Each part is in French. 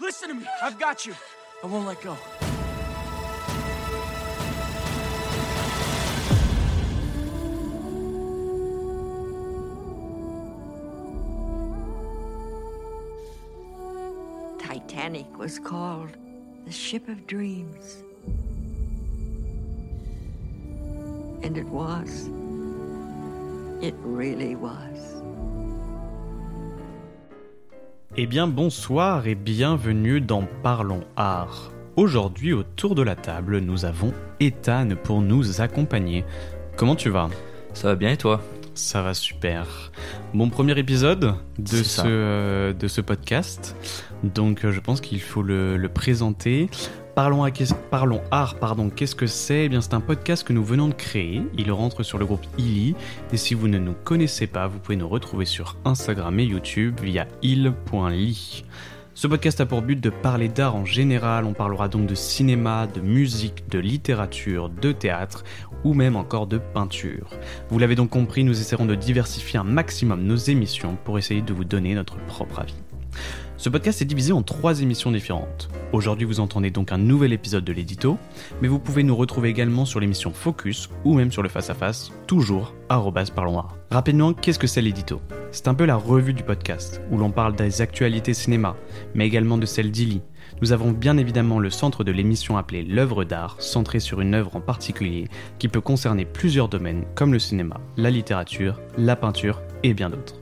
Listen to me. I've got you. I won't let go. Titanic was called the ship of dreams. And it was. It really was. Eh bien bonsoir et bienvenue dans Parlons Art. Aujourd'hui autour de la table nous avons Ethan pour nous accompagner. Comment tu vas? Ça va bien et toi? Ça va super. Bon premier épisode de ce, euh, de ce podcast. Donc euh, je pense qu'il faut le, le présenter. Parlons, Art, pardon, qu'est-ce que c'est? Eh bien c'est un podcast que nous venons de créer. Il rentre sur le groupe Illy. Et si vous ne nous connaissez pas, vous pouvez nous retrouver sur Instagram et YouTube via il.ly. Ce podcast a pour but de parler d'art en général, on parlera donc de cinéma, de musique, de littérature, de théâtre ou même encore de peinture. Vous l'avez donc compris, nous essaierons de diversifier un maximum nos émissions pour essayer de vous donner notre propre avis. Ce podcast est divisé en trois émissions différentes. Aujourd'hui, vous entendez donc un nouvel épisode de l'édito, mais vous pouvez nous retrouver également sur l'émission Focus ou même sur le face-à-face, toujours arrobas parlons. Rapidement, qu'est-ce que c'est l'édito? C'est un peu la revue du podcast, où l'on parle des actualités cinéma, mais également de celles d'Illy. Nous avons bien évidemment le centre de l'émission appelé l'œuvre d'art, centré sur une œuvre en particulier, qui peut concerner plusieurs domaines comme le cinéma, la littérature, la peinture et bien d'autres.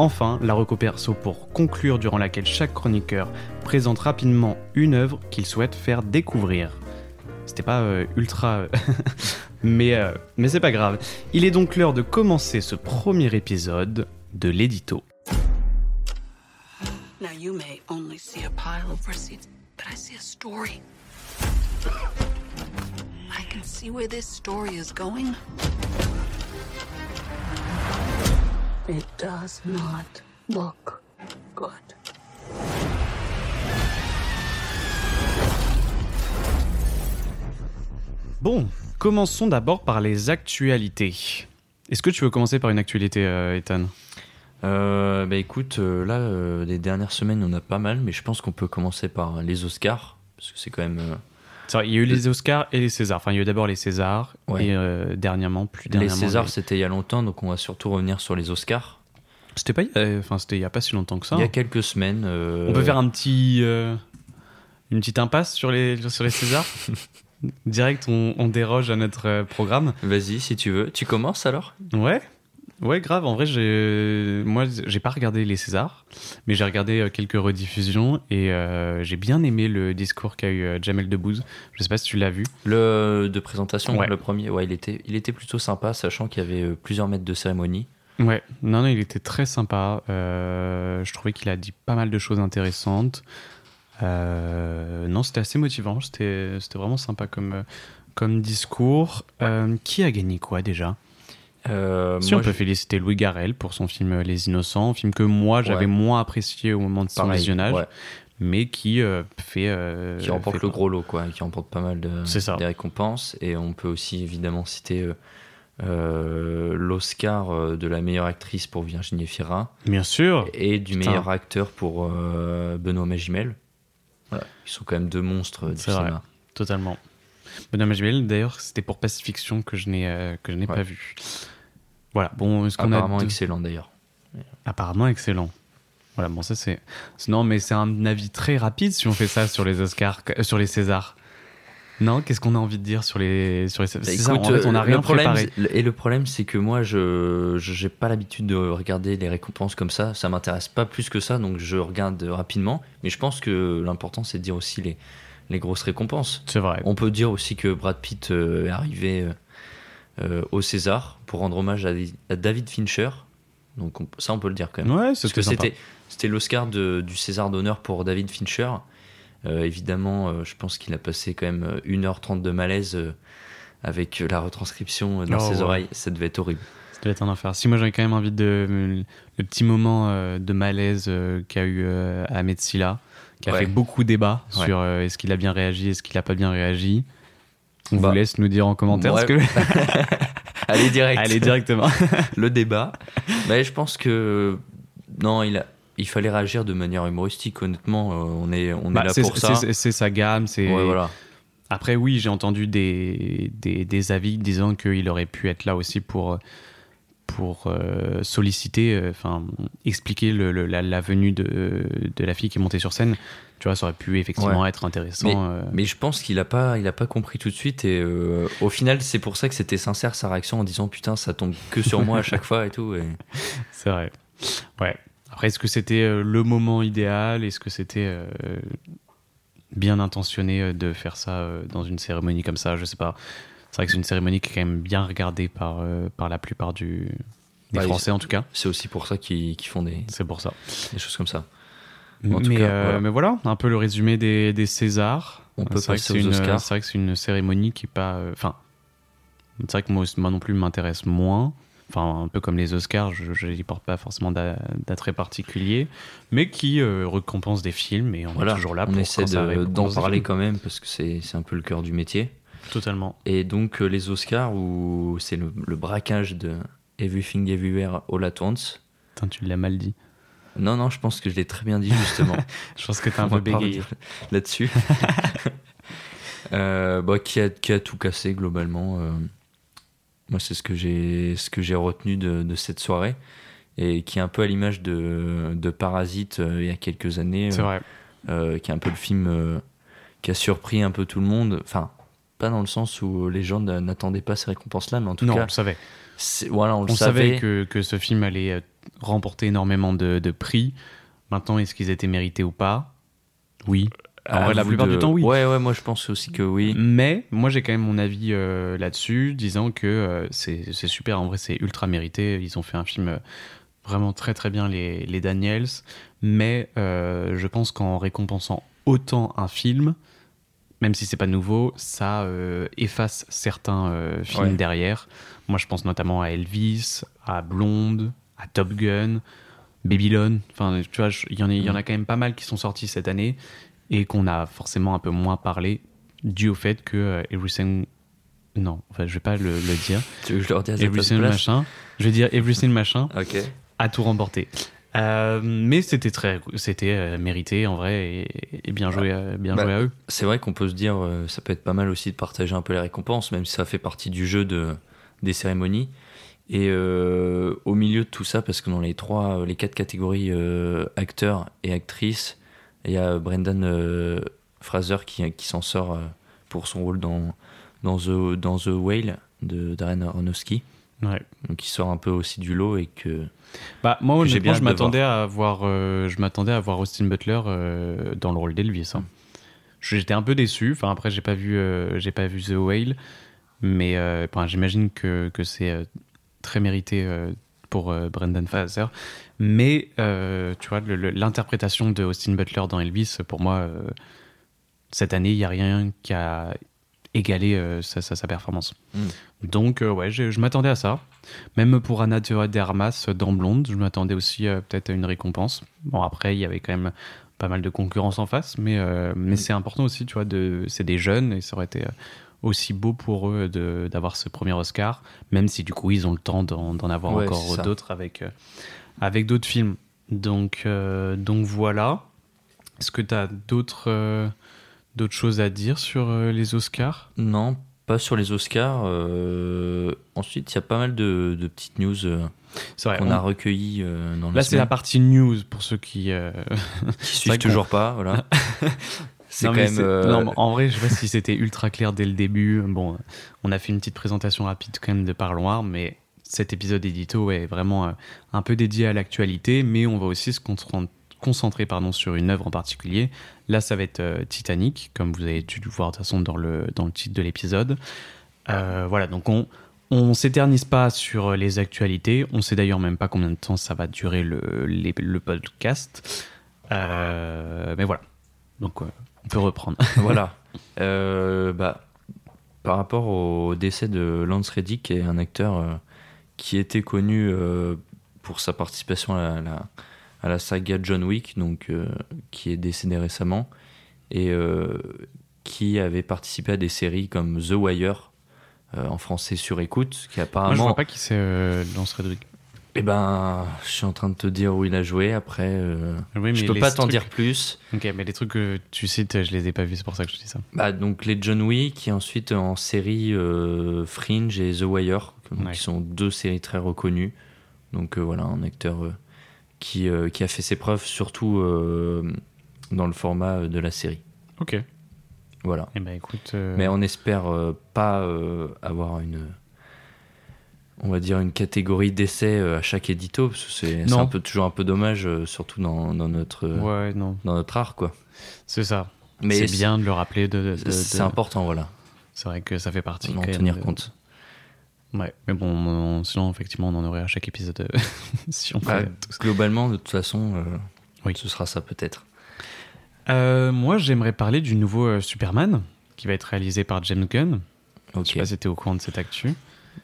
Enfin, la reco pour conclure durant laquelle chaque chroniqueur présente rapidement une œuvre qu'il souhaite faire découvrir. C'était pas euh, ultra... euh, mais euh, mais c'est pas grave. Il est donc l'heure de commencer ce premier épisode de l'édito. I can see where this story is going. It does not look good. Bon, commençons d'abord par les actualités. Est-ce que tu veux commencer par une actualité, euh, Ethan? Euh, Bah écoute, euh, là, euh, les dernières semaines, on a pas mal, mais je pense qu'on peut commencer par les Oscars, parce que c'est quand même... euh, vrai, Il y a eu les Oscars et les Césars. Enfin, il y a eu d'abord les Césars Ouais. et euh, dernièrement, plus les dernièrement. Césars, les- c'était il y a longtemps, donc on va surtout revenir sur les Oscars. C'était pas, a- enfin, c'était il y a pas si longtemps que ça. Il y a quelques semaines... euh, On peut faire un petit, euh, une petite impasse sur les sur les Césars. Direct, on, on déroge à notre euh, programme. Vas-y, si tu veux. Tu commences alors? Ouais. Ouais, grave. En vrai, j'ai, moi, j'ai pas regardé les Césars, mais j'ai regardé euh, quelques rediffusions et euh, j'ai bien aimé le discours qu'a eu euh, Jamel Debbouze. Je sais pas si tu l'as vu. Le de présentation, Ouais. le premier, ouais, il était, il était plutôt sympa, sachant qu'il y avait plusieurs mètres de cérémonie. Ouais, non, non, il était très sympa. Euh, je trouvais qu'il a dit pas mal de choses intéressantes. Euh, non, c'était assez motivant. C'était, c'était vraiment sympa comme, comme discours. Qui a gagné quoi déjà? Euh, Si moi, on peut je- féliciter Louis Garrel pour son film euh, Les Innocents, un film que moi j'avais Ouais. moins apprécié au moment de son pareil, visionnage, ouais, mais qui euh, fait. euh, qui remporte fait le pas- gros lot, quoi, qui remporte pas mal de, ça. des récompenses. Et on peut aussi évidemment citer euh, euh, l'Oscar euh, de la meilleure actrice pour Virginie Fira Bien sûr. et du Putain. meilleur acteur pour euh, Benoît Magimel. Voilà, ils sont quand même deux monstres du C'est vrai. cinéma. Totalement. Benoît Magimel, d'ailleurs, c'était pour Pacifiction que je n'ai euh, que je n'ai Ouais. pas vu. Voilà. Bon, est-ce qu'on a Apparemment deux- excellent d'ailleurs. Apparemment excellent. Voilà, bon, ça c'est. Non, mais c'est un avis très rapide si on fait ça sur les Oscars, euh, sur les Césars. Non, qu'est-ce qu'on a envie de dire sur les. Sur les... C'est ça, en Écoute, fait, on n'a euh, rien le problème, préparé. Et le problème, c'est que moi, je je- j'ai pas l'habitude de regarder les récompenses comme ça. Ça m'intéresse pas plus que ça, donc je regarde rapidement. Mais je pense que l'important, c'est de dire aussi les, les grosses récompenses. C'est vrai. On peut dire aussi que Brad Pitt euh, est arrivé euh, euh, au César pour rendre hommage à, David Fincher. Donc on- ça, on peut le dire quand même. Ouais, Parce que c'était c'était l'Oscar du César d'honneur pour David Fincher. Euh, évidemment, euh, je pense qu'il a passé quand même euh, 1h30 de malaise euh, avec la retranscription dans Oh, ses ouais. oreilles. Ça devait être horrible. Ça devait être un enfer. Si moi j'avais quand même envie de le petit moment de malaise qu'a eu Ahmed Silla, qui a Ouais. fait beaucoup débat Ouais. sur euh, est-ce qu'il a bien réagi, est-ce qu'il a pas bien réagi. On Bah, vous laisse nous dire en commentaire ouais. ce que. Allez, direct. Allez directement. le débat. Mais je pense que non, il a, il fallait réagir de manière humoristique. Honnêtement, euh, on est, on Bah, est là c'est pour ça. c'est- sa gamme. C'est voilà. Après, oui, j'ai entendu des, des, des avis disant qu'il aurait pu être là aussi pour, pour euh, solliciter, euh, enfin, expliquer le, le- la, la venue de, de la fille qui est montée sur scène. Tu vois, ça aurait pu effectivement être intéressant. euh. Mais je pense qu'il a pas, il a pas compris tout de suite et au final, c'est pour ça que c'était sincère sa réaction en disant putain, ça tombe que sur moi à chaque fois et tout. Et... C'est vrai. Ouais. Après, est-ce que c'était le moment idéal? Est-ce que c'était bien intentionné de faire ça dans une cérémonie comme ça? Je sais pas. C'est vrai que c'est une cérémonie qui est quand même bien regardée par, euh, par la plupart du, des Bah, Français, en tout cas. C'est aussi pour ça qu'ils font des, C'est pour ça. des choses comme ça. En tout mais, cas, euh, voilà. mais voilà, un peu le résumé des, des Césars. On peut C'est vrai que passer c'est aux une- Oscars. C'est vrai que c'est une cérémonie qui est pas. euh, Enfin, c'est vrai que moi, moi non plus m'intéresse moins. Enfin, un peu comme les Oscars, je n'y porte pas forcément d'a- d'attrait particulier, mais qui euh, récompense des films et on Voilà, est toujours là on pour essaie de- d'en parler quand même parce que c'est c'est un peu le cœur du métier. Totalement. Et donc euh, les Oscars où c'est le, le braquage de Everything Everywhere All at Once. Putain, tu l'as mal dit. Non, non, je pense que je l'ai très bien dit justement. Je pense que t'as un peu bégayé. là-dessus. Euh, bah, qui, a, qui a tout cassé globalement. euh. moi, c'est ce que j'ai ce que j'ai retenu de, de cette soirée et qui est un peu à l'image de, de Parasite euh, il y a quelques années, C'est euh, vrai. euh, qui est un peu le film euh, qui a surpris un peu tout le monde. Enfin, pas dans le sens où les gens n'a- n'attendaient pas ces récompenses-là, mais en tout Non, on cas, le savait. voilà, on, On savait savait. que, que ce film allait euh, remporter énormément de, de prix. Maintenant, est-ce qu'ils étaient mérités ou pas? Oui. En vrai, la plupart de- du temps, oui. Ouais, ouais, moi je pense aussi que oui. Mais moi, j'ai quand même mon avis euh, là-dessus, disant que euh, c'est super. En vrai, c'est ultra mérité. Ils ont fait un film euh, vraiment très très bien, les, les Daniels. Mais je pense qu'en récompensant autant un film, même si c'est pas nouveau, ça euh, efface certains euh, films Ouais. derrière. Moi, je pense notamment à Elvis, à Blonde, à Top Gun, Babylon. Enfin, tu vois, il y, en a- il y en a quand même pas mal qui sont sortis cette année et qu'on a forcément un peu moins parlé dû au fait que euh, Everything. Non, enfin, je vais pas le, le dire. Tu veux que je leur dise Everything machin. Je vais dire Everything machin Ok. a tout remporté. Euh, mais c'était très, c'était euh, mérité en vrai et, et bien joué, à- bien Bah, joué à eux. C'est vrai qu'on peut se dire, euh, ça peut être pas mal aussi de partager un peu les récompenses, même si ça fait partie du jeu de, des cérémonies. Et euh, au milieu de tout ça, parce que dans les trois, les quatre catégories euh, acteurs et actrices, il y a Brendan euh, Fraser qui, qui s'en sort euh, pour son rôle dans, dans, The, dans The Whale de Darren Aronofsky. Ouais. Donc il sort un peu aussi du lot et que Bah moi honnêtement, je m'attendais à voir, euh, je m'attendais à voir Austin Butler euh, dans le rôle d'Elvis. hein. J'étais un peu déçu. Enfin après j'ai pas vu, euh, j'ai pas vu The Whale, mais enfin, j'imagine que, que c'est très mérité pour Brendan Fraser. Mais tu vois l'interprétation de Austin Butler dans Elvis, pour moi cette année il y a rien qui a égalé euh, sa, sa- sa performance. Mm. Donc euh, ouais, je, je m'attendais à ça. Même pour Anna de Armas dans Blonde, je m'attendais aussi euh, peut-être à une récompense. Bon, après, il y avait quand même pas mal de concurrence en face, mais, euh, mais c'est important aussi, tu vois, de, c'est des jeunes et ça aurait été euh, aussi beau pour eux de, d'avoir ce premier Oscar, même si du coup, ils ont le temps d'en, d'en avoir Ouais, encore d'autres avec, euh, avec d'autres films. Donc, euh, donc voilà. Est-ce que tu as d'autres, euh, d'autres choses à dire sur euh, les Oscars? Non, pas sur les Oscars. euh, ensuite, il y a pas mal de, de petites news euh, vrai. qu'on on- a recueillies euh, dans Là, c'est la partie news pour ceux qui. qui suivent toujours pas. Voilà. c'est quand même. c'est- non, mais en vrai, je sais pas si c'était ultra clair dès le début. Bon, on a fait une petite présentation rapide quand même de Parloir, mais cet épisode édito est vraiment un peu dédié à l'actualité, mais on va aussi se concentrer, concentrer, pardon, sur une œuvre en particulier. Là, ça va être euh, Titanic, comme vous avez dû le voir de toute façon dans le, dans le titre de l'épisode. Euh, voilà, donc on. On s'éternise pas sur les actualités. On sait d'ailleurs même pas combien de temps ça va durer le, le podcast. Euh, mais voilà. Donc, euh, on peut reprendre. voilà. Euh, bah, par rapport au décès de Lance Reddick, qui est un acteur euh, qui était connu euh, pour sa participation à la- à la saga John Wick, donc, euh, qui est décédé récemment, et euh, qui avait participé à des séries comme The Wire, euh, en français sur écoute, qui Moi, je apparemment. vois pas qui c'est Lance Reddick. Eh ben, je suis en train de te dire où il a joué. Après, euh, Oui, je peux pas t'en trucs- dire plus. Ok, mais les trucs que tu cites, je les ai pas vus, c'est pour ça que je dis ça. Bah, donc les John Wick, et ensuite en série euh, Fringe et The Wire, donc, Ouais. qui sont deux séries très reconnues. Donc euh, voilà, un acteur qui, euh, qui a fait ses preuves, surtout euh, dans le format euh, de la série. Ok. Voilà. Eh ben écoute. Mais on espère pas avoir une, on va dire une catégorie d'essai à chaque édito, parce que c'est un peu toujours un peu dommage, surtout dans, dans notre Ouais, non. dans notre art quoi. C'est ça. Mais c'est bien de le rappeler. De, de- de- C'est de- important, voilà, C'est vrai que ça fait partie. d'en même tenir compte. Ouais, mais bon, on- sinon, effectivement, on en aurait à chaque épisode euh, si on Bah, globalement, de toute façon, euh, Oui. ce sera ça peut-être. Euh, moi, j'aimerais parler du nouveau euh, Superman qui va être réalisé par James Gunn. Ok. Je sais pas si t'es au courant de cette actu.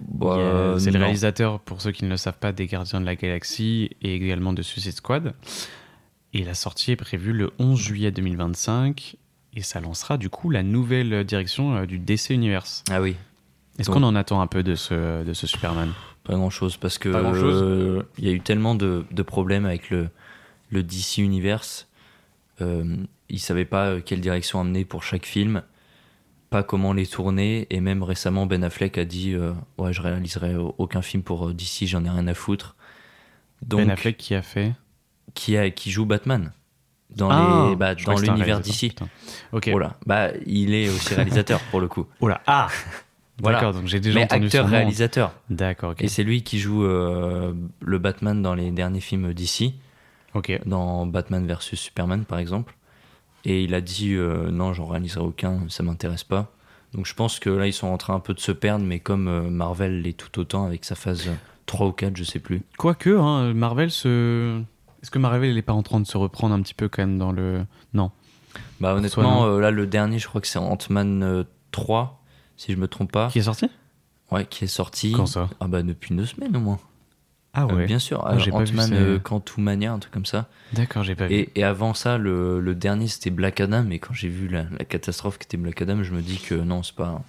Bah, C'est le réalisateur, pour ceux qui ne le savent pas, des Gardiens de la Galaxie et également de Suicide Squad. Et la sortie est prévue le 11 juillet 2025 et ça lancera du coup la nouvelle direction du DC Universe. Ah oui, Est-ce qu'on en attend un peu de ce, de ce Superman? Pas grand chose parce que grand-chose euh, il y a eu tellement de, de problèmes avec le, le DC Universe. Euh, ils savaient pas euh, quelle direction amener pour chaque film, pas comment les tourner, et même récemment Ben Affleck a dit euh, ouais je réaliserai aucun film pour DC, j'en ai rien à foutre. Donc Ben Affleck qui a fait? qui a qui joue Batman dans Ah, les bah, dans l'univers putain. Ok. Voilà, bah il est aussi réalisateur pour le coup. Oh là, ah Voilà. D'accord, donc j'ai déjà Mais entendu acteur son nom. réalisateur. D'accord, ok. Et c'est lui qui joue euh, le Batman dans les derniers films DC, Ok. dans Batman vs Superman par exemple. Et il a dit euh, non, j'en réaliserai aucun, ça m'intéresse pas. Donc je pense que là ils sont en train un peu de se perdre, mais comme euh, Marvel l'est tout autant avec sa phase 3 ou 4, je sais plus. Quoique, hein, Marvel se. Est-ce que Marvel n'est pas en train de se reprendre un petit peu quand même dans le. Non. Bah Soit honnêtement, non. euh, là le dernier, je crois que c'est Ant-Man euh, 3, si je me trompe pas. Qui est sorti? Ouais, qui est sorti. Quand ça? Ah bah depuis deux semaines au moins. Ah Euh, ouais. bien sûr, Ah, Ant-Man euh, Quantumania, un truc comme ça. D'accord, j'ai pas vu. Et, et avant ça, le, le dernier c'était Black Adam. Et quand j'ai vu la, la catastrophe qui était Black Adam, je me dis que non, c'est pas.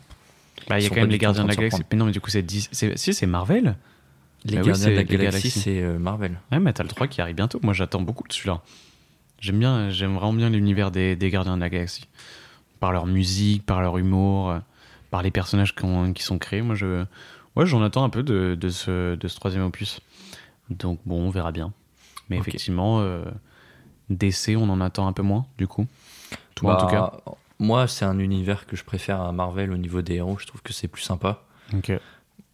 Bah, il y a quand même les Gardiens en de la Galaxie. Mais non, mais du coup, c'est. Si, c'est Marvel. Les Bah Gardiens de la Galaxie, c'est euh, Marvel. Ouais, mais t'as le 3 qui arrive bientôt. Moi, j'attends beaucoup de celui-là. J'aime bien, j'aime vraiment bien l'univers des, des Gardiens de la Galaxie. Par leur musique, par leur humour, euh, par les personnages qui, ont- qui sont créés. Moi, je. Ouais, j'en attends un peu de, de ce, de ce troisième opus. Donc, bon, on verra bien. Mais effectivement, euh, DC, on en attend un peu moins, du coup. Toi, en tout cas. Bah, Moi, c'est un univers que je préfère à Marvel au niveau des héros. Je trouve que c'est plus sympa. Ok.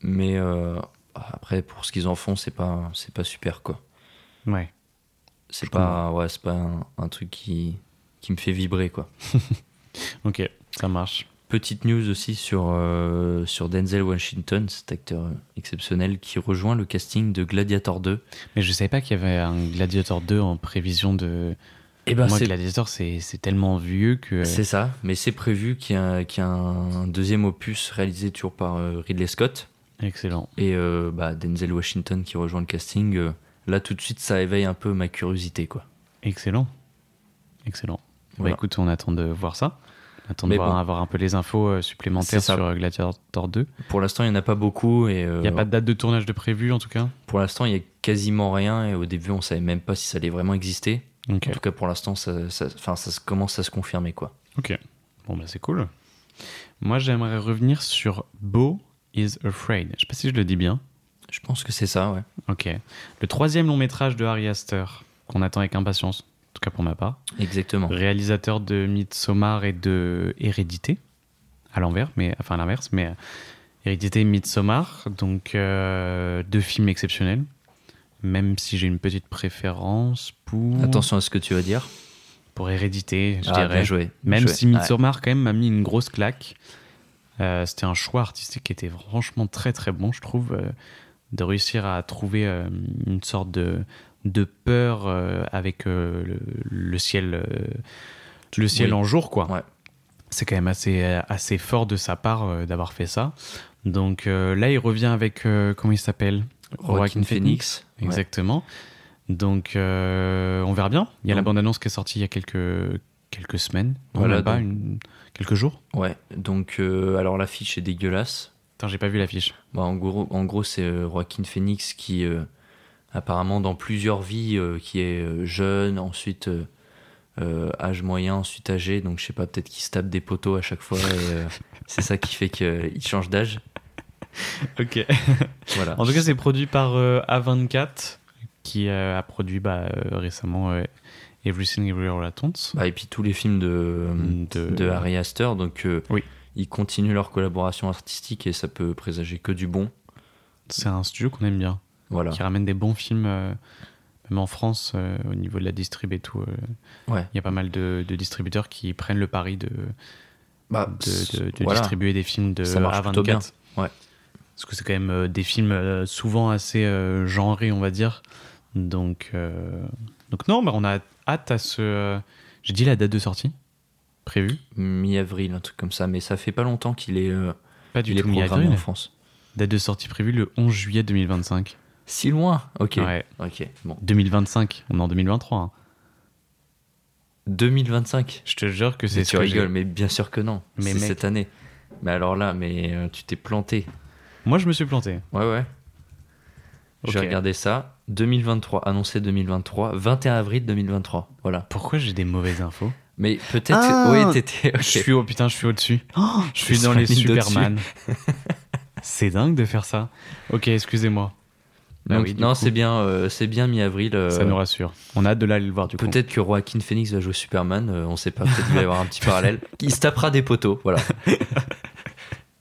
Mais euh, après, pour ce qu'ils en font, c'est pas, c'est pas super quoi. Ouais. C'est pas, ouais, c'est pas un, un truc qui, qui me fait vibrer quoi. Ok, ça marche. Petite news aussi sur, euh, sur Denzel Washington, cet acteur euh, exceptionnel qui rejoint le casting de Gladiator 2. Mais je savais pas qu'il y avait un Gladiator 2 en prévision de. Et ben Moi, c'est Gladiator, c'est c'est tellement vieux que. c'est ça, mais c'est prévu qu'il y, a- qu'il y a un deuxième opus réalisé toujours par euh, Ridley Scott Excellent. et euh, bah, Denzel Washington qui rejoint le casting. euh, là tout de suite, ça éveille un peu ma curiosité quoi. Excellent. Excellent. Voilà. Bah écoute, on attend de voir ça. On attend Mais de bon. avoir un peu les infos euh, supplémentaires sur euh, Gladiator 2. Pour l'instant, il n'y en a pas beaucoup euh, Il n'y a pas de date de tournage de prévu en tout cas? Pour l'instant, il y a quasiment rien et au début, on savait même pas si ça allait vraiment exister. En tout cas, pour l'instant, ça, commence à se confirmer quoi. Ok. Bon, bah c'est cool. Moi, j'aimerais revenir sur Beau is Afraid. Je sais pas si je le dis bien. Je pense que c'est ça, ouais. Ok. Le troisième long métrage de Harry Astor, qu'on attend avec impatience, cas pour ma part. Exactement. Réalisateur de Midsommar et de Hérédité. À l'envers, mais enfin à l'inverse, mais euh, Hérédité et Midsommar. Donc euh, deux films exceptionnels. Même si j'ai une petite préférence pour. Attention à ce que tu vas dire. Pour Hérédité, je Ah, dirais. bien joué. Même joué. si Midsommar, quand même, m'a mis une grosse claque. Euh, C'était un choix artistique qui était franchement très très bon, je trouve. euh, de réussir à trouver une sorte de, de peur euh, avec euh, le, le ciel, euh, le ciel Oui. en jour, quoi. Ouais. C'est quand même assez, assez fort de sa part d'avoir fait ça. Donc là, il revient avec. comment il s'appelle? Joaquin Phoenix. Ouais. Exactement. Donc, on verra bien. Il y a la bande-annonce qui est sortie il y a quelques, quelques semaines. Voilà, pas, une- quelques jours. Ouais, donc alors l'affiche est dégueulasse. Attends, j'ai pas vu l'affiche. Bah, en gros, en gros c'est euh, Joaquin Phoenix qui, euh, apparemment dans plusieurs vies, euh, qui est euh, jeune, ensuite euh, âge moyen, ensuite âgé. Donc je sais pas, peut-être qu'il se tape des poteaux à chaque fois. et, c'est ça qui fait qu'il change d'âge. Ok. Voilà. En tout cas, c'est produit par euh, A24, qui a produit bah, récemment Everything Everywhere At Once. Bah, et puis tous les films de, De- de Harry Astor, donc Oui. ils continuent leur collaboration artistique et ça peut présager que du bon. C'est un studio qu'on aime bien, Voilà. qui ramène des bons films, euh, même en France, euh, au niveau de la distrib et tout. euh, Ouais. Il y a pas mal de, de distributeurs qui prennent le pari de, Bah, de, de- de voilà. distribuer des films de Ça marche A24. plutôt bien. Ouais. Parce que c'est quand même des films souvent assez genrés, on va dire. Donc, donc non, bah, on a hâte à ce. J'ai dit la date de sortie prévue Mi-avril, un truc comme ça, mais ça fait pas longtemps qu'il est, euh, Pas du il est tout programmé en France. Date de sortie prévue le 11 juillet 2025. Si loin Ok. Ouais. Ok. Bon. 2025, on est en 2023. hein. 2025 Je te jure que c'est Mais ce Tu que rigoles, j'ai- mais bien sûr que non. Mais C'est mec. cette année. Mais alors là, mais euh, tu t'es planté. Moi, je me suis planté. Ouais, ouais. J'ai Ok. regardé ça. 2023, annoncé 2023, 21 avril 2023. Voilà. Pourquoi j'ai des mauvaises infos Mais peut-être. Ah oui, t'étais. ok. Je suis au putain, je suis au-dessus. je suis dans les. Superman. c'est dingue de faire ça. Ok, excusez-moi. Bah Donc, oui, du non, c'est bien, euh, c'est bien mi-avril. euh, Ça nous rassure. On a hâte de l'aller le voir du coup. Peut-être que Joaquin Phoenix va jouer Superman, euh, on sait pas, peut-être qu'il va y avoir un petit parallèle. Il se tapera des poteaux, voilà.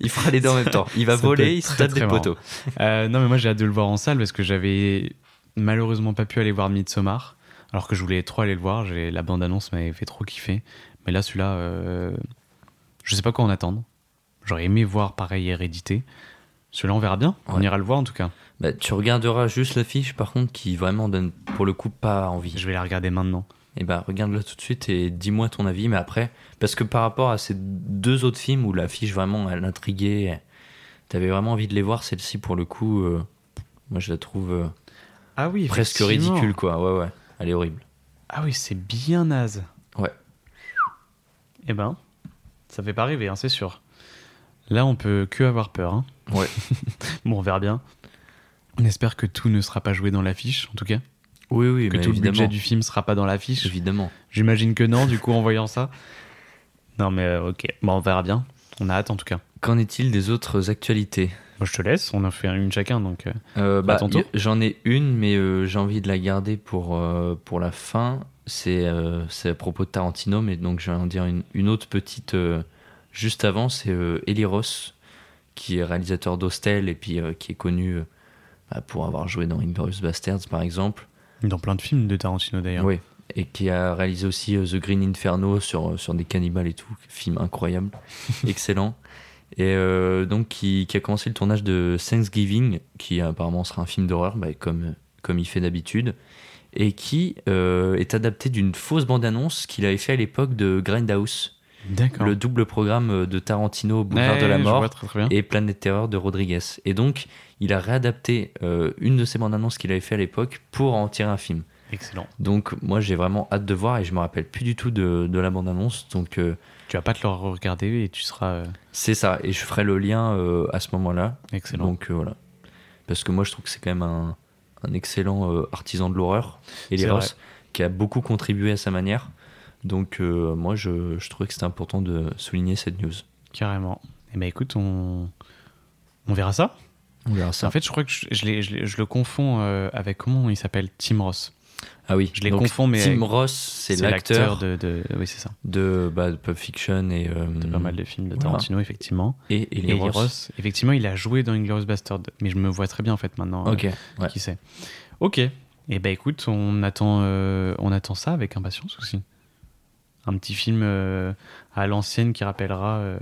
Il fera les deux en même temps. Il va Ça peut voler, il se tape des marrant. poteaux. Euh, non, mais moi j'ai hâte de le voir en salle parce que j'avais malheureusement pas pu aller voir Midsommar. Alors que je voulais trop aller le voir. J'ai- La bande-annonce m'avait fait trop kiffer. Mais là, celui-là, je sais pas quoi en attendre. J'aurais aimé voir pareil Hérédité. Celui-là, on verra bien. On Ouais. ira le voir en tout cas. Bah, tu regarderas juste l'affiche, par contre, qui vraiment donne pour le coup pas envie. Je vais la regarder maintenant. Et bah, regarde-le tout de suite et dis-moi ton avis, mais après, parce que par rapport à ces deux autres films où l'affiche vraiment elle intriguait, t'avais vraiment envie de les voir, celle-ci pour le coup, euh, moi je la trouve euh, Ah oui, presque ridicule, quoi. Ouais, ouais, elle est horrible. Ah oui, c'est bien naze. Ouais. Eh ben, ça fait pas rêver, hein, c'est sûr. Là, on peut que avoir peur. hein. Ouais. Bon, on verra bien. On espère que tout ne sera pas joué dans l'affiche, en tout cas. Oui, oui, que tout le budget évidemment. du film sera pas dans l'affiche. Évidemment. J'imagine que non, du coup, en voyant ça. Non, mais euh, ok. Bon, on verra bien. On a hâte, en tout cas. Qu'en est-il des autres actualités? Moi, je te laisse. On en fait une chacun, donc. euh, Euh, bah, J'en ai une, mais euh, j'ai envie de la garder pour, pour la fin. C'est à propos de Tarantino, mais donc je vais en dire une, une autre petite juste avant. C'est Eli Ross, qui est réalisateur d'Hostel et puis qui est connu pour avoir joué dans Inglourious Basterds, par exemple. Dans plein de films de Tarantino, d'ailleurs. Oui. Et qui a réalisé aussi euh, The Green Inferno sur, sur des cannibales et tout. Film incroyable. Excellent. Et euh, donc, qui, qui a commencé le tournage de Thanksgiving, qui apparemment sera un film d'horreur, bah, comme, comme il fait d'habitude. Et qui euh, est adapté d'une fausse bande-annonce qu'il avait fait à l'époque de Grindhouse, D'accord. le double programme de Tarantino, Boulevard de la Mort très, très et Planète Terreur de Rodriguez. Et donc, il a réadapté euh, une de ces bandes annonces qu'il avait fait à l'époque pour en tirer un film. Excellent. Donc, moi, j'ai vraiment hâte de voir et je me rappelle plus du tout de, de la bande annonce. Donc, euh, Tu vas pas te le regarder et tu seras euh, c'est ça. Et je ferai le lien euh, à ce moment-là. excellent. Donc, voilà. Parce que moi, je trouve que c'est quand même un, un excellent artisan de l'horreur. Et les. Ross, qui a beaucoup contribué à sa manière. Donc, moi, je, je trouvais que c'était important de souligner cette news. Carrément. Eh ben écoute, on, on verra ça. On verra ça. En fait, je crois que je, je l'ai- je l'ai- je le confonds euh, avec comment il s'appelle? Tim Ross. ah oui, je les Donc, confonds, mais Tim Ross, c'est l'acteur de, de- Oui, c'est ça. de, bah, de Pulp Fiction et, euh, De pas mal de films de voilà. Tarantino, effectivement. et, et Et Ross. Ross, effectivement, il a joué dans Inglourious Bastard. Mais je me vois très bien, en fait, maintenant. euh, Ok, ouais. Qui sait. Ok. Et ben écoute, on attend, euh, on attend ça avec impatience aussi. Un petit film euh, à l'ancienne qui rappellera euh,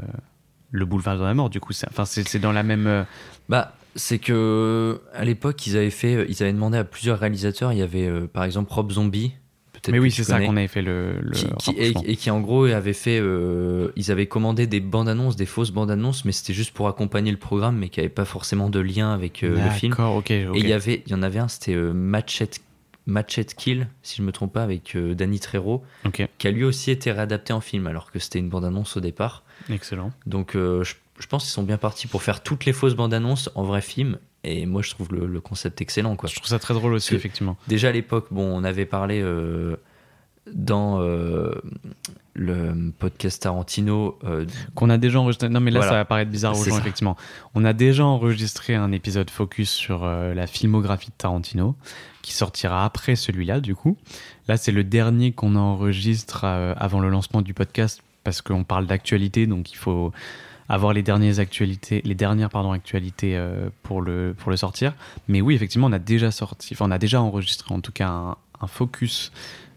le boulevard de la mort. Du coup, enfin, c'est, dans la même. euh, Bah, c'est que à l'époque, ils avaient fait, ils avaient demandé à plusieurs réalisateurs. Il y avait euh, par exemple Rob Zombie. Peut-être Mais oui, c'est ça qu'on avait fait le. le Qui, qui- et, qui en gros avait fait, euh, ils avaient commandé des bandes annonces, des fausses bandes annonces, mais c'était juste pour accompagner le programme, mais qui n'avait pas forcément de lien avec euh, le film. D'accord, ok. ok. Et il y avait, il y en avait un, c'était Machete Kill, si je me trompe pas, avec Danny Trejo, qui a lui aussi été réadapté en film, alors que c'était une bande annonce au départ. excellent. Donc je, je pense qu'ils sont bien partis pour faire toutes les fausses bandes annonces en vrai film Et moi, je trouve le, le concept excellent, quoi. Je trouve ça très drôle aussi, effectivement. Déjà à l'époque, bon, on avait parlé euh, dans euh, le podcast Tarantino. euh, Qu'on a déjà enregistré. Non, mais là, Voilà. ça va paraître bizarre aux gens, ça. effectivement. On a déjà enregistré un épisode focus sur la filmographie de Tarantino, qui sortira après celui-là, du coup. Là, c'est le dernier qu'on enregistre avant le lancement du podcast, parce qu'on parle d'actualité, donc il faut avoir les dernières actualités, les dernières pardon actualités euh, pour le pour le sortir. Mais oui, effectivement, on a déjà sorti, enfin, on a déjà enregistré en tout cas un, un focus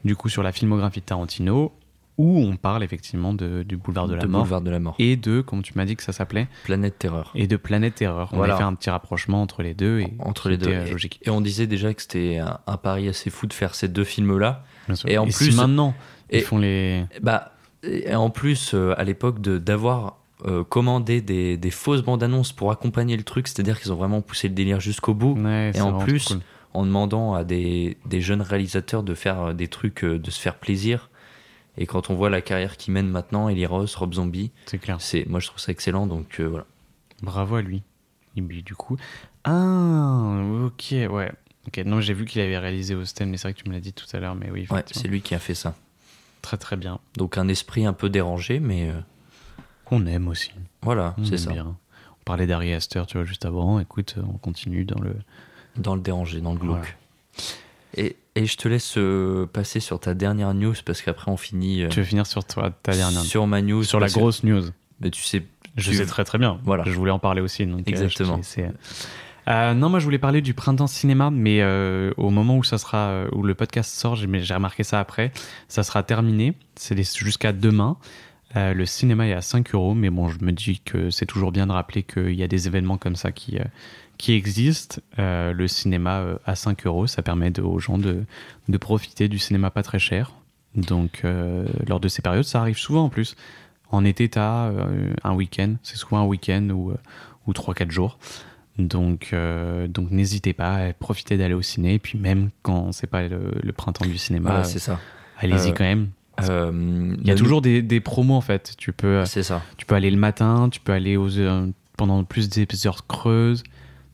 du coup sur la filmographie de Tarantino, où on parle effectivement de, du boulevard de la de mort Boulevard de la Mort. et de, comme tu m'as dit que ça s'appelait, Planète Terreur. et de Planète Terreur. On Voilà. a fait un petit rapprochement entre les deux et Entre les deux. euh, Et- logique. Et on disait déjà que c'était un, un pari assez fou de faire ces deux films-là. Et en si plus- maintenant et- ils font les Bah, et en plus, euh, à l'époque, d'avoir euh, commandé des, des fausses bandes annonces pour accompagner le truc, c'est-à-dire qu'ils ont vraiment poussé le délire jusqu'au bout. Ouais, c'est en plus, cool. en demandant à des, des jeunes réalisateurs de faire euh, des trucs, euh, de se faire plaisir. Et quand on voit la carrière qu'ils mènent maintenant, Eli Ross, Rob Zombie, c'est clair. c'est, moi je trouve ça excellent. Donc euh, voilà. Bravo à lui. Et puis, du coup, ah, ok, ouais. Ok, non, j'ai vu qu'il avait réalisé Austin, mais c'est vrai que tu me l'as dit tout à l'heure, mais oui, Ouais, c'est lui qui a fait ça. très très bien. Donc un esprit un peu dérangé, mais euh, Qu'on aime aussi. voilà, c'est ça. bien. On parlait d'Ari Aster, tu vois, juste avant. Écoute, on continue dans le. Dans le dérangé, dans le glauque. Voilà. Et, et je te laisse euh, passer sur ta dernière news parce qu'après on finit euh, Tu veux finir sur toi, ta dernière. sur ma news. Sur la que- grosse news. Mais tu sais, Je tu- sais très très bien. Voilà. Je voulais en parler aussi. Donc, euh, Exactement. euh. Non, moi je voulais parler du printemps cinéma, mais au moment où ça sera, où le podcast sort, j'ai remarqué ça après, ça sera terminé. C'est jusqu'à demain. Euh, le cinéma est à 5 euros, mais bon, je me dis que c'est toujours bien de rappeler qu'il y a des événements comme ça qui, euh, qui existent. Euh, le cinéma à 5 euros, ça permet de- aux gens de, de profiter du cinéma pas très cher. Donc, lors de ces périodes, ça arrive souvent en plus. En été, tu as un week-end, c'est souvent un week-end ou, ou 3-4 jours. Donc, euh, donc n'hésitez pas à profiter d'aller au ciné. Et puis, même quand c'est pas le, le printemps du cinéma, c'est ça. allez-y Euh, quand même. Euh, Il y a toujours des, des promos en fait. Tu peux, euh, ça. tu peux aller le matin, tu peux aller aux heures- pendant plus des heures creuses.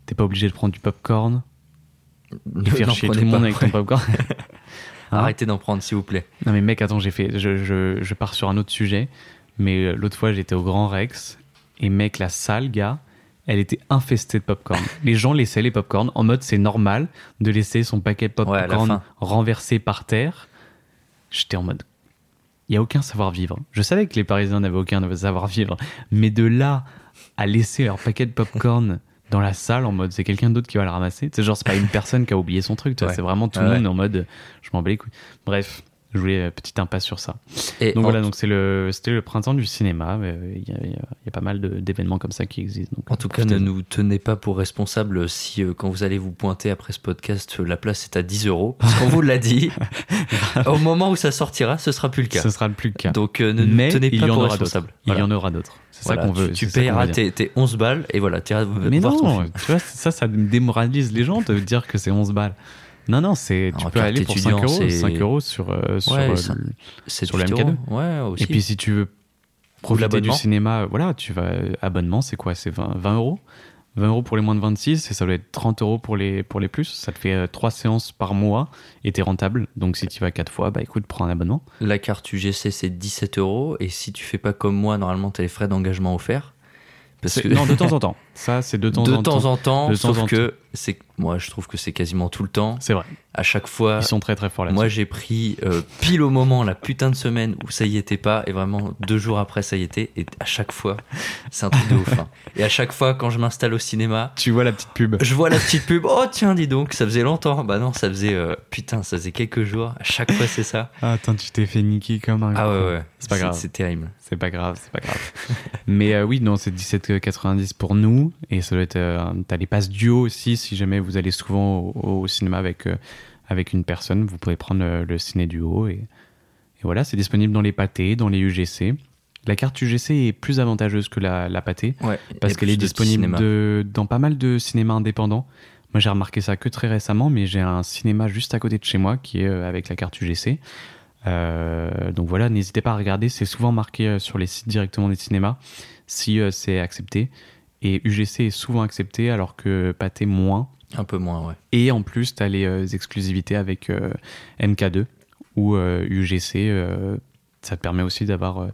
T'es pas obligé de prendre du popcorn et faire chier tout le monde avec ton ouais. popcorn. Hein Arrêtez d'en prendre, s'il vous plaît. Non mais mec, attends, j'ai fait, je, je, je pars sur un autre sujet, mais euh, l'autre fois j'étais au Grand Rex et mec, la salle, gars, elle était infestée de popcorn. les gens laissaient les popcorn en mode c'est normal de laisser son paquet de Ouais, popcorn fin. renversé par terre. J'étais en mode, il y a aucun savoir-vivre. Je savais que les Parisiens n'avaient aucun savoir-vivre, mais de là à laisser leur paquet de popcorn dans la salle en mode c'est quelqu'un d'autre qui va le ramasser. C'est genre c'est pas une personne qui a oublié son truc, Ouais. c'est vraiment tout le ouais. monde en mode je m'en bats les couilles. Bref, je voulais euh, petite impasse sur ça. Et Donc voilà, donc c'est le c'était le printemps du cinéma. euh, Il y, a- il y a- pas mal d'événements comme ça qui existent. Donc, en euh, tout cas, ne nous tenez pas pour responsable si, euh, quand vous allez vous pointer après ce podcast, euh, la place est à 10 euros. Parce qu'on vous l'a dit, au moment où ça sortira, ce sera plus le cas. ce sera plus le cas. Donc euh, ne nous tenez pas pour aura responsable. d'autres. Il y en aura d'autres. C'est Voilà, ça qu'on veut. Tu, payeras dire. tes, tes 11 balles et voilà, tu iras Mais voir ton non, film. tu vois, ça, ça démoralise les gens de dire que c'est 11 balles. Non, non, c'est tu peux aller pour 5 étudiant, euros, c'est- 5 euros sur, euh, sur, Ouais, euh, ça- le- C'est sur le 8 MK2. euros. Ouais, aussi. Et puis si tu veux profiter du cinéma, euh, voilà, tu vas abonnement, c'est quoi? C'est 20, 20 euros? 20 euros pour les moins de 26 et ça doit être 30 euros pour les, pour les plus. Ça te fait 3 séances par mois et t'es rentable. Donc si tu vas 4 fois, bah écoute, prends un abonnement. La carte UGC, c'est 17 euros. Et si tu fais pas comme moi, normalement, tu as les frais d'engagement offerts. Parce que Non, de temps en temps. Ça, c'est de temps de en temps temps. en temps, De temps sauf en que c'est moi je trouve que c'est quasiment tout le temps. C'est vrai. À chaque fois, Ils sont très très forts là-dessus. moi j'ai pris euh, pile au moment la putain de semaine où ça y était pas et vraiment deux jours après ça y était et à chaque fois c'est un truc de ouf. hein. Et à chaque fois quand je m'installe au cinéma, Tu vois la petite pub. je vois la petite pub. Oh tiens dis donc, ça faisait longtemps. Bah non, ça faisait euh, putain, ça faisait quelques jours. À chaque fois c'est ça. Ah, attends, tu t'es fait niquer comme un. Ah ouais ouais, C'est pas grave. C'est terrible. C'est pas grave, c'est pas grave. Mais euh, oui, non, c'est 17,90 pour nous. Et ça doit être. euh, T'as les passes duo aussi, si jamais vous allez souvent au, au cinéma avec, euh, avec une personne, vous pouvez prendre euh, le ciné duo. Et, et voilà, c'est disponible dans les pâtés, dans les UGC. La carte UGC est plus avantageuse que la, la pâté Ouais. parce qu'elle est disponible de, dans pas mal de cinémas indépendants. Moi, j'ai remarqué ça que très récemment, mais j'ai un cinéma juste à côté de chez moi qui est euh, avec la carte UGC. Euh, donc voilà, n'hésitez pas à regarder. C'est souvent marqué sur les sites directement des cinémas si euh, c'est accepté. Et UGC est souvent accepté alors que Pathé moins. Un peu moins, ouais. Et en plus, tu as les euh, exclusivités avec euh, MK2 ou euh, UGC. ça te permet aussi d'avoir euh,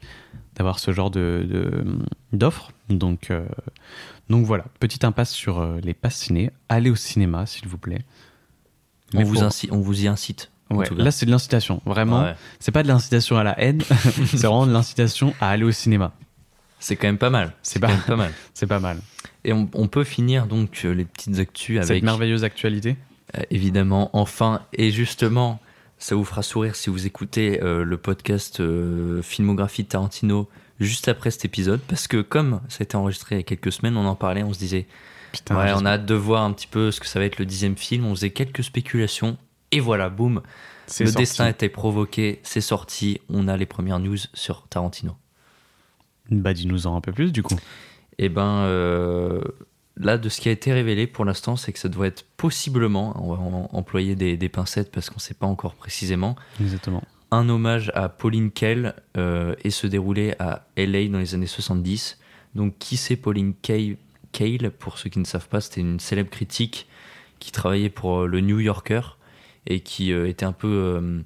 d'avoir ce genre de d'offres. Donc, euh, donc voilà, petite impasse sur les passes ciné. Allez au cinéma, s'il vous plaît. On vous, pour- inci- on vous y incite. Ouais, là, c'est de l'incitation. Vraiment, Ouais. c'est pas de l'incitation à la haine, c'est vraiment de l'incitation à aller au cinéma. C'est quand même pas mal. C'est pas- mal. C'est pas mal. Et on, on peut finir donc euh, les petites actus Cette avec merveilleuse actualité. Euh, évidemment, enfin, et justement, ça vous fera sourire si vous écoutez euh, le podcast euh, Filmographie de Tarantino juste après cet épisode, parce que comme ça a été enregistré il y a quelques semaines, on en parlait, on se disait, Putain, ouais, on a hâte de voir un petit peu ce que ça va être le dixième film, on faisait quelques spéculations, et voilà, boum, le sorti. destin a été provoqué, c'est sorti, on a les premières news sur Tarantino. Bah, dis-nous-en un peu plus, du coup. Et ben euh, là, de ce qui a été révélé pour l'instant, c'est que ça doit être possiblement, on va employer des, des pincettes parce qu'on ne sait pas encore précisément, Exactement. un hommage à Pauline Kael euh, et se dérouler à LA dans les années 70. Donc, qui c'est Pauline Kael Kael, pour ceux qui ne savent pas, c'était une célèbre critique qui travaillait pour euh, le New Yorker et qui euh, était un peu.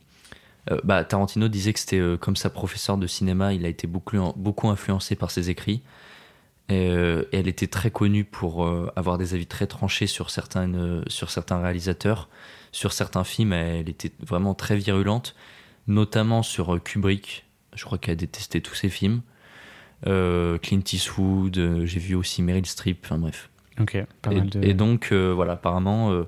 Euh, bah, Tarantino disait que c'était euh, comme sa professeure de cinéma, il a été beaucoup, beaucoup influencé par ses écrits. Et, euh, et elle était très connue pour avoir des avis très tranchés sur, certaines, sur certains réalisateurs. Sur certains films, elle était vraiment très virulente, notamment sur Kubrick. Je crois qu'elle a détesté tous ses films. Euh, Clint Eastwood, euh, j'ai vu aussi Meryl Streep, enfin bref. Ok, pas Et, mal de... et donc, euh, voilà, apparemment,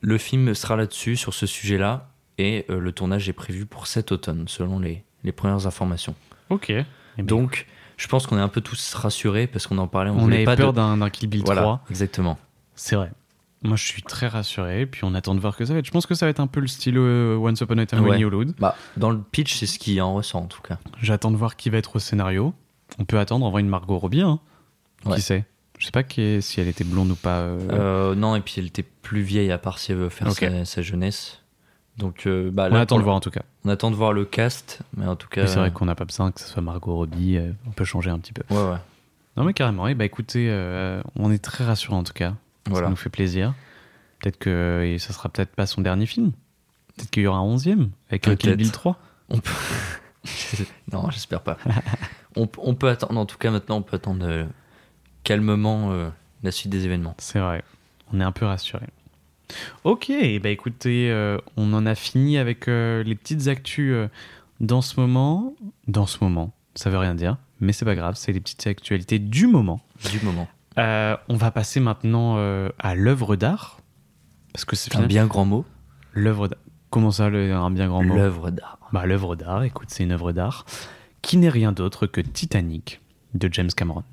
le film sera là-dessus, sur ce sujet-là, et euh, le tournage est prévu pour cet automne, selon les, les premières informations. Ok. Eh Donc, je pense qu'on est un peu tous rassurés, parce qu'on en parlait, on, on voulait avait pas peur de... d'un Kill Bill Voilà, 3. exactement. C'est vrai. Moi, je suis très rassuré. Puis on attend de voir que ça va être. Je pense que ça va être un peu le style euh, Once Upon a Time in Ouais. Hollywood. Bah, dans le pitch, c'est ce qui en ressent, en tout cas. J'attends de voir qui va être au scénario. On peut attendre en vrai une Margot Robbie. Hein. Ouais. Qui sait? Je sais pas qui- si elle était blonde ou pas. euh, Euh, non, et puis elle était plus vieille, à part si elle veut faire sa jeunesse. Donc, euh, bah, on là, attend de voir en tout cas. On attend de voir le cast, mais en tout cas. C'est vrai qu'on n'a pas besoin que ce soit Margot Robbie. euh, on peut changer un petit peu. Ouais, ouais. Non, mais carrément. Et bah écoutez, euh, on est très rassurant en tout cas. Ça nous fait plaisir. Peut-être que et ça sera peut-être pas son dernier film. Peut-être qu'il y aura un onzième avec un Kill. Bill 3. On peut... non, j'espère pas. on, on peut attendre, en tout cas maintenant, on peut attendre euh, calmement euh, la suite des événements. C'est vrai. On est un peu rassuré. Ok, bah écoutez, euh, on en a fini avec euh, les petites actus euh, dans ce moment. Dans ce moment, ça veut rien dire, mais c'est pas grave, c'est les petites actualités du moment. Du moment. On va passer maintenant à l'œuvre d'art. Parce que c'est C'est un bien grand mot. l'œuvre d'art. Comment ça, le- un bien grand mot L'œuvre d'art. Bah, l'œuvre d'art, écoute, c'est une œuvre d'art qui n'est rien d'autre que Titanic de James Cameron.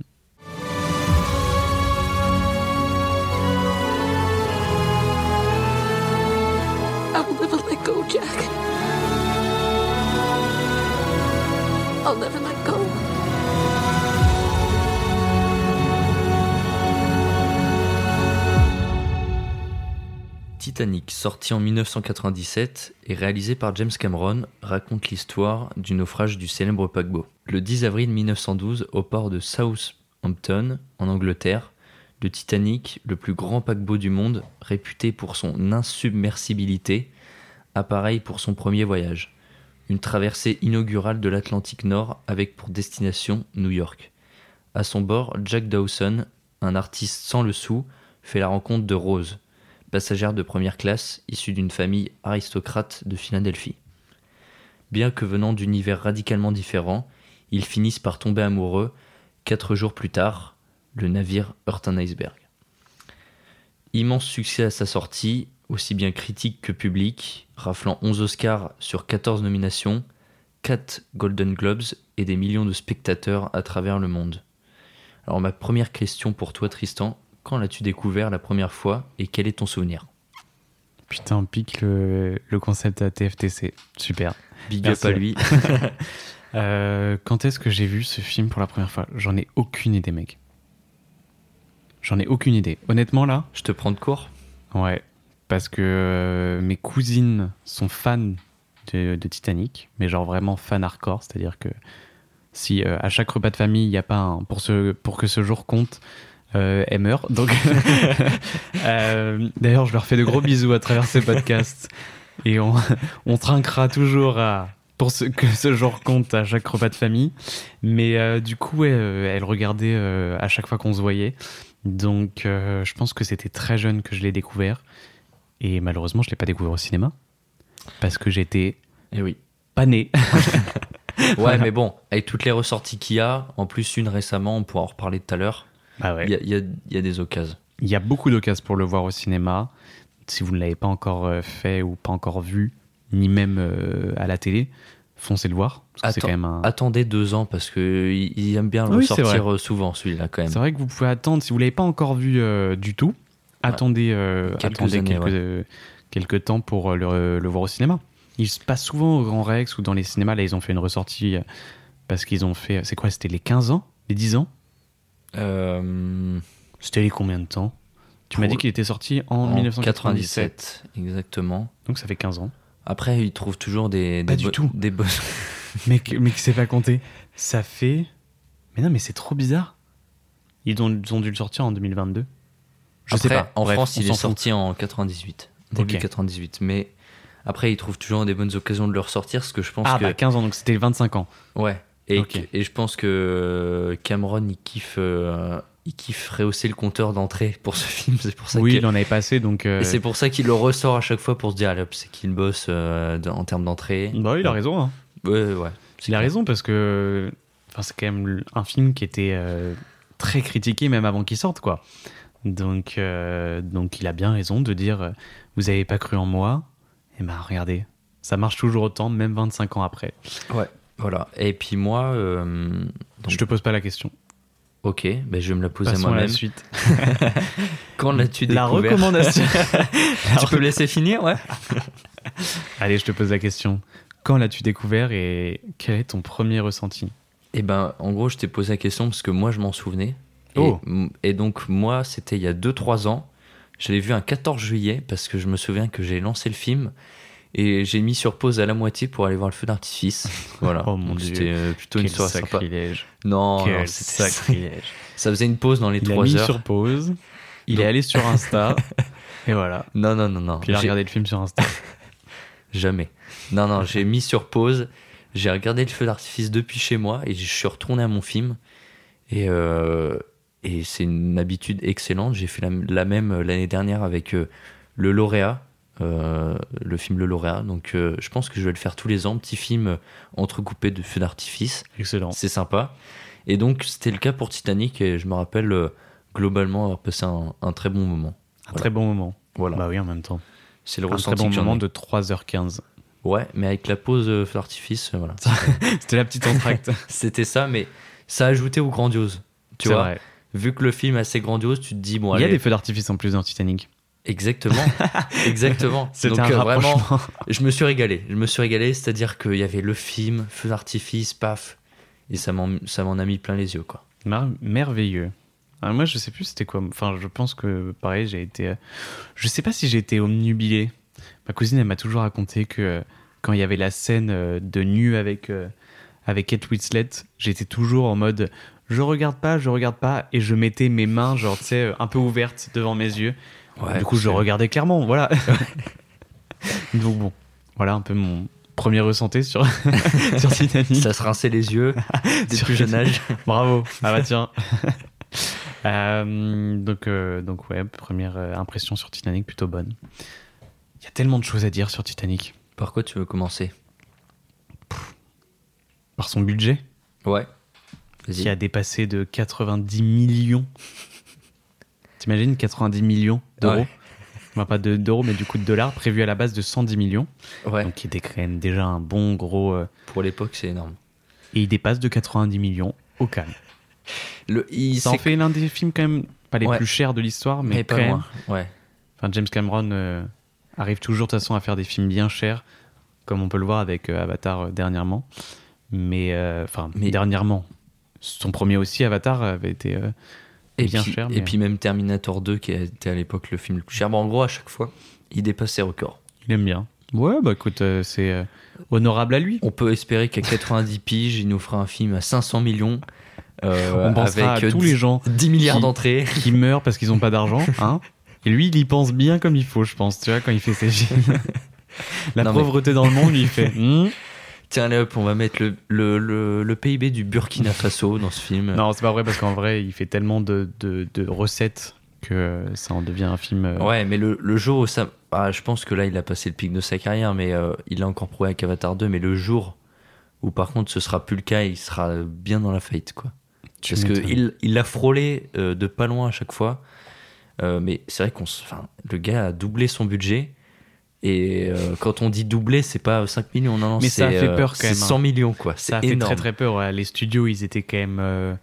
Titanic, sorti en 1997 et réalisé par James Cameron, raconte l'histoire du naufrage du célèbre paquebot. Le 10 avril 1912, au port de Southampton, en Angleterre, le Titanic, le plus grand paquebot du monde, réputé pour son insubmersibilité, appareille pour son premier voyage. Une traversée inaugurale de l'Atlantique Nord avec pour destination New York. À son bord, Jack Dawson, un artiste sans le sou, fait la rencontre de Rose, passagère de première classe issue d'une famille aristocrate de Philadelphie. Bien que venant d'univers radicalement différents, ils finissent par tomber amoureux. Quatre jours plus tard, le navire heurte un iceberg. Immense succès à sa sortie, aussi bien critique que public, raflant 11 Oscars sur 14 nominations, 4 Golden Globes et des millions de spectateurs à travers le monde. Alors ma première question pour toi Tristan, quand l'as-tu découvert la première fois et quel est ton souvenir? Putain, on pique le, le concept à TFTC. Super. Big Merci. up à lui. Euh, quand est-ce que j'ai vu ce film pour la première fois? J'en ai aucune idée, mec. J'en ai aucune idée. Honnêtement, là, Je te prends de court ouais. Parce que euh, mes cousines sont fans de, de Titanic, mais genre vraiment fan hardcore. C'est-à-dire que si euh, à chaque repas de famille, il n'y a pas un. Pour, ce, pour que ce jour compte, euh, elle meurt. Donc, euh, d'ailleurs, je leur fais de gros bisous à travers ces podcasts. Et on, on trinquera toujours à, pour ce, que ce genre compte à chaque repas de famille. Mais euh, du coup, euh, elle regardait euh, à chaque fois qu'on se voyait. Donc, euh, je pense que c'était très jeune que je l'ai découvert. Et malheureusement, je ne l'ai pas découvert au cinéma. Parce que j'étais Et oui. pas né. Ouais, mais bon, avec toutes les ressorties qu'il y a, en plus une récemment, on pourra en reparler tout à l'heure. Ouais. Il y, a, y y des occasions. Il y a beaucoup d'occasions pour le voir au cinéma. Si vous ne l'avez pas encore euh, fait ou pas encore vu, ni même euh, à la télé, foncez le voir. Parce que quand même un... Attendez deux ans parce que il aime bien le Oui, sortir euh, souvent celui-là quand même. C'est vrai que vous pouvez attendre, si vous ne l'avez pas encore vu euh, du tout, attendez, euh, Quelques attendez années, quelques, ouais. quelques temps pour le, le voir au cinéma. Il se passe souvent au Grand Rex ou dans les cinémas. Là, ils ont fait une ressortie parce qu'ils ont fait. C'est quoi C'était les 15 ans Les 10 ans Euh, C'était les combien de temps? Tu m'as dit qu'il était sorti en, en 1997. 97, exactement. Donc ça fait 15 ans. Après, ils trouvent toujours des, Pas des du bo- tout. des bonnes. Mais, qui s'est pas compté. Ça fait. Mais non, mais c'est trop bizarre. Ils ont, ils ont dû le sortir en 2022. Je Après, sais pas. En Bref, France, il est sorti en 98, début Ok. 98. Mais après, ils trouvent toujours des bonnes occasions de le ressortir, ce que je pense Ah, que bah 15 ans, donc c'était 25 ans. ouais. Et, je pense que Cameron, il kiffe, euh, il kiffe rehausser le compteur d'entrée pour ce film. C'est pour ça Oui, il en avait passé, donc. euh, Et c'est pour ça qu'il le ressort à chaque fois pour se dire, hop, c'est qu'il bosse euh, en termes d'entrée. Bah, il a raison. Hein. Ouais, Il a clair. raison parce que enfin, c'est quand même un film qui était euh, très critiqué même avant qu'il sorte quoi. Donc, euh, donc il a bien raison de dire euh, vous avez pas cru en moi? Et ben regardez ça marche toujours autant même 25 ans après. Ouais, voilà. Et puis moi, euh, donc, Je te pose pas la question. ok, ben je vais me la poser Passons à la moi-même. suite. Quand l'as-tu La découvert recommandation. Tu peux me laisser finir, ouais. Allez, je te pose la question. Quand l'as-tu découvert et quel est ton premier ressenti? Et ben, en gros, je t'ai posé la question parce que moi, je m'en souvenais. Et, Oh. et donc, moi, c'était il y a 2-3 ans. Je l'ai vu un 14 juillet parce que je me souviens que j'ai lancé le film et j'ai mis sur pause à la moitié pour aller voir le feu d'artifice. Voilà. Oh mon. C'était euh, plutôt une soirée sacrilège. Non, non, Quel c'était- sacrilège. ça faisait une pause dans les Il a 3 mis heures. sur pause. Il Donc- est allé sur Insta. et voilà. Non, non, non, non. Puis il a regardé le film sur Insta. Jamais. Non, non, j'ai mis sur pause. J'ai regardé le feu d'artifice depuis chez moi et je suis retourné à mon film. Et, euh, et c'est une habitude excellente. J'ai fait la, la même euh, l'année dernière avec euh, Le Lauréat, euh, le film Le Lauréat. Donc euh, je pense que je vais le faire tous les ans. Petit film entrecoupé de feux d'artifice. Excellent. C'est sympa. Et donc c'était le cas pour Titanic et je me rappelle euh, globalement avoir passé un, un très bon moment. Un très bon moment. Voilà. Bah oui, en même temps. c'est le Un très ressenti bon moment de 3h15. Ouais, mais avec la pause euh, feu d'artifice, voilà. C'était la petite entracte. C'était ça, mais ça ajoutait au grandiose. Tu vois, vrai. vu que le film est assez grandiose, tu te dis, bon, Il y a des feux d'artifice en plus dans Titanic. Exactement, exactement. Donc un euh, vraiment, je me suis régalé. Je me suis régalé, c'est-à-dire qu'il y avait le film, feu d'artifice, paf, et ça m'en a mis plein les yeux, quoi. Mer- merveilleux. Ah, moi, je sais plus c'était quoi. Enfin, je pense que pareil, j'ai été. euh, Je sais pas si j'ai été omnubilé. Ma cousine, elle m'a toujours raconté que euh, quand il y avait la scène euh, de nu avec avec Kate Winslet, j'étais toujours en mode je regarde pas, je regarde pas, et je mettais mes mains genre tu sais un peu ouvertes devant mes yeux. Ouais, du coup, je que- regardais clairement. Voilà. Donc bon, voilà un peu mon premier ressenti sur sur Titanic. Ça se rinçait les yeux dès Sur plus jeune âge. Bravo. Ah bah tiens. Euh, donc, euh, donc ouais, première euh, impression sur Titanic plutôt bonne. Il y a tellement de choses à dire sur Titanic. Par quoi tu veux commencer? Par son budget, Ouais. qui a dépassé de 90 millions. T'imagines 90 millions? D'euros Ouais. Enfin, pas de- d'euros, mais du coup de dollars, prévu à la base de 110 millions. Ouais. Donc qui était quand même déjà un bon gros... euh, Pour l'époque, c'est énorme. et il dépasse de 90 millions au calme. Le, il Ça en fait l'un des films quand même, pas les Ouais. plus chers de l'histoire, mais, mais quand pas même. loin. Ouais. Enfin, James Cameron euh, arrive toujours de toute façon à faire des films bien chers, comme on peut le voir avec euh, Avatar dernièrement. Mais enfin, Mais- dernièrement, son premier aussi, Avatar, avait été Et bien puis, cher. et mais puis même Terminator 2 qui était à l'époque le film le plus cher. Bon, en gros, à chaque fois, il dépasse ses records. il aime bien. Ouais, bah écoute, euh, c'est euh, honorable à lui. On peut espérer qu'à 90 piges, il nous fera un film à 500 millions euh, On pensera avec à tous 10 les gens 10 milliards d'entrées. qui meurent parce qu'ils n'ont pas d'argent. Hein et lui, il y pense bien comme il faut, je pense, tu vois, quand il fait ses films. La Non, mais- pauvreté dans le monde, lui, il fait. Tiens, allez hop, on va mettre le, le, le, le PIB du Burkina Faso dans ce film. Non, c'est pas vrai parce qu'en vrai, il fait tellement de, de, de recettes que ça en devient un film. euh, Ouais, mais le, le jour où ça. Ah, je pense que là, il a passé le pic de sa carrière, mais euh, il a encore prouvé avec Avatar 2. Mais le jour où, par contre, ce sera plus le cas, il sera bien dans la faillite, quoi. tu Parce qu'il il l'a frôlé euh, de pas loin à chaque fois. Mais c'est vrai qu'on. Enfin, le gars a doublé son budget. Et euh, quand on dit doublé, c'est pas 5 millions, non, non, Mais ça fait euh, peur quand c'est même, hein. 100 millions, quoi. Ça a fait très très peur. ouais. Les studios, ils étaient quand même. euh,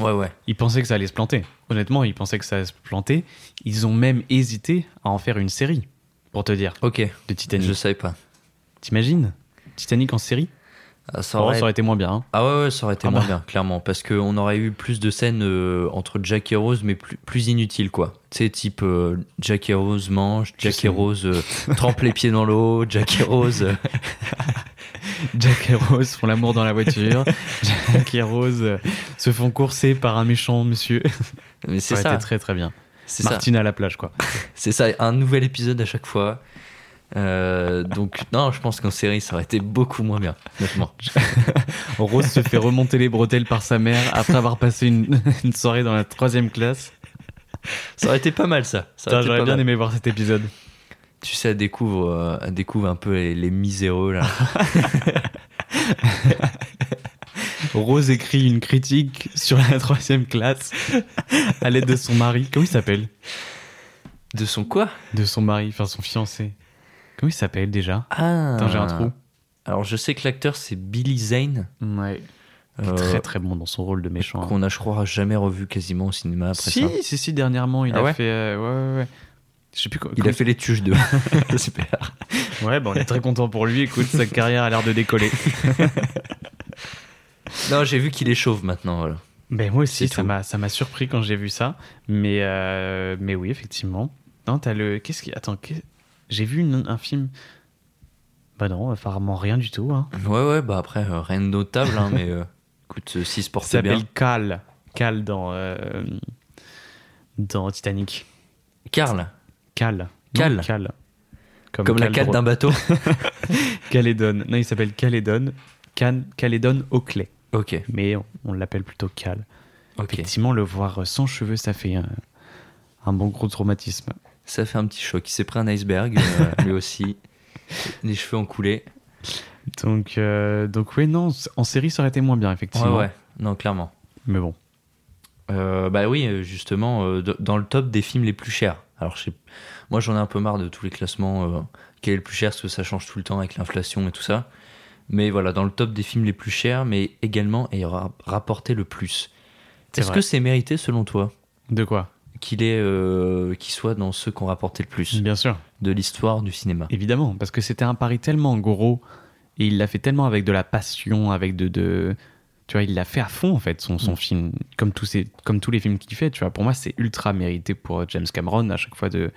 Ouais, ouais. Ils pensaient que ça allait se planter. Honnêtement, ils pensaient que ça allait se planter. Ils ont même hésité à en faire une série, pour te dire, Ok, de Titanic. je savais pas. T'imagines? Titanic en série? Ah, ça Oh, aurait Ça aurait été moins bien. hein. Ah ouais, ouais, ça aurait été Ah moins bah. bien, clairement. Parce qu'on aurait eu plus de scènes euh, entre Jack et Rose, mais plus, plus inutiles, quoi. Tu sais, type euh, Jack et Rose mange, Jack et Rose euh, trempe les pieds dans l'eau, Jack et Rose. Jack et Rose font l'amour dans la voiture. Jack et Rose se font courser par un méchant monsieur. mais Ça c'est aurait ça. été très très bien. C'est ça. Martine à la plage, quoi. C'est ça, un nouvel épisode à chaque fois. Euh, donc, non, je pense qu'en série, ça aurait été beaucoup moins bien, honnêtement. Rose se fait remonter les bretelles par sa mère après avoir passé une, une soirée dans la troisième classe. Ça aurait été pas mal, ça. Ça J'aurais bien mal. aimé voir cet épisode. Tu sais, elle découvre, euh, elle découvre un peu les, les miséreux, là. Rose écrit une critique sur la troisième classe à l'aide de son mari. Comment il s'appelle? De son quoi? De son mari, enfin son fiancé. Comment il s'appelle déjà Ah Attends, j'ai un trou. Alors, je sais que l'acteur, c'est Billy Zane. Ouais. Qui est Euh, très très bon dans son rôle de méchant. hein. qu'on a, je crois, jamais revu quasiment au cinéma après si, ça. si, si, dernièrement, il Ah a ouais fait. euh, ouais, ouais, ouais. Je sais plus quoi. Il a fait les Tuches 2. Super. Ouais, bah, on est très content pour lui. Écoute, sa carrière a l'air de décoller. Non, j'ai vu qu'il est chauve maintenant. Voilà. Ben moi aussi, ça m'a ça m'a surpris quand j'ai vu ça. Mais euh, mais oui, effectivement. Non, t'as le. Qu'est-ce qui. Attends, qu'est- j'ai vu une- un film. Bah non, apparemment rien du tout. Hein. Ouais, ouais, bah après, euh, rien de notable, hein, mais euh, écoute, euh, s'il se porte bien. s'appelle Cal. Cal dans euh, dans Titanic. Carl, Cal. Non, Cal. Cal. comme la Cal cale d'un bateau. Calédon. Non, il s'appelle Calédon. Can... Calédon Oakley. ok, Mais on, on l'appelle plutôt Cal. ok. Effectivement, le voir sans cheveux, ça fait un, un bon gros traumatisme. Ça fait un petit choc. Il s'est pris un iceberg, euh, lui aussi. Les cheveux ont coulé. Donc, euh, donc oui, non, en série, ça aurait été moins bien, Ouais, effectivement. ouais, non, clairement. Mais bon. Euh, bah oui, justement, dans le top des films les plus chers. Alors, je sais- moi, j'en ai un peu marre de tous les classements. quel est le plus cher Parce que ça change tout le temps avec l'inflation et tout ça. Mais voilà, dans le top des films les plus chers, mais également ayant rapporté le plus. Est-ce que c'est mérité selon toi? De quoi? Qu'il est, euh, qu'il soit dans ceux qui ont rapporté le plus Bien sûr. de l'histoire du cinéma Évidemment, parce que c'était un pari tellement gros et il l'a fait tellement avec de la passion, avec de, de tu vois, il l'a fait à fond en fait son, son Mm. film, comme tous ces, comme tous les films qu'il fait. Tu vois, pour moi, c'est ultra mérité pour James Cameron à chaque fois de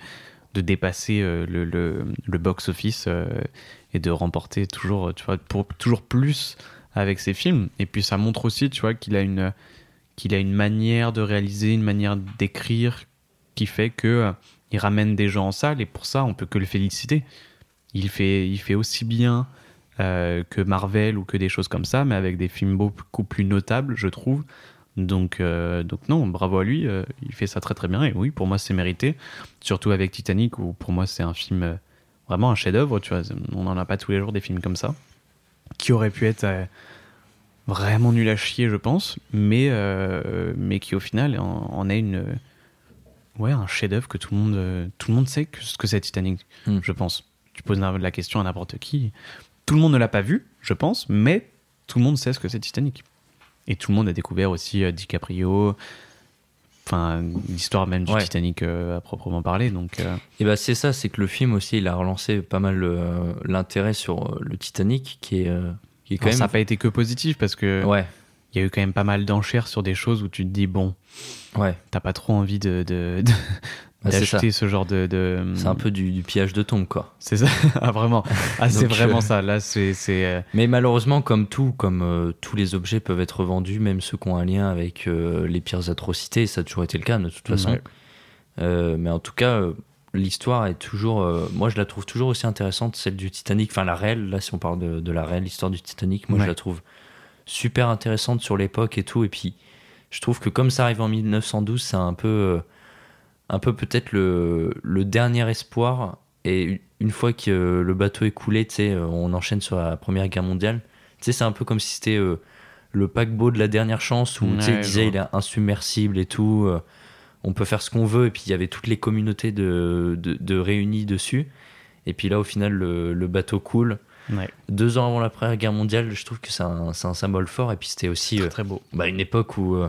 de dépasser euh, le, le, le box office euh, et de remporter toujours, tu vois, pour toujours plus avec ses films. Et puis ça montre aussi, tu vois, qu'il a une qu'il a une manière de réaliser, une manière d'écrire qui fait que euh, il ramène des gens en salle et pour ça on peut que le féliciter. Il fait, il fait aussi bien euh, que Marvel ou que des choses comme ça, mais avec des films beaucoup plus notables, je trouve. Donc, euh, donc non, bravo à lui, il fait ça très très bien et oui, pour moi c'est mérité. Surtout avec Titanic où pour moi c'est un film vraiment un chef-d'œuvre. Tu vois, on n'en a pas tous les jours des films comme ça qui auraient pu être vraiment nul à chier, je pense, mais euh, mais qui au final en, en est une ouais un chef-d'œuvre que tout le monde tout le monde sait que ce que c'est Titanic, Hmm. je pense. Tu poses la question à n'importe qui, tout le monde ne l'a pas vu, je pense, mais tout le monde sait ce que c'est Titanic. Et tout le monde a découvert aussi euh, DiCaprio, enfin l'histoire même du Ouais. Titanic euh, à proprement parler. Donc euh, Et bah c'est ça, c'est que le film aussi, il a relancé pas mal euh, l'intérêt sur le Titanic, qui est, qui est quand alors, même. ça n'a pas été que positif parce que Ouais, il y a eu quand même pas mal d'enchères sur des choses où tu te dis bon, ouais. t'as pas trop envie de, de, de, Ah, d'acheter ce genre de. de- C'est un peu du, du pillage de tombe, quoi. C'est ça, ah, vraiment. Ah, c'est Donc, vraiment euh, ça. Là, c'est. euh, Mais malheureusement, comme tout, comme euh, tous les objets peuvent être vendus, même ceux qui ont un lien avec euh, les pires atrocités, ça a toujours été le cas de toute façon. ouais. Euh, mais en tout cas, euh, l'histoire est toujours. euh, moi, je la trouve toujours aussi intéressante, celle du Titanic. Enfin, la réelle, là, si on parle de, de la réelle histoire du Titanic, moi, Ouais. je la trouve super intéressante sur l'époque et tout. Et puis, je trouve que comme ça arrive en 1912, c'est un peu. euh, un peu peut-être le, le dernier espoir. Et une fois que le bateau est coulé, tu sais, euh, on enchaîne sur la Première Guerre mondiale. Tu sais, c'est un peu comme si c'était euh, le paquebot de la dernière chance où tu sais, il disait il est insubmersible et tout. euh, on peut faire ce qu'on veut. Et puis il y avait toutes les communautés de, de, de réunies dessus. Et puis là, au final, le, le bateau coule. Ouais. Deux ans avant la Première Guerre mondiale, je trouve que c'est un, un symbole fort. Et puis c'était aussi euh, Très beau. bah, une époque où euh,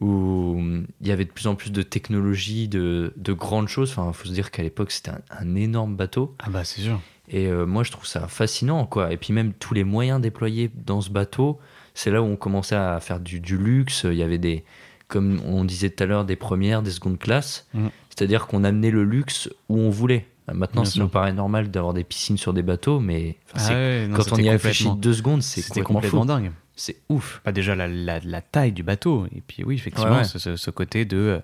où il y avait de plus en plus de technologies, de, de grandes choses. Enfin, faut se dire qu'à l'époque c'était un, un énorme bateau. Ah, bah, c'est sûr. Et euh, moi, je trouve ça fascinant, quoi. Et puis même tous les moyens déployés dans ce bateau, c'est là où on commençait à faire du, du luxe. Il y avait des, comme on disait tout à l'heure, des premières, des secondes classes. Mhm. C'est-à-dire qu'on amenait le luxe où on voulait. Maintenant, Bien ça sûr. nous paraît normal d'avoir des piscines sur des bateaux, mais Ah ouais, non, quand on y réfléchit deux secondes, c'est complètement, complètement fou. dingue. C'est ouf. Pas déjà la, la, la taille du bateau. Et puis, oui, effectivement, Ouais, ouais. Ce, côté de. euh,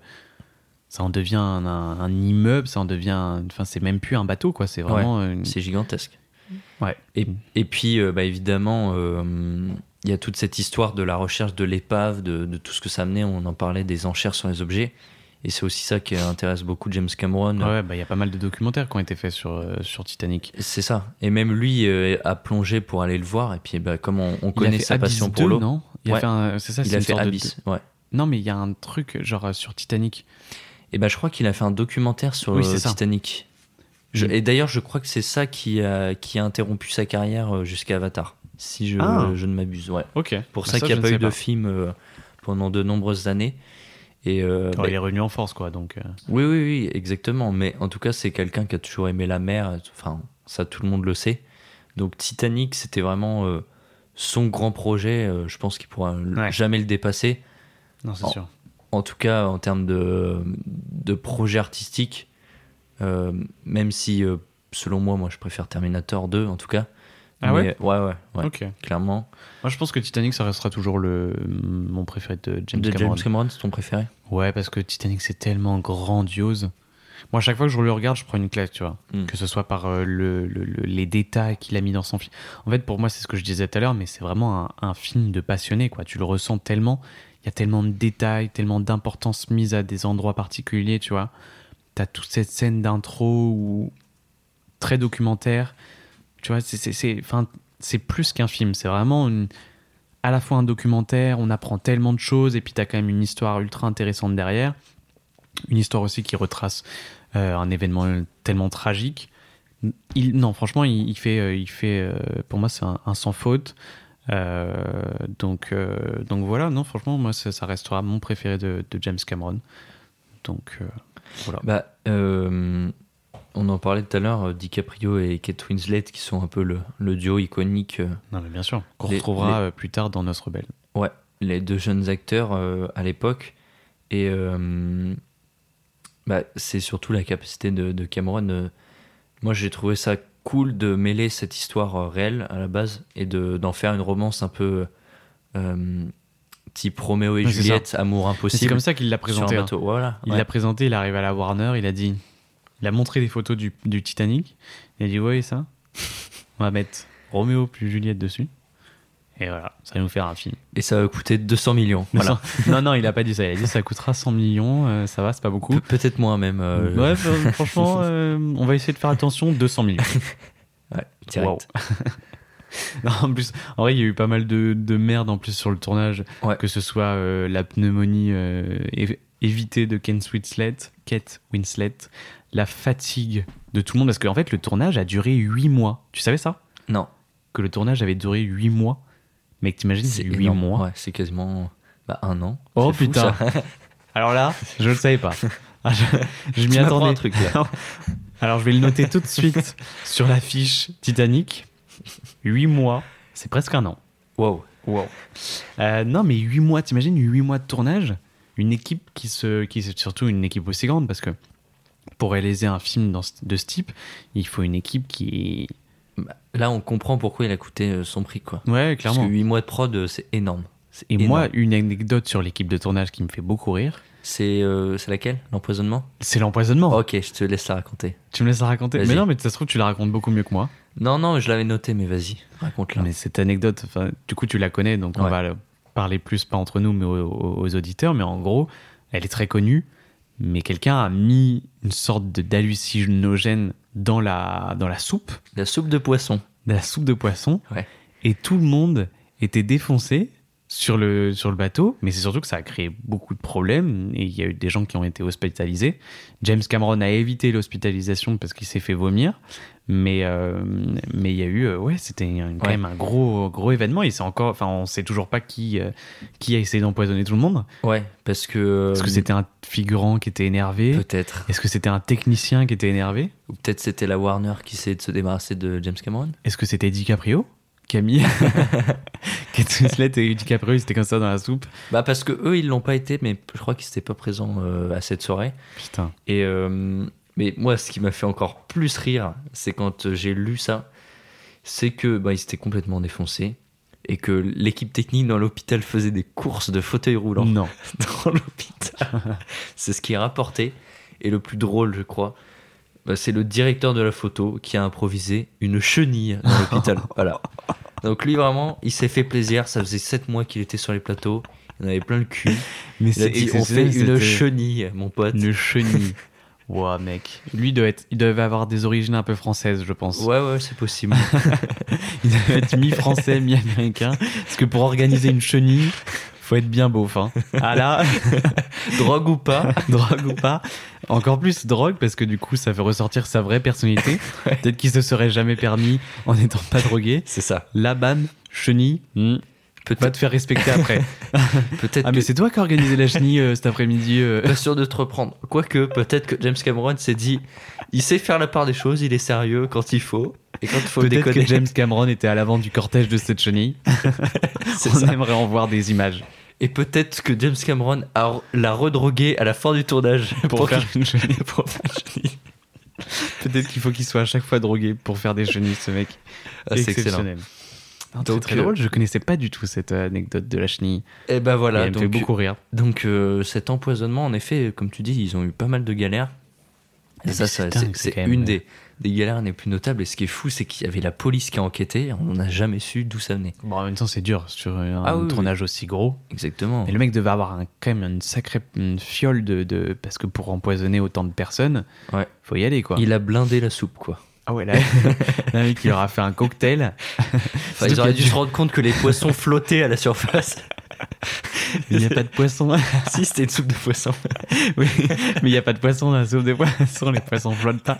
Ça en devient un, un- un immeuble, ça en devient. Enfin, c'est même plus un bateau, quoi. C'est vraiment. une- C'est gigantesque. Ouais. Et, et puis, euh, bah, évidemment, euh, il y a toute cette histoire de la recherche de l'épave, de, de tout ce que ça amenait. On en parlait des enchères sur les objets. Et c'est aussi ça qui intéresse beaucoup James Cameron. Ouais, bah, il y a pas mal de documentaires qui ont été faits sur, euh, sur Titanic. C'est ça. Et même lui euh, a plongé pour aller le voir. Et puis, bah, comme on, connaît sa Abyss passion 2, pour l'eau, non? Il a fait un- C'est ça, il c'est a une fait sorte de- Abyss. Ouais. Non, mais il y a un truc, genre, euh, sur Titanic. Et bah, je crois qu'il a fait un documentaire sur Oui. Titanic. Je- et d'ailleurs, je crois que c'est ça qui a, qui a interrompu sa carrière jusqu'à Avatar. Si je, Ah. je ne m'abuse. Ouais. Ok. Pour Bah, ça, qu'il n'y a pas eu de film euh, pendant de nombreuses années. Et euh, Oh, bah, il est revenu en force, quoi. Donc, euh, oui, oui, oui, exactement. Mais en tout cas, c'est quelqu'un qui a toujours aimé la mer. Enfin, ça, tout le monde le sait. Donc, Titanic, c'était vraiment euh, son grand projet. Euh, je pense qu'il pourra Ouais. jamais le dépasser. non, c'est sûr. En tout cas, en termes de, de projet artistique, euh, même si, euh, selon moi, moi, je préfère Terminator 2, en tout cas. Ah Mais- Ouais, ouais, ouais, Ok. clairement. Moi, je pense que Titanic, ça restera toujours le mon préféré de James de Cameron. James Cameron, c'est ton préféré Ouais, parce que Titanic, c'est tellement grandiose. Moi, à chaque fois que je le regarde, je prends une claque, tu vois. Mm. Que ce soit par euh, le, le- le- les détails qu'il a mis dans son film. En fait, pour moi, c'est ce que je disais tout à l'heure, mais c'est vraiment un, un film de passionné, quoi. Tu le ressens tellement. Il y a tellement de détails, tellement d'importance mise à des endroits particuliers, tu vois. T'as toute cette scène d'intro où très documentaire. Tu vois, c'est- plus qu'un film. C'est vraiment à la fois un documentaire, on apprend tellement de choses, et puis t'as quand même une histoire ultra intéressante derrière. Une histoire aussi qui retrace euh, un événement tellement tragique. Non, franchement, il, fait, euh, il fait euh, pour moi, c'est un, sans faute. Euh, donc, euh, donc voilà, non, franchement, moi, ça, restera mon préféré de, de James Cameron. Donc euh, voilà. Bah, euh, on en parlait tout à l'heure, euh, DiCaprio et Kate Winslet, qui sont un peu le, le duo iconique. euh, Non, mais bien sûr, qu'on Les- retrouvera les- euh, plus tard dans Nos Rebelles. Ouais, les deux jeunes acteurs euh, à l'époque. Et euh, bah, c'est surtout la capacité de, de Cameron. moi, j'ai trouvé ça cool de mêler cette histoire réelle à la base et de, d'en faire une romance un peu euh, type Roméo et Juliette, amour Mais C'est impossible. comme ça qu'il l'a présenté. hein. Voilà. Il ouais. l'a présenté, il arrive à la Warner, il a dit, il a montré des photos du, du Titanic. Il a dit ouais ça, on va mettre Roméo plus Juliette dessus. Et voilà, ça va nous faire un film. Et ça va coûter 200 millions. Voilà. non non, il a pas dit ça. Il a dit ça coûtera 100 millions, euh, ça va, c'est pas beaucoup. Pe- Peut-être moins même. euh, Ouais, euh, franchement, euh, on va essayer de faire attention. 200 millions. ouais, direct. Wow. Non, en plus, en vrai, il y a eu pas mal de, de merde en plus sur le tournage, Ouais. que ce soit euh, la pneumonie év- évitée de Ken Winslet, Kate Winslet, la fatigue de tout le monde, parce qu'en fait, le tournage a duré 8 mois. Tu savais ça? Non. Que le tournage avait duré 8 mois Mec, t'imagines, c'est 8 énorme. mois? Ouais, c'est quasiment bah, un an. Oh fou, putain. Alors là, je le savais pas. Ah, je je m'y attendais. un truc, là. Alors je vais le noter tout de suite sur la fiche Titanic. 8 mois, c'est presque un an. Wow. Wow. Euh, non, mais 8 mois, t'imagines 8 mois de tournage? Une équipe qui se. Qui, surtout une équipe aussi grande parce que pour réaliser un film dans ce- de ce type, il faut une équipe qui. Bah, Là, on comprend pourquoi il a coûté euh, son prix, quoi. Ouais, Parce clairement. que 8 mois de prod, euh, c'est énorme. Et énorme. moi, une anecdote sur l'équipe de tournage qui me fait beaucoup rire, C'est euh, laquelle L'empoisonnement? C'est l'empoisonnement. Ok, je te laisse la raconter. Tu me laisses la raconter. Mais non, mais ça se trouve, tu la racontes beaucoup mieux que moi. Non, non, je l'avais noté, mais vas-y, raconte-la. Mais cette anecdote, du coup, tu la connais, donc on va le parler plus, pas entre nous, mais aux auditeurs. Mais en gros, elle est très connue. Mais quelqu'un a mis une sorte de- d'hallucinogène dans la, dans la soupe, La soupe de poisson. de la soupe de poisson. Ouais. Et tout le monde était défoncé sur le, sur le bateau. Mais c'est surtout que ça a créé beaucoup de problèmes. Et il y a eu des gens qui ont été hospitalisés. James Cameron a évité l'hospitalisation parce qu'il s'est fait vomir. Mais euh, mais il y a eu, euh, ouais, c'était quand Ouais. même un gros, gros événement. Et c'est encore, enfin, on sait toujours pas qui, euh, qui a essayé d'empoisonner tout le monde. Ouais, parce que. Est-ce que c'était un figurant qui était énervé? Peut-être. Est-ce que c'était un technicien qui était énervé? Ou peut-être c'était la Warner qui essayait de se débarrasser de James Cameron? Est-ce que c'était DiCaprio? Camille Kate Winslet et DiCaprio, ils étaient comme ça dans la soupe. Bah, parce que eux, ils l'ont pas été, mais je crois qu'ils n'étaient pas présents euh, à cette soirée. Putain. Et euh, mais moi, ce qui m'a fait encore plus rire, c'est quand euh, j'ai lu ça, c'est que bah, ils étaient complètement défoncés et que l'équipe technique dans l'hôpital faisait des courses de fauteuils roulants Non. dans l'hôpital. c'est ce qui est rapporté. Et le plus drôle, je crois, c'est le directeur de la photo qui a improvisé une chenille dans l'hôpital. voilà. Donc lui, vraiment, il s'est fait plaisir. Ça faisait 7 mois qu'il était sur les plateaux. Il en avait plein le cul. Mais Il a dit, on fait une chenille, mon pote. Une chenille. Ouah, mec. Lui, doit être, il devait avoir des origines un peu françaises, je pense. Ouais, ouais, c'est possible. Il devait être mi-français, mi-américain. Parce que pour organiser une chenille, faut être bien beauf. Hein. Ah là, Drogue ou pas drogue ou pas. Encore plus drogue, parce que du coup, ça fait ressortir sa vraie personnalité. Peut-être qu'il se serait jamais permis en n'étant pas drogué. C'est ça. La bam, chenille, hmm, va Peut-être te faire respecter après. peut-être Ah, que mais c'est toi qui as organisé la chenille euh, cet après-midi. euh. pas sûr de te reprendre. Quoique, peut-être que James Cameron s'est dit il sait faire la part des choses, il est sérieux quand il faut. Et quand il faut Peut-être déconner, que James Cameron était à l'avant du cortège de cette chenille. c'est On ça. aimerait en voir des images. Et peut-être que James Cameron a, l'a redrogué à la fin du tournage Pour faire une chenille. pour faire une chenille. Peut-être qu'il faut qu'il soit à chaque fois drogué pour faire des chenilles, ce mec. Ah, c'est excellent. Exceptionnel. Non, très, Donc, très euh, drôle. Je connaissais pas du tout cette euh, anecdote de la chenille. Et ben Et voilà. elle me fait Donc, beaucoup rire. donc euh, cet empoisonnement, en effet, comme tu dis, ils ont eu pas mal de galères. Et Mais ça, c'est ça, c'est, c'est c'est même- une des, des galères les plus notables. Et ce qui est fou, c'est qu'il y avait la police qui a enquêté. On n'a jamais su d'où ça venait. Bon, en même temps, c'est dur sur un Ah oui, tournage aussi gros. Exactement. Mais le mec devait avoir un- quand même une sacrée une fiole de, de- Parce que pour empoisonner autant de personnes, Ouais. faut y aller, quoi. Il a blindé la soupe, quoi. Ah ouais, là, le mec, il leur a fait un cocktail. Enfin, ils auraient dû se rendre compte que les poissons flottaient à la surface. Il n'y a pas de poisson. si, c'était une soupe de poisson. Oui, mais il n'y a pas de poisson dans la soupe de poisson, les poissons flottent pas.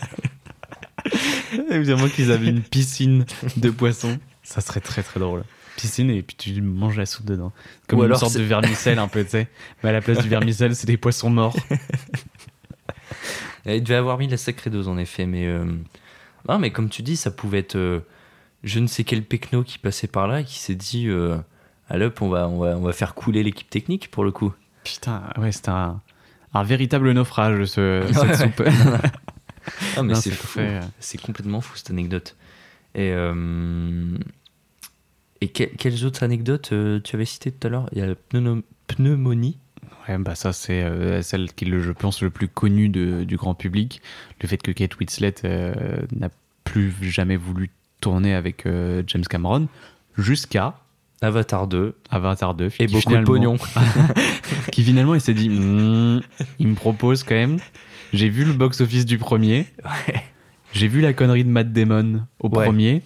Évidemment qu'ils avaient une piscine de poissons. Ça serait très très drôle. Piscine et puis tu manges la soupe dedans. Comme Ou une alors sorte de vermicelle un peu, tu sais. Mais à la place du vermicelle, c'est des poissons morts. Il devait avoir mis la sacrée dose, en effet. Mais, euh, non, mais comme tu dis, ça pouvait être euh, je ne sais quel pecno qui passait par là et qui s'est dit euh, Allez hop, on va, on, va, on va faire couler l'équipe technique pour le coup. Putain, ouais, c'était un, un véritable naufrage, ce, cette soupe. Ah, mais c'est fou. euh. C'est complètement fou cette anecdote. Et, euh, et que- quelles autres anecdotes euh, tu avais citées tout à l'heure? Il y a la pneumo- pneumonie. Ouais, bah ça c'est euh, celle qui est, le- je pense, le plus connu de- du grand public. Le fait que Kate Winslet n'a plus jamais voulu tourner avec James Cameron jusqu'à Avatar 2 Avatar 2. et qui beaucoup de pognon. Qui finalement il s'est dit, Hmm, il me propose quand même. J'ai vu le box-office du premier. J'ai vu la connerie de Matt Damon au Ouais. premier.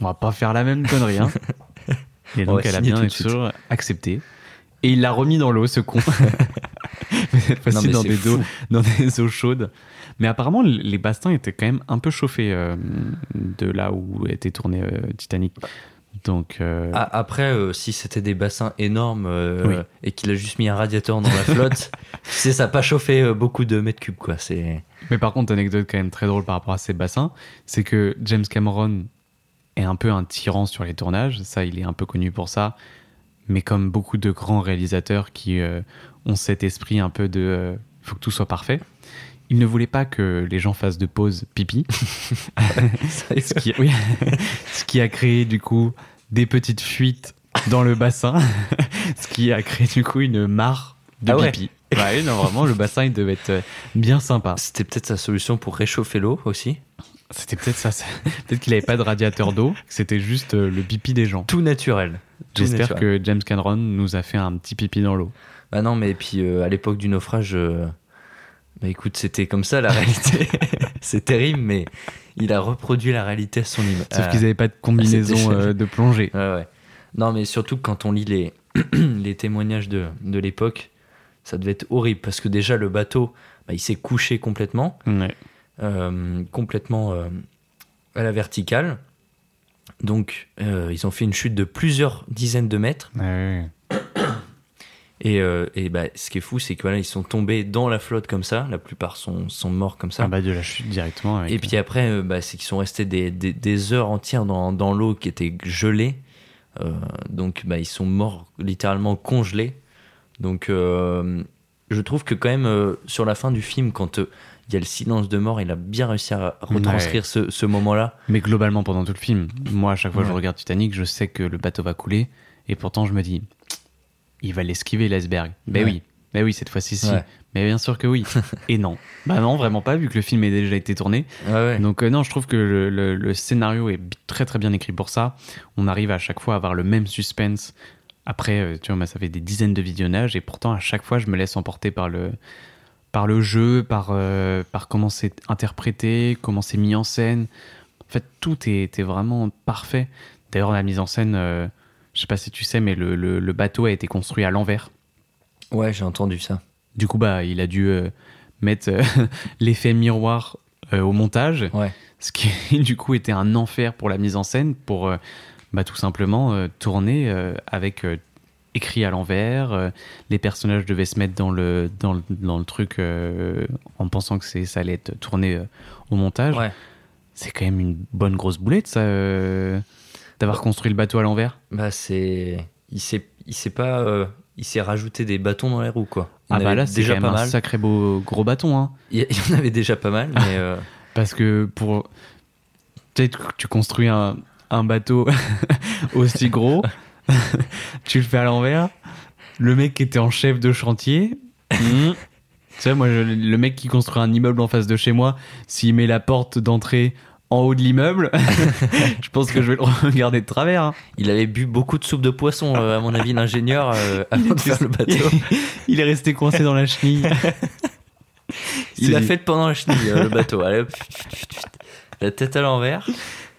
On va pas faire la même connerie. Hein. Et On donc elle a bien sûr accepté. Et il l'a remis dans l'eau, ce con. mais cette fois-ci des, eaux, dans des eaux chaudes. Mais apparemment, les bastins étaient quand même un peu chauffés euh, de là où était tourné euh, Titanic. Donc, euh, Ah, après, euh, si c'était des bassins énormes euh, Oui. et qu'il a juste mis un radiateur dans la flotte, tu sais, ça n'a pas chauffé beaucoup de mètres cubes, quoi. Mais par contre, anecdote quand même très drôle par rapport à ces bassins, c'est que James Cameron est un peu un tyran sur les tournages. Ça, il est un peu connu pour ça. Mais comme beaucoup de grands réalisateurs qui ont cet esprit un peu de faut que tout soit parfait, il ne voulait pas que les gens fassent de pause pipi. ce, qui, oui. ce qui a créé du coup des petites fuites dans le bassin, ce qui a créé du coup une mare de Ah ouais. pipi. Ouais, non, vraiment, le bassin il devait être bien sympa. C'était peut-être sa solution pour réchauffer l'eau aussi. C'était peut-être ça. Peut-être qu'il n'avait pas de radiateur d'eau, c'était juste euh, le pipi des gens. Tout naturel. J'espère que James Cameron nous a fait un petit pipi dans l'eau. Bah non, mais puis euh, à l'époque du naufrage, euh, bah écoute, c'était comme ça la réalité. c'est terrible, mais il a reproduit la réalité à son image. Sauf qu'ils n'avaient pas de combinaison c'était- euh, de plongée. Ouais, ouais. Non, mais surtout quand on lit les, les témoignages de, de l'époque, ça devait être horrible parce que déjà le bateau, bah, il s'est couché complètement, Ouais. euh, complètement euh, à la verticale. Donc, ils ont fait une chute de plusieurs dizaines de mètres. Et, euh, et bah, ce qui est fou, c'est que voilà, ils sont tombés dans la flotte comme ça. La plupart sont, sont morts comme ça. Ah bah de la chute directement. Avec... Et puis après, euh, bah, c'est qu'ils sont restés des, des, des heures entières dans, dans l'eau qui était gelée. Euh, donc bah, ils sont morts littéralement congelés. Donc euh, je trouve que quand même euh, sur la fin du film, quand euh, il y a le silence de mort, il a bien réussi à retranscrire ce, ce moment-là. Mais globalement, pendant tout le film, moi, à chaque fois que je regarde Titanic, je sais que le bateau va couler. Et pourtant, je me dis, il va l'esquiver, l'iceberg. Ben Ouais. oui, ben oui, cette fois-ci, si. Ouais. Mais bien sûr que oui. et non. Bah non, vraiment pas, vu que le film a déjà été tourné. Ouais. Donc euh, non, je trouve que le, le- le scénario est très très bien écrit pour ça. On arrive à chaque fois à avoir le même suspense. Après, euh, tu vois, moi, ça fait des dizaines de visionnages et pourtant à chaque fois, je me laisse emporter par le par le jeu, par euh, par comment c'est interprété, comment c'est mis en scène. En fait, tout est, était vraiment parfait. D'ailleurs, la mise en scène, je sais pas si tu sais, mais le, le- le bateau a été construit à l'envers. Ouais, j'ai entendu ça. Du coup, bah, il a dû euh, mettre euh, l'effet miroir euh, au montage, Ouais. ce qui du coup était un enfer pour la mise en scène, pour bah, tout simplement tourner avec écrit à l'envers. les personnages devaient se mettre dans le, dans le, dans le truc en pensant que ça allait être tourné au montage. Ouais. C'est quand même une bonne grosse boulette, ça, d'avoir construit le bateau à l'envers. Bah c'est, il s'est, il s'est pas, euh, il s'est rajouté des bâtons dans les roues quoi. Il y en Ah bah avait là, c'est déjà quand pas un mal. sacré beau gros bâton, hein. Il y- il y en avait déjà pas mal, mais euh, Parce que pour. Peut-être que tu construis un, un bateau aussi gros, tu le fais à l'envers. Le mec qui était en chef de chantier. hmm, Tu sais, moi, je- le mec qui construit un immeuble en face de chez moi, s'il met la porte d'entrée en haut de l'immeuble, je pense que je vais le regarder de travers. hein. il avait bu beaucoup de soupe de poisson, euh, à mon avis, l'ingénieur euh, avant de faire le bateau. Il est resté coincé dans la chenille. Il a fait pendant la chenille, euh, le bateau. Allez, la tête à l'envers.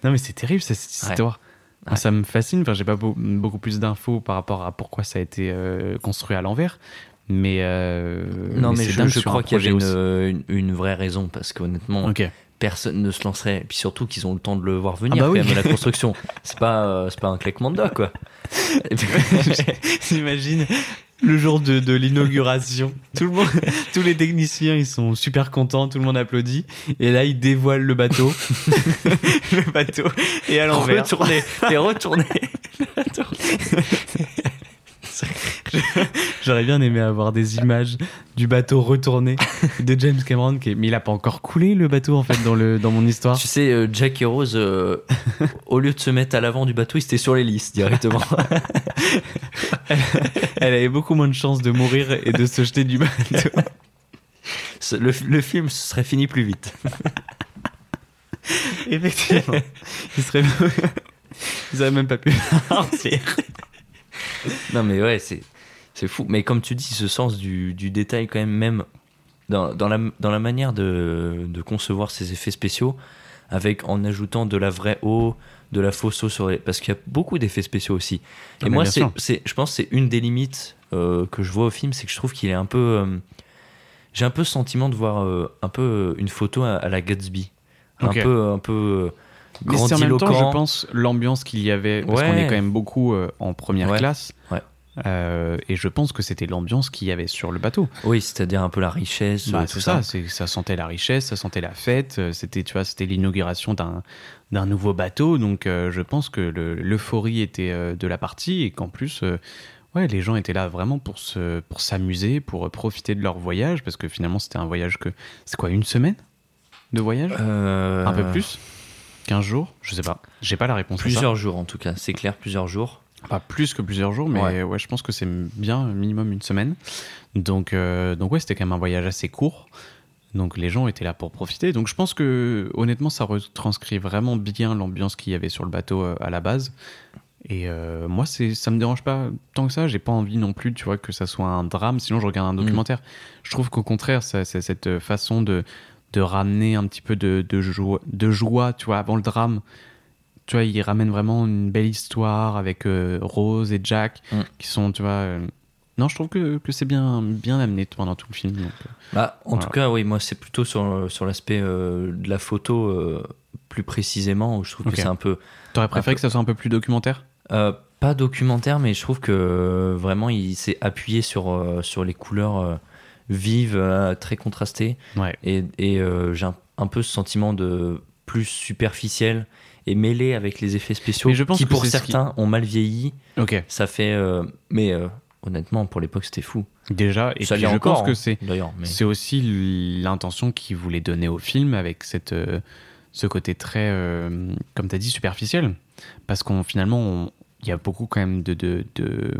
Non, mais c'est terrible cette, Ouais. histoire. Ouais. Ça me fascine. Enfin, j'ai pas beau- beaucoup plus d'infos par rapport à pourquoi ça a été construit à l'envers. Mais. Non, mais, je, dingue je sur crois qu'il y avait une, aussi. une, une vraie raison parce qu'honnêtement. Personne ne se lancerait. Et puis surtout qu'ils ont le temps de le voir venir Ah bah quand oui. même, la construction. C'est pas, euh, c'est pas un claquement de doigts, quoi. Et J'imagine le jour de, de l'inauguration. Tout le monde, tous les techniciens, ils sont super contents, tout le monde applaudit. Et là, ils dévoilent le bateau. le bateau est à l'envers. Retourner, et retourner. J'aurais bien aimé avoir des images du bateau retourné de James Cameron. Qui est- Mais il a pas encore coulé le bateau, en fait, dans, le, dans mon histoire. Tu sais, euh, Jack et Rose, euh, au lieu de se mettre à l'avant du bateau, ils étaient sur l'hélice directement. Elle avait beaucoup moins de chances de mourir et de se jeter du bateau. Le, le film serait fini plus vite. Effectivement. Il serait. Ils auraient même pas pu partir. Non, mais ouais, c'est, c'est fou. Mais comme tu dis, ce sens du, du détail, quand même, même dans, dans, la, dans la manière de, de concevoir ces effets spéciaux, avec en ajoutant de la vraie eau, de la fausse eau sur les. Parce qu'il y a beaucoup d'effets spéciaux aussi. Ah, Et mais moi, c'est, c'est, je pense que c'est une des limites euh, que je vois au film, c'est que je trouve qu'il est un peu. euh, j'ai un peu ce sentiment de voir euh, un peu une photo à, à la Gatsby. Un peu. Un peu Mais c'est en même temps, je pense, l'ambiance qu'il y avait. Parce Ouais. qu'on est quand même beaucoup euh, en première Ouais. classe. Ouais. Euh, et je pense que c'était l'ambiance qu'il y avait sur le bateau. Oui, c'est-à-dire un peu la richesse, Bah, euh, tout ça, ça. sentait la richesse, ça sentait la fête. C'était, tu vois, c'était l'inauguration d'un d'un nouveau bateau. Donc, euh, je pense que le- l'euphorie était de la partie et qu'en plus, Ouais, les gens étaient là vraiment pour se, pour s'amuser, pour profiter de leur voyage, parce que finalement c'était un voyage que, c'est quoi, une semaine de voyage? Un peu plus? 15 jours Je sais pas. J'ai pas la réponse. à ça. Plusieurs jours en tout cas, c'est clair, plusieurs jours. Pas plus que plusieurs jours, mais ouais, Ouais. je pense que c'est bien minimum une semaine. Donc, euh, donc ouais, c'était quand même un voyage assez court. Donc les gens étaient là pour profiter. Donc je pense que honnêtement, ça retranscrit vraiment bien l'ambiance qu'il y avait sur le bateau euh, à la base. Et euh, moi, c'est, ça me dérange pas tant que ça. J'ai pas envie non plus, tu vois, que ça soit un drame. Sinon, je regarde un documentaire. Je trouve qu'au contraire, ça- c'est cette façon de, de ramener un petit peu de, de, joie, de joie, tu vois, avant le drame. Tu vois, il ramène vraiment une belle histoire avec euh, Rose et Jack Mm. qui sont, tu vois. euh, Non, je trouve que, que c'est bien, bien amené pendant tout le film. donc, euh, Bah, en Voilà. tout cas, oui, moi c'est plutôt sur, sur l'aspect euh, de la photo plus précisément, où je trouve que c'est un peu. T'aurais préféré peu. que ça soit un peu plus documentaire? Pas documentaire, mais je trouve que vraiment il s'est appuyé sur, sur les couleurs vives, euh, très contrastées. Ouais. Et, et, euh, j'ai un, un peu ce sentiment de plus superficiel et mêlé avec les effets spéciaux Mais je pense qui que pour qui- certains ont mal vieilli. Ça fait. euh, mais honnêtement, pour l'époque, c'était fou. Déjà, et ça puis je encore. pense que hein, c'est D'ailleurs, mais. c'est aussi l'intention qu'il voulait donner au film avec cette, euh, ce côté très, euh, comme tu as dit, superficiel. Parce qu'on finalement, il y a beaucoup quand même de. de, de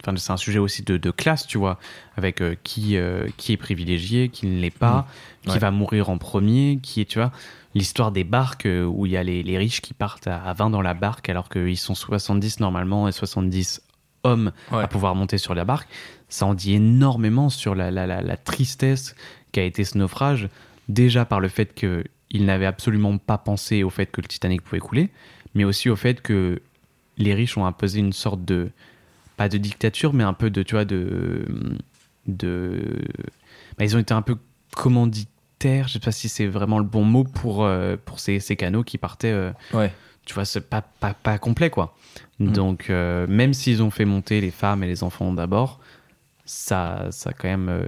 Enfin, c'est un sujet aussi de, de classe, tu vois, avec euh, qui, euh, qui est privilégié, qui ne l'est pas, qui Ouais. va mourir en premier, qui est, tu vois, l'histoire des barques euh, où il y a les, les riches qui partent à, à 20 dans la barque alors qu'ils sont 70 normalement et 70 hommes Ouais. à pouvoir monter sur la barque. Ça en dit énormément sur la, la, la, la tristesse qu'a été ce naufrage, déjà par le fait qu'ils n'avaient absolument pas pensé au fait que le Titanic pouvait couler, mais aussi au fait que les riches ont imposé une sorte de pas de dictature, mais un peu de, tu vois, de. de bah, ils ont été un peu commanditaires, je sais pas si c'est vraiment le bon mot pour, euh, pour ces, ces canaux qui partaient, euh, Ouais. tu vois, c'est pas, pas, pas complet, quoi. Mm. Donc, euh, même s'ils ont fait monter les femmes et les enfants d'abord, ça, ça a quand même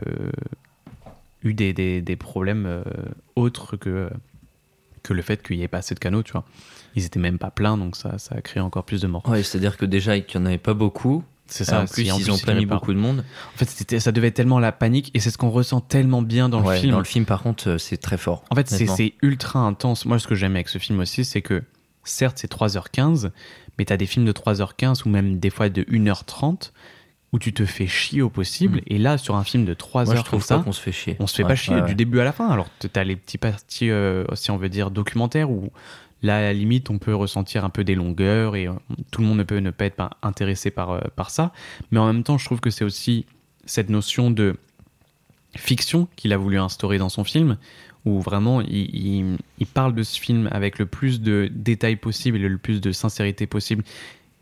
eu des, des, des problèmes autres que, que le fait qu'il n'y ait pas assez de canaux, tu vois. Ils étaient même pas pleins, donc ça, ça a créé encore plus de morts. Ouais, c'est-à-dire que déjà, qu'il n'y en avait pas beaucoup. C'est en plus, si en ils ont pas beaucoup de monde. En fait, ça devait être tellement la panique, et c'est ce qu'on ressent tellement bien dans Ouais, le film. Dans le film, par contre, euh, c'est très fort. En fait, c'est ultra intense. Moi, ce que j'aime avec ce film aussi, c'est que certes, c'est 3h15, mais t'as des films de 3h15 ou même des fois de 1h30 où tu te fais chier au possible. Mm. Et là, sur un film de 3 Moi, je heures comme trouve ça, qu'on se fait chier. on se fait Ouais, pas chier ouais, du début à la fin. Alors, t'as les petits parties, euh, si on veut dire, documentaires où là, à la limite, on peut ressentir un peu des longueurs et euh, tout le monde ne peut ne pas être intéressé par, euh, par ça. Mais en même temps, je trouve que c'est aussi cette notion de fiction qu'il a voulu instaurer dans son film, où vraiment il, il- parle de ce film avec le plus de détails possible le plus de sincérité possible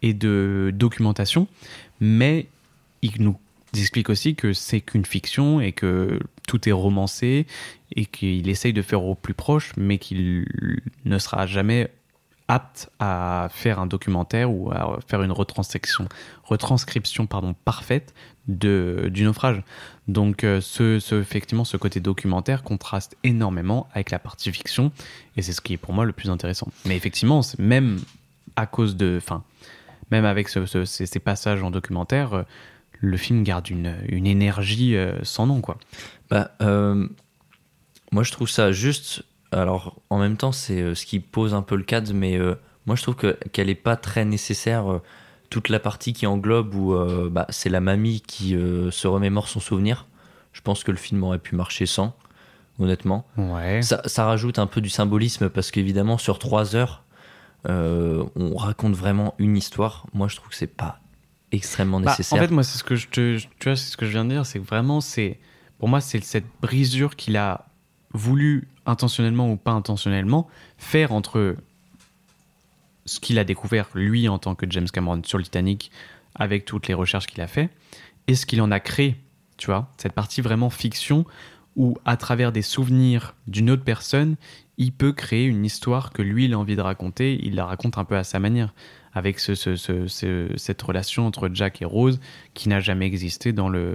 et de documentation, mais il nous explique aussi que c'est qu'une fiction et que tout est romancé et qu'il essaye de faire au plus proche, mais qu'il ne sera jamais apte à faire un documentaire ou à faire une retranscription, parfaite du naufrage. Donc euh, ce, effectivement, ce côté documentaire contraste énormément avec la partie fiction, et c'est ce qui est pour moi le plus intéressant. Mais effectivement, même à cause de... Enfin, même avec ce- ce- ces, ces passages en documentaire, euh, le film garde une, une énergie euh, sans nom, quoi. Bah, euh, moi, je trouve ça juste. Alors, en même temps, c'est euh, ce qui pose un peu le cadre, mais euh, moi, je trouve que, qu'elle n'est pas très nécessaire. toute la partie qui englobe où euh, bah, c'est la mamie qui se remémore son souvenir. Je pense que le film aurait pu marcher sans, honnêtement. Ouais. Ça, ça rajoute un peu du symbolisme parce qu'évidemment, sur trois heures, euh, on raconte vraiment une histoire. Moi, je trouve que c'est pas extrêmement Bah, nécessaire. en fait, moi, c'est ce que je te, tu vois, c'est ce que je viens de dire, c'est que vraiment, c'est, pour moi, c'est cette brisure qu'il a voulu intentionnellement ou pas intentionnellement faire entre ce qu'il a découvert lui en tant que James Cameron sur le Titanic avec toutes les recherches qu'il a fait et ce qu'il en a créé, tu vois, cette partie vraiment fiction où à travers des souvenirs d'une autre personne, il peut créer une histoire que lui il a envie de raconter, il la raconte un peu à sa manière avec ce, ce- ce- ce- cette relation entre Jack et Rose qui n'a jamais existé dans, le,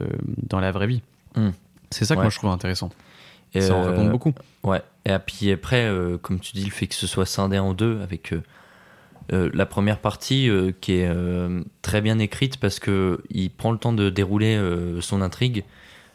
dans la vraie vie. Hmm. C'est ça que Ouais. moi je trouve intéressant. Et, ça en euh, raconte beaucoup. Ouais, et puis après, euh, comme tu dis, le fait que ce soit scindé en deux, avec euh, Euh, la première partie qui est très bien écrite parce que il prend le temps de dérouler son intrigue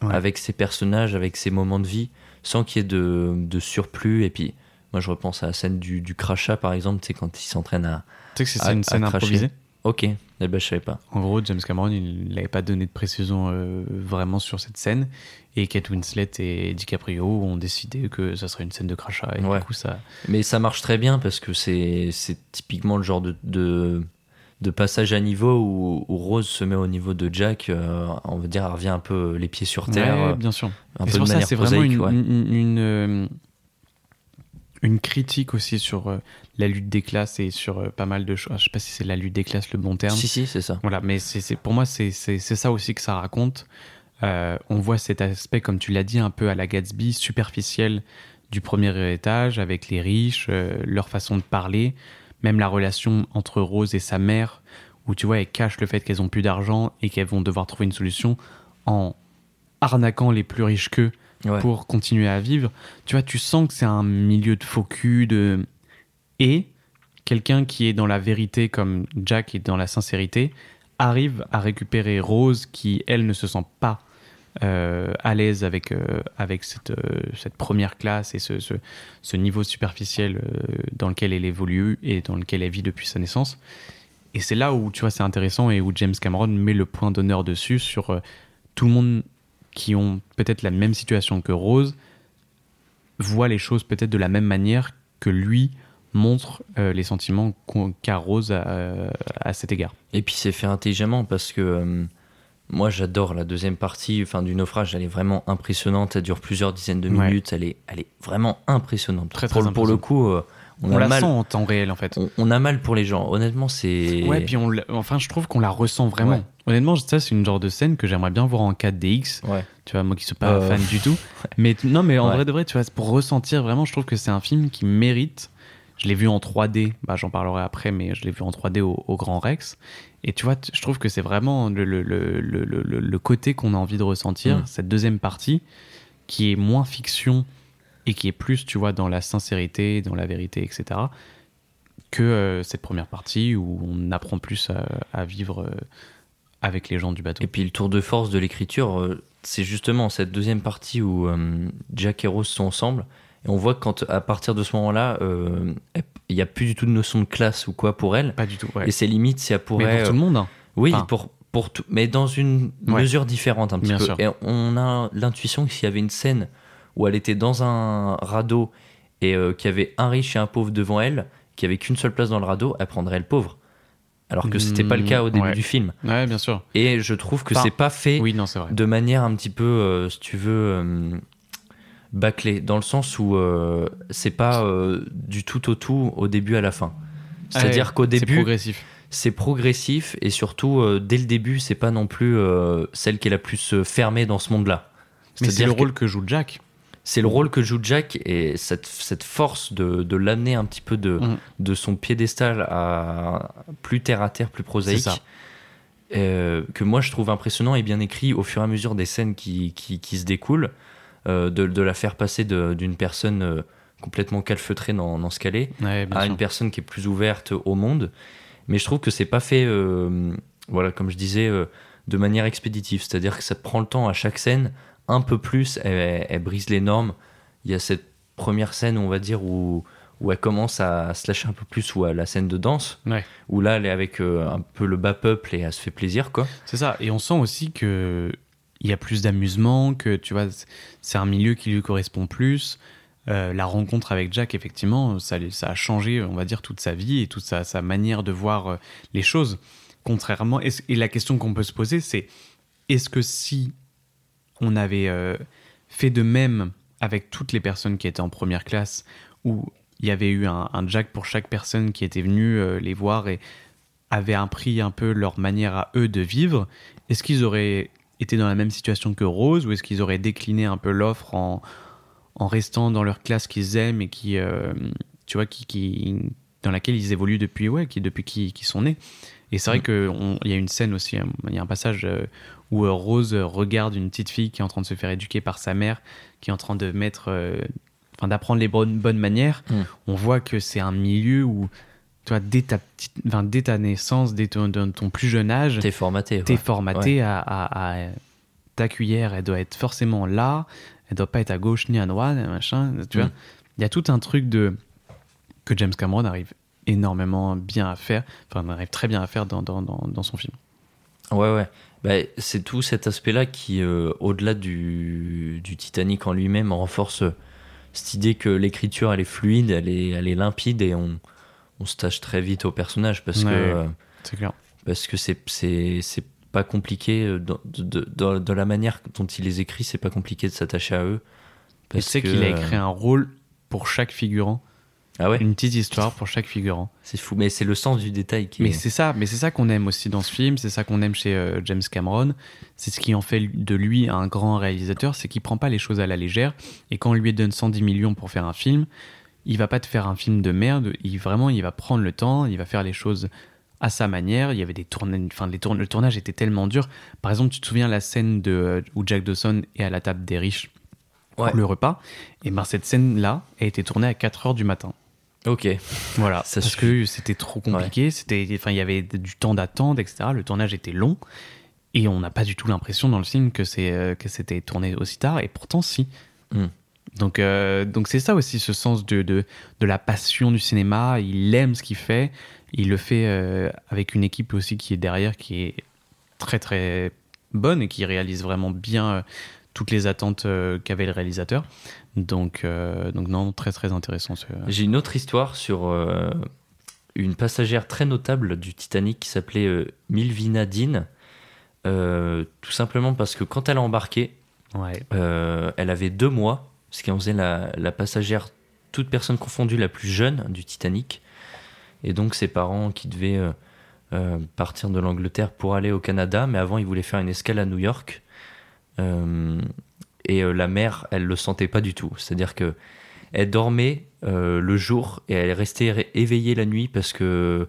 Ouais. avec ses personnages, avec ses moments de vie, sans qu'il y ait de, de surplus. Et puis, moi, je repense à la scène du, du crachat, par exemple, sais, quand il s'entraîne à. Tu sais que c'est À- une scène improvisée. Ok, eh ben, je savais pas. En gros, James Cameron, il n'avait pas donné de précision euh, vraiment sur cette scène. Et Kate Winslet et DiCaprio ont décidé que ça serait une scène de crachat. Et Ouais. du coup, ça. Mais ça marche très bien parce que c'est typiquement le genre de, de, de passage à niveau où, où Rose se met au niveau de Jack. euh, on va dire, elle revient un peu les pieds sur terre. Ouais, euh, bien sûr. un Et peu c'est de pour ça, manière c'est vraiment une, ouais. une, une, une critique aussi sur euh, la lutte des classes et sur euh, pas mal de choses. Je sais pas si c'est la lutte des classes le bon terme. Si, si, c'est ça. Voilà, mais c'est pour moi, c'est ça aussi que ça raconte. Euh, on voit cet aspect, comme tu l'as dit, un peu à la Gatsby, superficiel du premier étage, avec les riches, leur façon de parler, même la relation entre Rose et sa mère, où tu vois, elles cachent le fait qu'elles ont plus d'argent et qu'elles vont devoir trouver une solution en arnaquant les plus riches qu'eux Pour continuer à vivre. Tu vois, tu sens que c'est un milieu de faux cul, de... Et quelqu'un qui est dans la vérité comme Jack est dans la sincérité arrive à récupérer Rose qui, elle, ne se sent pas euh, à l'aise avec, euh, avec cette, euh, cette première classe et ce, ce, ce niveau superficiel dans lequel elle évolue et dans lequel elle vit depuis sa naissance. Et c'est là où, tu vois, c'est intéressant et où James Cameron met le point d'honneur dessus sur tout le monde qui ont peut-être la même situation que Rose voit les choses peut-être de la même manière que lui montre euh, les sentiments qu'a Rose à, à cet égard. Et puis c'est fait intelligemment parce que euh, moi j'adore la deuxième partie enfin, du naufrage, elle est vraiment impressionnante, elle dure plusieurs dizaines de Ouais. minutes, elle, est, elle est vraiment impressionnante. Très, pour, très pour le coup, euh, on, On, a la mal, sent en temps réel en fait. on, on a mal pour les gens. Honnêtement, c'est. Ouais, puis on, enfin, je trouve qu'on la ressent vraiment. Ouais. Honnêtement, ça, c'est une genre de scène que j'aimerais bien voir en 4DX. Ouais. Tu vois, moi qui suis pas Euh, fan du tout. Mais non, mais en Ouais. vrai de vrai, tu vois, pour ressentir vraiment, je trouve que c'est un film qui mérite. Je l'ai vu en 3D, bah, j'en parlerai après, mais je l'ai vu en 3D au, au Grand Rex. Et tu vois, je trouve que c'est vraiment le, le, le, le, côté qu'on a envie de ressentir, Mm. cette deuxième partie, qui est moins fiction et qui est plus, tu vois, dans la sincérité, dans la vérité, etc., que euh, cette première partie où on apprend plus à, à vivre euh, avec les gens du bateau. Et puis le tour de force de l'écriture, euh, c'est justement cette deuxième partie où euh, Jack et Rose sont ensemble. Et on voit quand, à partir de ce moment-là, euh, il n'y a plus du tout de notion de classe ou quoi pour elle. Pas du tout, ouais. Et c'est limite si elle Mais pour tout le monde, hein. Oui, Enfin. pour, pour tout, mais dans une Ouais. mesure différente un petit Bien peu. sûr. Et on a l'intuition que s'il y avait une scène où elle était dans un radeau et euh, qu'il y avait un riche et un pauvre devant elle, qu'il n'y avait qu'une seule place dans le radeau, elle prendrait le pauvre. Alors que c'était pas le cas au début Mm, ouais. du film. Ouais, bien sûr. Et je trouve que Enfin, c'est pas fait Oui, non, c'est vrai. de manière un petit peu, euh, si tu veux, euh, bâclée, dans le sens où euh, c'est pas euh, du tout au tout au début à la fin. C'est-à-dire Ouais, qu'au c'est début, progressif. c'est progressif et surtout dès le début c'est pas non plus celle qui est la plus fermée dans ce monde-là. Mais c'est le que rôle que joue Jack. C'est le rôle que joue Jack et cette, cette force de, de l'amener un petit peu de, Mhm. de son piédestal à plus terre à terre, plus prosaïque. Euh, que moi je trouve impressionnant et bien écrit au fur et à mesure des scènes qui, qui, qui se découlent, euh, de, de la faire passer d'une personne euh, complètement calfeutrée dans, dans ce qu'elle est Ouais, bien à sûr. une personne qui est plus ouverte au monde. Mais je trouve que c'est pas fait, voilà, comme je disais, de manière expéditive. C'est-à-dire que ça prend le temps à chaque scène, un peu plus, elle, elle brise les normes. Il y a cette première scène, on va dire, où, où elle commence à se lâcher un peu plus, ou à la scène de danse, Ouais. où là, elle est avec euh, un peu le bas peuple et elle se fait plaisir, quoi. C'est ça. Et on sent aussi que il y a plus d'amusement, que tu vois, c'est un milieu qui lui correspond plus. Euh, la rencontre avec Jack, effectivement, ça, a changé, on va dire, toute sa vie et toute sa, sa manière de voir euh, les choses. Contrairement, et la question qu'on peut se poser, c'est est-ce que si on avait euh, fait de même avec toutes les personnes qui étaient en première classe, où il y avait eu un, un Jack pour chaque personne qui était venue euh, les voir et avait appris un peu leur manière à eux de vivre, est-ce qu'ils auraient été dans la même situation que Rose ou est-ce qu'ils auraient décliné un peu l'offre en, en restant dans leur classe qu'ils aiment et qui, euh, tu vois, qui, qui, dans laquelle ils évoluent depuis, ouais, qui, depuis qu'ils qu'ils sont nés? Et c'est vrai Mm. qu'il y a une scène aussi, euh, il y a un passage où euh, Rose regarde une petite fille qui est en train de se faire éduquer par sa mère, qui est en train de mettre, euh, enfin d'apprendre les bonnes, bonnes manières. Mm. On voit que c'est un milieu où tu vois, dès ta, petite, enfin, dès ta naissance, dès ton, ton plus jeune âge, T'es formaté. t'es ouais. formaté à, à- à- Ta cuillère, elle doit être forcément là, elle doit pas être à gauche ni à droite, machin. Tu vois, Mm. il y a tout un truc de que James Cameron arrive énormément bien à faire, enfin, arrive très bien à faire dans, dans, dans, dans son film. Ouais, ouais. Bah, c'est tout cet aspect-là qui, euh, au-delà du, du Titanic en lui-même, renforce euh, cette idée que l'écriture, elle est fluide, elle est, elle est limpide et on, on se tâche très vite au personnage parce Ouais. que euh, C'est clair. parce que c'est c'est c'est pas compliqué dans, de, de- dans- dans la manière dont il les écrit, c'est pas compliqué de s'attacher à eux. Et tu sais que, qu'il a écrit un rôle pour chaque figurant, Ah ouais, une petite histoire pour chaque figurant. c'est fou, mais c'est le sens du détail qui. Mais est- c'est ça, mais c'est ça qu'on aime aussi dans ce film, c'est ça qu'on aime chez euh, James Cameron. C'est ce qui en fait de lui un grand réalisateur, c'est qu'il prend pas les choses à la légère. Et quand on lui donne 110 millions pour faire un film, il va pas te faire un film de merde. Il vraiment, il va prendre le temps, il va faire les choses à sa manière. Il y avait des tournages, enfin les tourn- le tournage était tellement dur. Par exemple, tu te souviens la scène de euh, où Jack Dawson est à la table des riches Ouais. pour le repas. Et ben cette scène-là a été tournée à 4 heures du matin. Ok. Voilà, Ça parce que c'était trop compliqué, c'était, enfin, il y avait du temps d'attente, etc. Le tournage était long et on n'a pas du tout l'impression dans le film que c'est euh, que c'était tourné aussi tard et pourtant si. Mm. Donc euh, donc c'est ça aussi ce sens de, de de la passion du cinéma. Il aime ce qu'il fait, il le fait euh, avec une équipe aussi qui est derrière, qui est très très bonne et qui réalise vraiment bien euh, toutes les attentes qu'avait le réalisateur. Donc euh, donc non très très intéressant. Ce... J'ai une autre histoire sur euh, une passagère très notable du Titanic qui s'appelait euh, Milvina Dean. Tout simplement parce que quand elle a embarqué, Ouais. elle avait deux mois, ce qui en faisait la, la passagère, toute personne confondue, la plus jeune du Titanic. Et donc ses parents qui devaient euh, euh, partir de l'Angleterre pour aller au Canada, mais avant ils voulaient faire une escale à New York. Euh, et euh, la mère, elle le sentait pas du tout. C'est-à-dire que elle dormait euh, le jour et elle restait éveillée la nuit parce que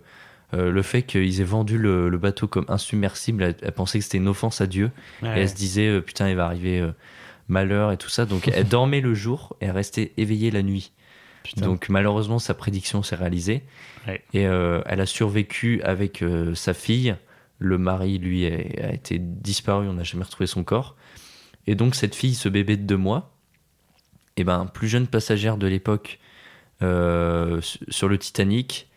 euh, le fait qu'ils aient vendu le, le bateau comme insubmersible, elle, elle pensait que c'était une offense à Dieu. Et elle se disait, euh, putain, il va arriver euh, malheur et tout ça. Donc elle dormait le jour et elle restait éveillée la nuit. Putain. Donc malheureusement, sa prédiction s'est réalisée. Ouais. Et elle a survécu avec sa fille. Le mari, lui, a, a été disparu. On n'a jamais retrouvé son corps. Et donc cette fille, ce bébé de deux mois, et ben, plus jeune passagère de l'époque euh, su- sur le Titanic,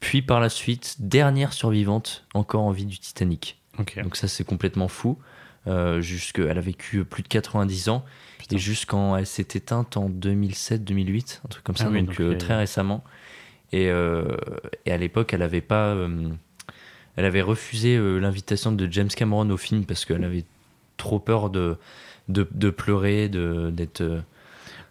puis par la suite, dernière survivante encore en vie du Titanic. Donc ça, c'est complètement fou. Euh, jusque, elle a vécu plus de 90 ans. Putain. Et jusqu'en... Elle s'est éteinte en 2007-2008, un truc comme ça, Ah oui, donc, donc, euh, très récemment. Et, euh, et à l'époque, elle avait pas... elle avait refusé l'invitation de James Cameron au film parce qu'elle avait trop peur de, de, de pleurer, de, d'être, euh,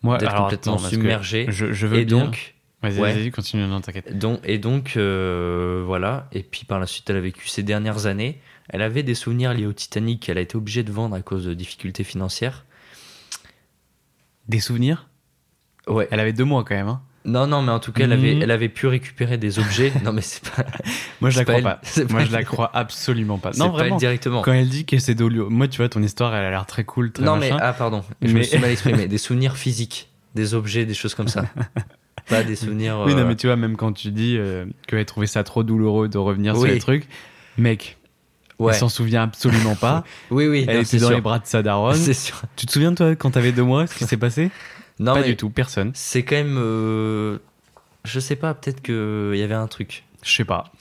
Moi, alors, complètement attends, submergé. Je, je veux Et bien. donc... Vas-y, ouais. vas-y, continue, non, t'inquiète. Donc, et donc, euh, voilà. Et puis par la suite, elle a vécu ces dernières années. Elle avait des souvenirs liés au Titanic qu'elle a été obligée de vendre à cause de difficultés financières. Des souvenirs? Ouais. Elle avait deux mois quand même. Hein. Non, non, mais en tout cas, elle avait, Mhm. elle avait pu récupérer des objets. non, mais c'est pas. Moi, je la crois pas. Moi, je la crois absolument pas. c'est Non, pas directement. Quand elle dit que c'est Dolio, moi, tu vois, ton histoire, elle a l'air très cool, très Non, mais ah, pardon. Je me suis mal exprimé. Des souvenirs physiques, des objets, des choses comme ça. pas des souvenirs. Oui, non, euh, mais tu vois, même quand tu dis euh, qu'elle trouvait ça trop douloureux de revenir sur les trucs, mec, Ouais. elle s'en souvient absolument pas. Oui, oui. elle non, était dans sûr. les bras de sa daronne. C'est sûr. Tu te souviens, toi, quand t'avais deux mois, ce qui s'est passé? Non, Pas mais du tout, personne. c'est quand même. euh, Je sais pas, peut-être qu'il y avait un truc. Je sais pas.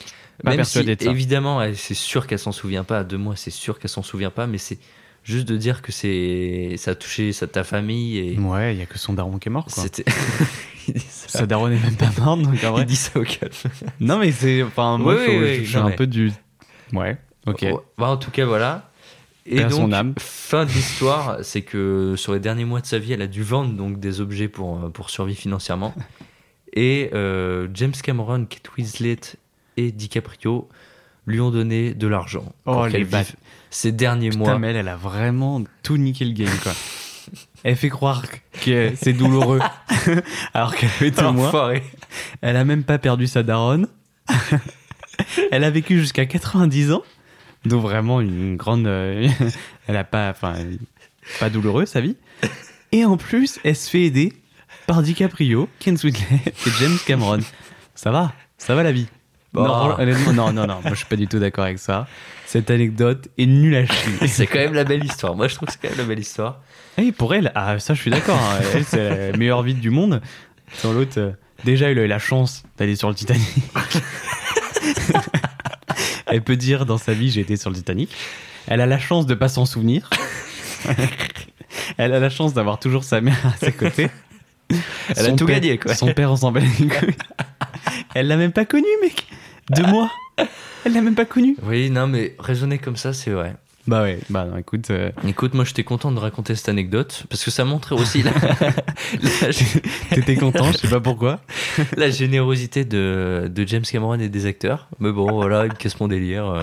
Pas Même si, de ça. évidemment, c'est sûr qu'elle s'en souvient pas. À deux mois, c'est sûr qu'elle s'en souvient pas, mais c'est juste de dire que c'est ça a touché sa, ta famille et Ouais, il y a que son daron qui est mort, quoi. ça. Sa daronne est même pas morte, donc en vrai. Il dit ça au calme. Non, mais c'est. Enfin, moi, Oui, faut- oui, je suis un mais- peu du. Ouais, ok. Ouais. Bah, en tout cas, voilà. Et donc, son âme. fin de l'histoire, c'est que sur les derniers mois de sa vie, elle a dû vendre donc des objets pour, euh, pour survivre financièrement. Et euh, James Cameron, Kate Winslet et DiCaprio lui ont donné de l'argent Oh, pour qu'elle vive ces derniers Putain, mois. mais elle, elle a vraiment tout niqué le game, quoi. Elle fait croire que c'est douloureux, alors qu'elle avait deux mois. Elle a même pas perdu sa daronne. elle a vécu jusqu'à 90 ans. Donc vraiment une grande. euh, elle a pas. Enfin, pas douloureux sa vie. Et en plus, elle se fait aider par DiCaprio, Ken Switley et James Cameron. Ça va, ça va la vie? Non, honnêtement, non, non, non, moi je suis pas du tout d'accord avec ça. Cette anecdote est nulle à chier. c'est quand même la belle histoire. Moi, je trouve que c'est quand même la belle histoire. Et pour elle, ah, ça je suis d'accord, hein. elle c'est la meilleure vie du monde. Sur l'autre, euh, déjà elle a eu la chance d'aller sur le Titanic. elle peut dire dans sa vie j'ai été sur le Titanic. Elle a la chance de pas s'en souvenir. elle a la chance d'avoir toujours sa mère à ses côtés. Elle a tout père- gagné, quoi. Son père, on s'en bat les couilles. Elle l'a même pas connu, mec. Deux mois. Elle l'a même pas connu. Oui, non, mais raisonner comme ça, c'est vrai. Bah ouais, bah non, écoute, euh, Écoute, moi, j'étais content de raconter cette anecdote parce que ça montrait aussi la, la, t'étais content, je sais pas pourquoi. la générosité de, de James Cameron et des acteurs. Mais bon, voilà, qu'est-ce mon délire. euh.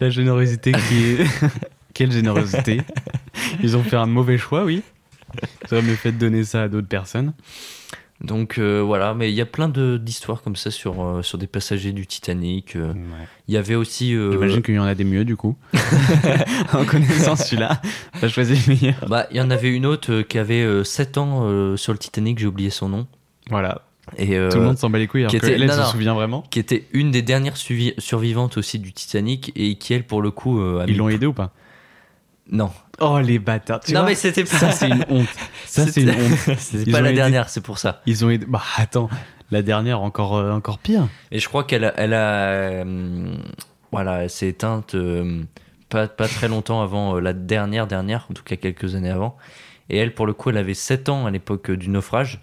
La générosité qui est. Quelle générosité Ils ont fait un mauvais choix, oui. Ils auraient mieux fait de donner ça à d'autres personnes. Donc euh, voilà, mais il y a plein d'histoires comme ça sur, euh, sur des passagers du Titanic. euh. Il y avait aussi. J'imagine qu'il y en a des mieux, du coup. en connaissant celui-là, t'as choisi le meilleur. bah, il y en avait une autre qui avait euh, 7 ans sur le Titanic, j'ai oublié son nom. Voilà. Et, Tout le monde s'en bat les couilles, alors qui que était- elle, se souvient vraiment. qui était une des dernières survivantes aussi du Titanic et qui, elle, pour le coup. Ils l'ont aidé ou pas? Non. Oh, les bâtards. Tu non, vois mais c'était pas. Ça, c'est une honte. Ça, c'est une honte. Ils pas la dernière, c'est pour ça. Ils ont aidé. Bah, attends. La dernière, encore, euh, encore pire. Et je crois qu'elle a, elle a, euh, voilà, elle s'est éteinte euh, pas, pas très longtemps avant la dernière dernière, en tout cas quelques années avant. Et elle, pour le coup, elle avait 7 ans à l'époque du naufrage.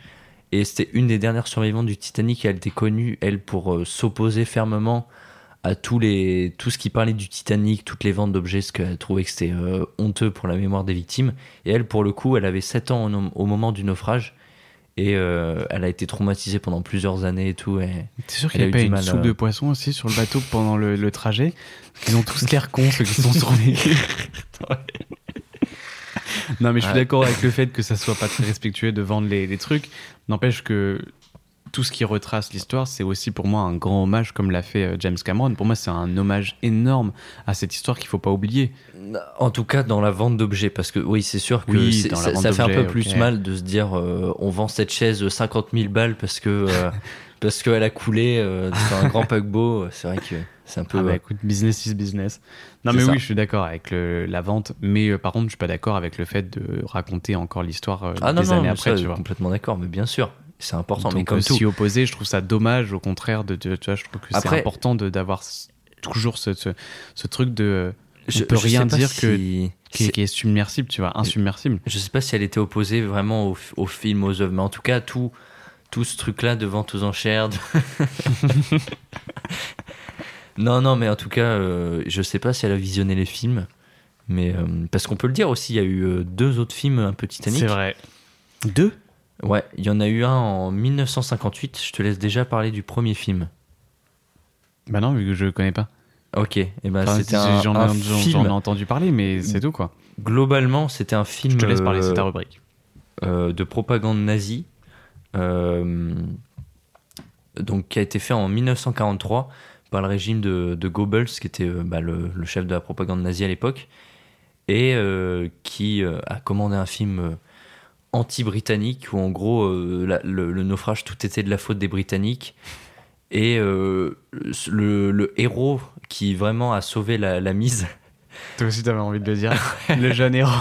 Et c'était une des dernières survivantes du Titanic. Et elle était connue, elle, pour s'opposer fermement à tous les, tout ce qui parlait du Titanic, toutes les ventes d'objets, parce qu'elle trouvait que c'était euh, honteux pour la mémoire des victimes. Et elle, pour le coup, elle avait 7 ans au, au moment du naufrage. Et euh, elle a été traumatisée pendant plusieurs années et tout. T'es sûr qu'il a n'y eu a pas du une mal, soupe de poisson aussi sur le bateau pendant le, le trajet? Ils ont tous l'air cons, ceux qui sont sur les Non, mais je suis Ouais. d'accord avec le fait que ça soit pas très respectueux de vendre les, les trucs. N'empêche que tout ce qui retrace l'histoire, c'est aussi pour moi un grand hommage, comme l'a fait euh, James Cameron. Pour moi, c'est un hommage énorme à cette histoire qu'il faut pas oublier. En tout cas, dans la vente d'objets, parce que oui, c'est sûr que Oui, ça, fait un peu plus mal de se dire euh, on vend cette chaise 50 000 balles parce que euh, parce qu'elle a coulé euh, sur un grand paquebot. C'est vrai que c'est un peu. Ah bah écoute, business is business. Non mais ça. oui, je suis d'accord avec le- la vente, mais par contre, je suis pas d'accord avec le fait de raconter encore l'histoire ah non, des non, années mais après, ça, tu vois. complètement d'accord, mais bien sûr, c'est important. mais comme euh, tout, s'y opposer, je trouve ça dommage, au contraire, de, de- tu vois, je trouve que c'est important de- d'avoir toujours ce, ce, ce truc de je, on peut je rien dire si- qui, c'est- qui est submersible, tu vois, insubmersible. Je sais pas si elle était opposée vraiment au, au film, aux œuvres, mais en tout cas, tout, tout ce truc-là de vente aux enchères. de- non, non, mais en tout cas, euh, je sais pas si elle a visionné les films, mais euh, parce qu'on peut le dire aussi, il y a eu euh, deux autres films un peu Titanic. C'est vrai. Deux? Ouais, il y en a eu un en 1958. Je te laisse déjà parler du premier film. Bah non, vu que je connais pas. Ok, et ben Enfin, c'était un, j'en, un j'en- film. j'en ai entendu parler, mais c'est tout quoi. Globalement, c'était un film. Je te laisse parler, euh, c'est ta rubrique. euh, de propagande nazie, euh, donc qui a été fait en 1943 par le régime de, de Goebbels, qui était euh, bah, le, le chef de la propagande nazie à l'époque, et euh, qui euh, a commandé un film euh, anti-britannique où en gros euh, la- le, le naufrage tout était de la faute des Britanniques. Et euh, le, le héros qui vraiment a sauvé la, la mise, Toi aussi, t'avais envie de le dire. le jeune héros.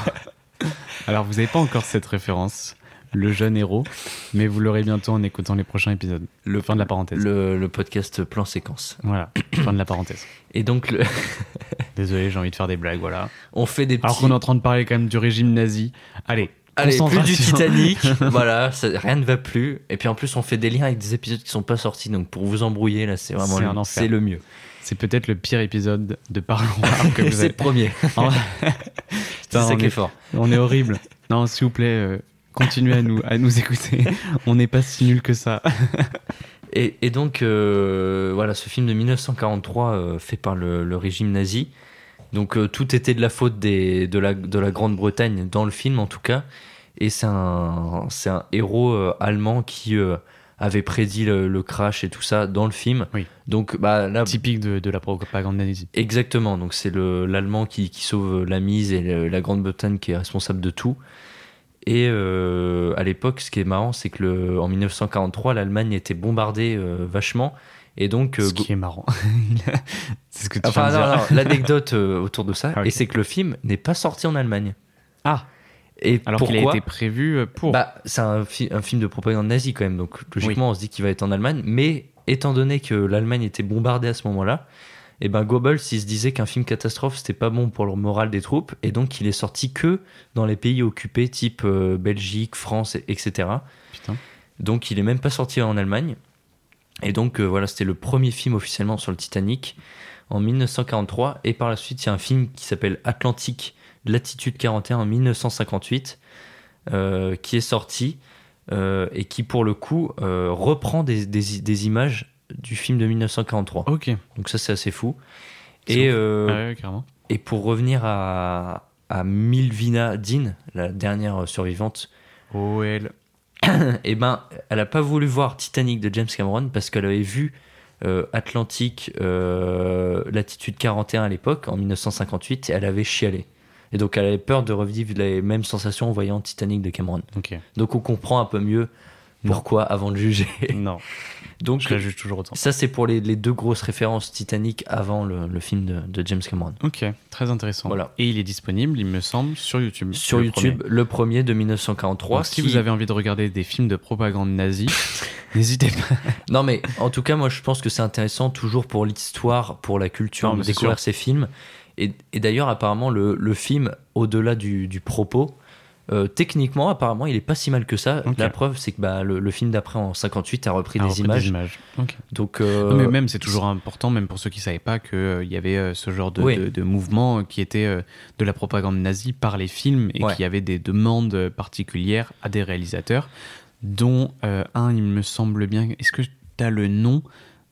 Alors, vous n'avez pas encore cette référence, le jeune héros, mais vous l'aurez bientôt en écoutant les prochains épisodes. le, Fin de la parenthèse. le, le podcast plan séquence. Voilà, fin de la parenthèse. Et donc le- Désolé, j'ai envie de faire des blagues, voilà. on fait des petits... Alors qu'on est en train de parler quand même du régime nazi. Allez, Allez, plus du. Titanic, voilà, ça- rien ne va plus. Et puis en plus, on fait des liens avec des épisodes qui sont pas sortis, donc pour vous embrouiller, là, c'est vraiment C'est le, c'est le mieux. C'est peut-être le pire épisode de Parlons que vous c'est avez. le premier. C'est ça on, qui est est, fort. on est horrible. Non, s'il vous plaît, euh, continuez à nous, à nous écouter. On n'est pas si nul que ça. Et, et donc, euh, voilà, ce film de 1943 euh, fait par le, le régime nazi. Donc, euh, tout était de la faute des, de, la, de la Grande-Bretagne, dans le film en tout cas. Et c'est un, c'est un héros euh, allemand qui euh, avait prédit le, le crash et tout ça dans le film. Oui. Donc, bah, là, Typique de, de la propagande nazie. Exactement, donc c'est le- l'Allemand qui, qui sauve la mise et le- la Grande-Bretagne qui est responsable de tout. Et à l'époque, ce qui est marrant, c'est que en 1943, l'Allemagne était bombardée vachement Et donc, euh, Ce qui est marrant. c'est ce que tu Enfin, non, non, l'anecdote euh, autour de ça, Ah, et c'est que le film n'est pas sorti en Allemagne. Ah, Et alors pourquoi qu'il a été prévu euh, pour. Bah, c'est un, fi- un film de propagande nazie quand même, donc logiquement on se dit qu'il va être en Allemagne, mais étant donné que l'Allemagne était bombardée à ce moment-là, et ben Goebbels il se disait qu'un film catastrophe c'était pas bon pour le moral des troupes, et donc il est sorti que dans les pays occupés type euh, Belgique, France, et- etc. Putain. Donc il est même pas sorti en Allemagne. Et donc euh, voilà, c'était le premier film officiellement sur le Titanic en 1943. Et par la suite, il y a un film qui s'appelle Atlantique, latitude 41 en 1958, euh, qui est sorti euh, et qui pour le coup euh, reprend des, des- des images du film de 1943. Ok. Donc ça c'est assez fou. C'est Et, pour revenir à, à Milvina Dean, la dernière survivante, OL. eh ben, elle a pas voulu voir Titanic de James Cameron parce qu'elle avait vu euh, Atlantique euh, latitude 41 à l'époque, en 1958, et elle avait chialé. Et donc elle avait peur de revivre les mêmes sensations en voyant Titanic de Cameron. Donc on comprend un peu mieux pourquoi avant de juger. Non, Donc je la juge toujours autant. ça c'est pour les, les deux grosses références Titanic avant le, le film de, de James Cameron. Ok, très intéressant. Voilà. Et il est disponible, il me semble, sur YouTube. Sur le YouTube, premier. le premier de 1943. Donc, si qui- vous avez envie de regarder des films de propagande nazie, n'hésitez pas. Non, mais en tout cas, moi, je pense que c'est intéressant toujours pour l'histoire, pour la culture, Non, de découvrir sûr. ces films. Et, et d'ailleurs, apparemment, le, le film, au-delà du, du propos, euh, techniquement, apparemment, il est pas si mal que ça. La preuve, c'est que bah, le, le film d'après, en 58, a repris des images. Donc, euh, Non, mais même, c'est toujours important, même pour ceux qui ne savaient pas, qu'il y avait euh, ce genre de, Oui. de- de mouvement qui était euh, de la propagande nazie par les films et Ouais. y avait des demandes euh, particulières à des réalisateurs, dont euh, un, il me semble bien. Est-ce que tu as le nom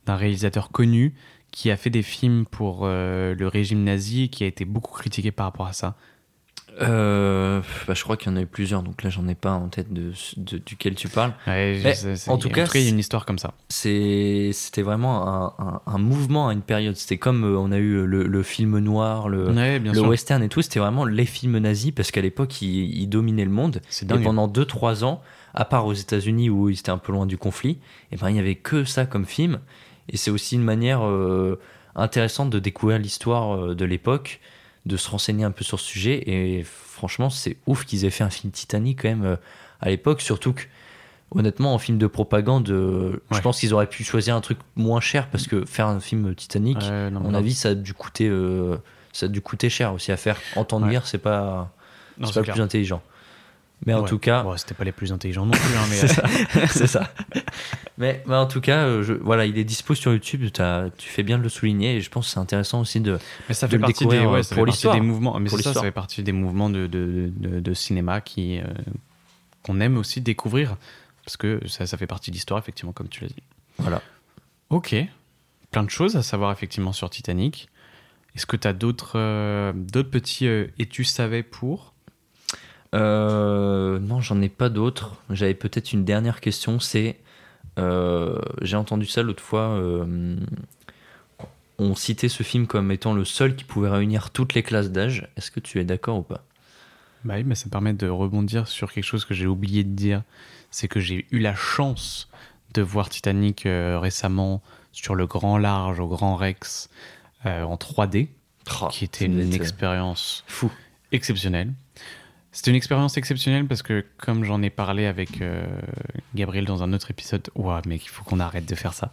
d'un réalisateur connu qui a fait des films pour euh, le régime nazi et qui a été beaucoup critiqué par rapport à ça? Euh, bah, je crois qu'il y en a eu plusieurs, donc là, j'en ai pas en tête de, de- duquel tu parles. Ouais, Mais, sais, en tout cas, il y a c'est- une histoire comme ça. C'était vraiment un, un- un mouvement à une période. C'était comme euh, on a eu le, le film noir, le, Ouais, western et tout, c'était vraiment les films nazis parce qu'à l'époque ils, ils dominaient le monde. C'est Et pendant 2-3 ans, à part aux États-Unis où ils étaient un peu loin du conflit, et ben il y avait que ça comme film. Et c'est aussi une manière euh, intéressante de découvrir l'histoire de l'époque, de se renseigner un peu sur ce sujet. Et franchement, c'est ouf qu'ils aient fait un film Titanic quand même euh, à l'époque, surtout que honnêtement en film de propagande, euh, je pense qu'ils auraient pu choisir un truc moins cher parce que faire un film Titanic, non, à mon non. avis, ça a dû coûter, euh, ça a dû coûter cher aussi à faire. En temps de Ouais. guerre, c'est pas, Non, c'est pas le plus intelligent. Mais en tout cas, Bon, c'était pas les plus intelligents non plus. hein, mais, c'est ça, c'est ça. Mais, mais en tout cas, euh, je, voilà, il est dispo sur YouTube. Tu fais bien de le souligner et je pense que c'est intéressant aussi de. Mais ça de fait le partie des, ouais, euh, pour l'histoire. des mouvements. Mais Pour ça, fait partie des mouvements de, de, de, de cinéma qui euh, qu'on aime aussi découvrir parce que ça, ça fait partie de l'histoire effectivement, comme tu l'as dit. Voilà. Ok, plein de choses à savoir effectivement sur Titanic. Est-ce que tu as d'autres euh, d'autres petits euh, et tu savais pour Euh, non, j'en ai pas d'autres. J'avais peut-être une dernière question. C'est, euh, j'ai entendu ça l'autre fois. euh, on citait ce film comme étant le seul qui pouvait réunir toutes les classes d'âge. Est-ce que tu es d'accord ou pas? Bah oui, mais ça me permet de rebondir sur quelque chose que j'ai oublié de dire. C'est que j'ai eu la chance de voir Titanic récemment sur le grand large au Grand Rex en 3D, qui était une expérience fou. exceptionnelle. C'était une expérience exceptionnelle parce que, comme j'en ai parlé avec euh, Gabriel dans un autre épisode, ouah, mec, il faut qu'on arrête de faire ça.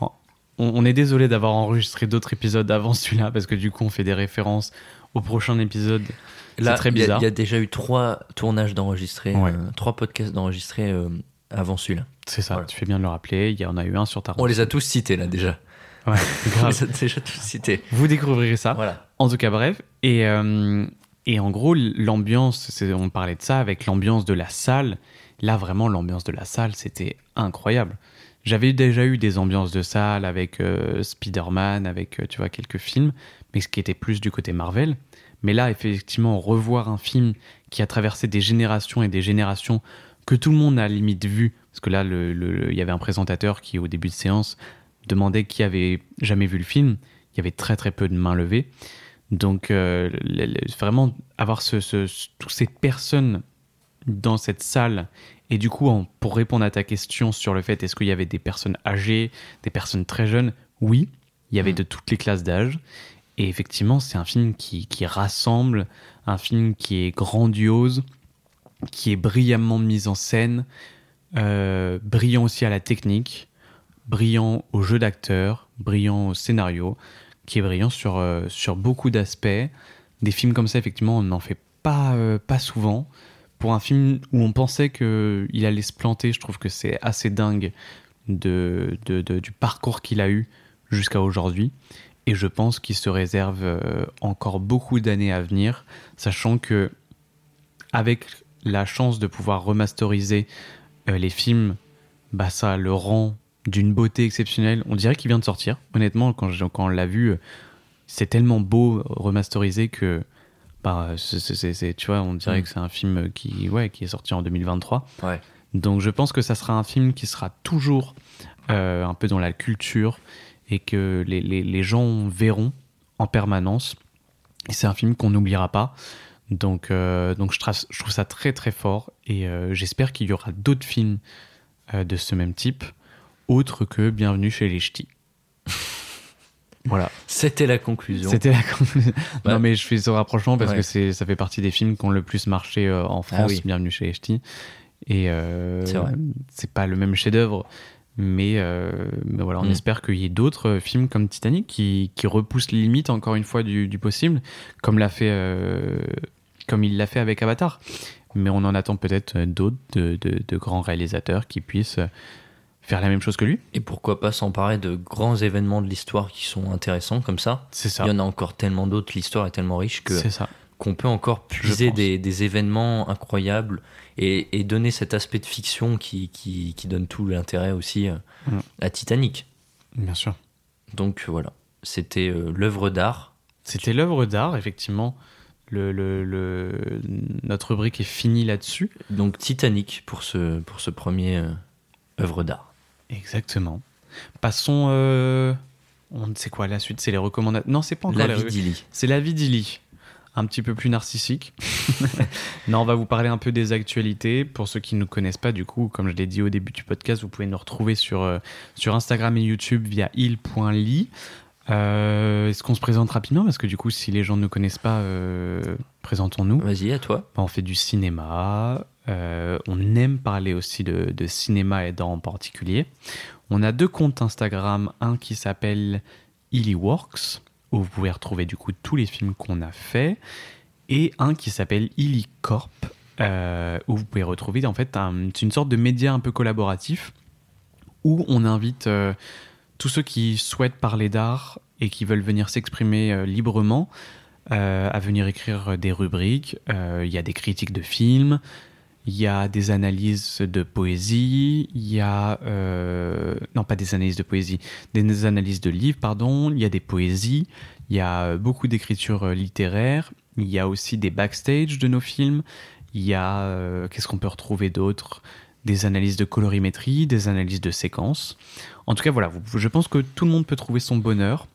On, on est désolé d'avoir enregistré d'autres épisodes avant celui-là parce que du coup, on fait des références au prochain épisode. C'est Là, très bizarre. Il y, a déjà eu trois tournages d'enregistrés, Ouais. euh, trois podcasts d'enregistrés euh, avant celui-là. C'est ça, Voilà. tu fais bien de le rappeler. Il y en a eu un sur ta On les a tous cités là déjà. Ouais, On grave. les a déjà tous cités. Vous découvrirez ça. Voilà. En tout cas, bref. Et, et en gros, l'ambiance, on parlait de ça avec l'ambiance de la salle. Là, vraiment, l'ambiance de la salle, c'était incroyable. J'avais déjà eu des ambiances de salle avec euh, Spider-Man, avec, euh, tu vois, quelques films, mais ce qui était plus du côté Marvel. Mais là, effectivement, revoir un film qui a traversé des générations et des générations que tout le monde a limite vu, parce que là, il y avait un présentateur qui, au début de séance, demandait qui avait jamais vu le film. Il y avait très très peu de mains levées. Donc, euh, vraiment, avoir ce, ce- ce- toutes ces personnes dans cette salle Et du coup, en- pour répondre à ta question sur le fait est-ce qu'il y avait des personnes âgées, des personnes très jeunes, oui, il y avait Mm. de toutes les classes d'âge. Et effectivement, c'est un film qui, qui rassemble, un film qui est grandiose, qui est brillamment mis en scène, euh, brillant aussi à la technique, brillant au jeu d'acteur, brillant au scénario, qui est brillant sur, euh, sur beaucoup d'aspects. Des films comme ça, effectivement, on n'en fait pas, euh, pas souvent. Pour un film où on pensait qu'il allait se planter, je trouve que c'est assez dingue de, de- du parcours qu'il a eu jusqu'à aujourd'hui. Et je pense qu'il se réserve euh, encore beaucoup d'années à venir, sachant que avec la chance de pouvoir remasteriser les films, bah ça le rend d'une beauté exceptionnelle. On dirait qu'il vient de sortir. Honnêtement, quand, je- quand on l'a vu, euh, c'est tellement beau remasterisé que bah, c'est- tu vois, on dirait Mm. que c'est un film qui, ouais, qui est sorti en 2023. Ouais. Donc je pense que ça sera un film qui sera toujours euh, un peu dans la culture et que les, les- les gens verront en permanence. Et c'est un film qu'on n'oubliera pas. Donc, euh, donc je, trouve ça très très fort et euh, j'espère qu'il y aura d'autres films de ce même type, autres que Bienvenue chez les Ch'tis. voilà, C'était la conclusion. c'était la conclusion. Ouais. Non mais je fais ce rapprochement parce Ouais. que c'est, ça fait partie des films qui ont le plus marché euh, en France, Ah oui. Bienvenue chez les Ch'tis. Et euh, C'est vrai. c'est pas le même chef-d'œuvre, mais, euh, mais voilà, on Mm. espère qu'il y ait d'autres films comme Titanic qui, qui repoussent les limites encore une fois du, du possible, comme l'a fait, comme il l'a fait avec Avatar. Mais on en attend peut-être d'autres de, de- de grands réalisateurs qui puissent faire la même chose que lui. Et pourquoi pas s'emparer de grands événements de l'histoire qui sont intéressants comme ça C'est ça. Il y en a encore tellement d'autres, l'histoire est tellement riche que qu'on peut encore puiser des, des événements incroyables et, et donner cet aspect de fiction qui, qui, qui donne tout l'intérêt aussi euh, Mm. à Titanic. Bien sûr. Donc voilà, c'était euh, l'œuvre d'art. C'était l'œuvre d'art, effectivement. Le, le- le- Notre rubrique est finie là-dessus. Donc Titanic pour ce, pour ce premier euh, œuvre d'art. Exactement. Passons. Euh... On ne sait quoi la suite, c'est les recommandations. Non, c'est pas encore La les vie d'Illy. C'est la vie d'Illy. Un petit peu plus narcissique. non, on va vous parler un peu des actualités. Pour ceux qui ne nous connaissent pas, du coup, comme je l'ai dit au début du podcast, vous pouvez nous retrouver sur, euh, sur Instagram et YouTube via il.ly. Euh, Est-ce qu'on se présente rapidement? Parce que du coup, si les gens ne nous connaissent pas, euh, présentons-nous. Vas-y, à toi. On fait du cinéma. Euh, on aime parler aussi de, cinéma et d'art en particulier. On a deux comptes Instagram. Un qui s'appelle Illyworks, où vous pouvez retrouver du coup tous les films qu'on a fait. Et un qui s'appelle Illycorp, euh, où vous pouvez retrouver en fait une sorte de média un peu collaboratif où on invite euh, tous ceux qui souhaitent parler d'art et qui veulent venir s'exprimer librement à venir écrire des rubriques. Il y a des critiques de films, il y a des analyses de poésie, il y a... euh, non, pas des analyses de poésie, des analyses de livres, pardon, il y a des poésies, il y a beaucoup d'écriture euh, littéraire, il y a aussi des backstage de nos films, il y a... euh, Qu'est-ce qu'on peut retrouver d'autre? Des analyses de colorimétrie, des analyses de séquences. En tout cas, voilà, je pense que tout le monde peut trouver son bonheur.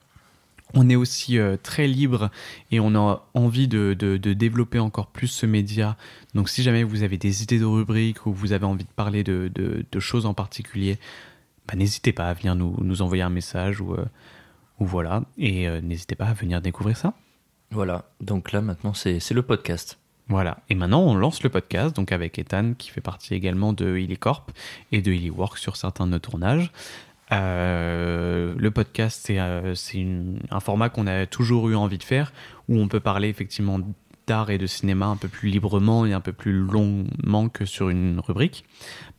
On est aussi euh, très libre et on a envie de, de- de développer encore plus ce média. Donc si jamais vous avez des idées de rubriques ou vous avez envie de parler de, de- choses en particulier, bah, n'hésitez pas à venir nous, nous envoyer un message ou, euh, ou voilà. Et euh, n'hésitez pas à venir découvrir ça. Voilà, donc là maintenant c'est le podcast. Voilà. Et maintenant, on lance le podcast, donc avec Ethan, qui fait partie également de Illycorp et de Illywork sur certains de nos tournages. Euh, le podcast, c'est euh, un format qu'on a toujours eu envie de faire, où on peut parler effectivement d'art et de cinéma un peu plus librement et un peu plus longuement que sur une rubrique.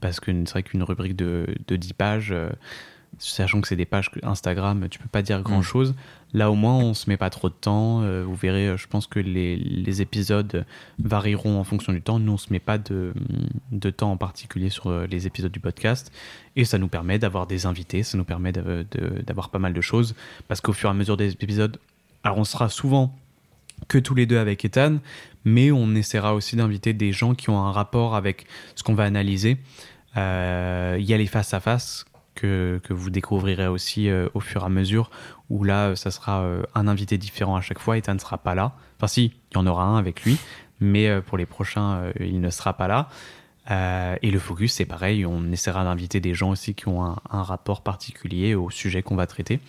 Parce que c'est vrai qu'une rubrique de, de 10 pages, euh, sachant que c'est des pages Instagram, tu peux pas dire grand chose. Là, au moins, on se met pas trop de temps. Euh, vous verrez, euh, je pense que les, les épisodes varieront en fonction du temps. Nous, on se met pas de, de temps en particulier sur euh, les épisodes du podcast. Et ça nous permet d'avoir des invités, ça nous permet d'avoir pas mal de choses. Parce qu'au fur et à mesure des épisodes, alors on sera souvent que tous les deux avec Ethan, mais on essaiera aussi d'inviter des gens qui ont un rapport avec ce qu'on va analyser. Euh, Il y a les face-à-face que, que vous découvrirez aussi euh, au fur et à mesure, où là, euh, ça sera euh, un invité différent à chaque fois. Ethan ne sera pas là. Enfin si, il y en aura un avec lui, mais pour les prochains, il ne sera pas là. Euh, et le focus, c'est pareil, on essaiera d'inviter des gens aussi qui ont un, un rapport particulier au sujet qu'on va traiter.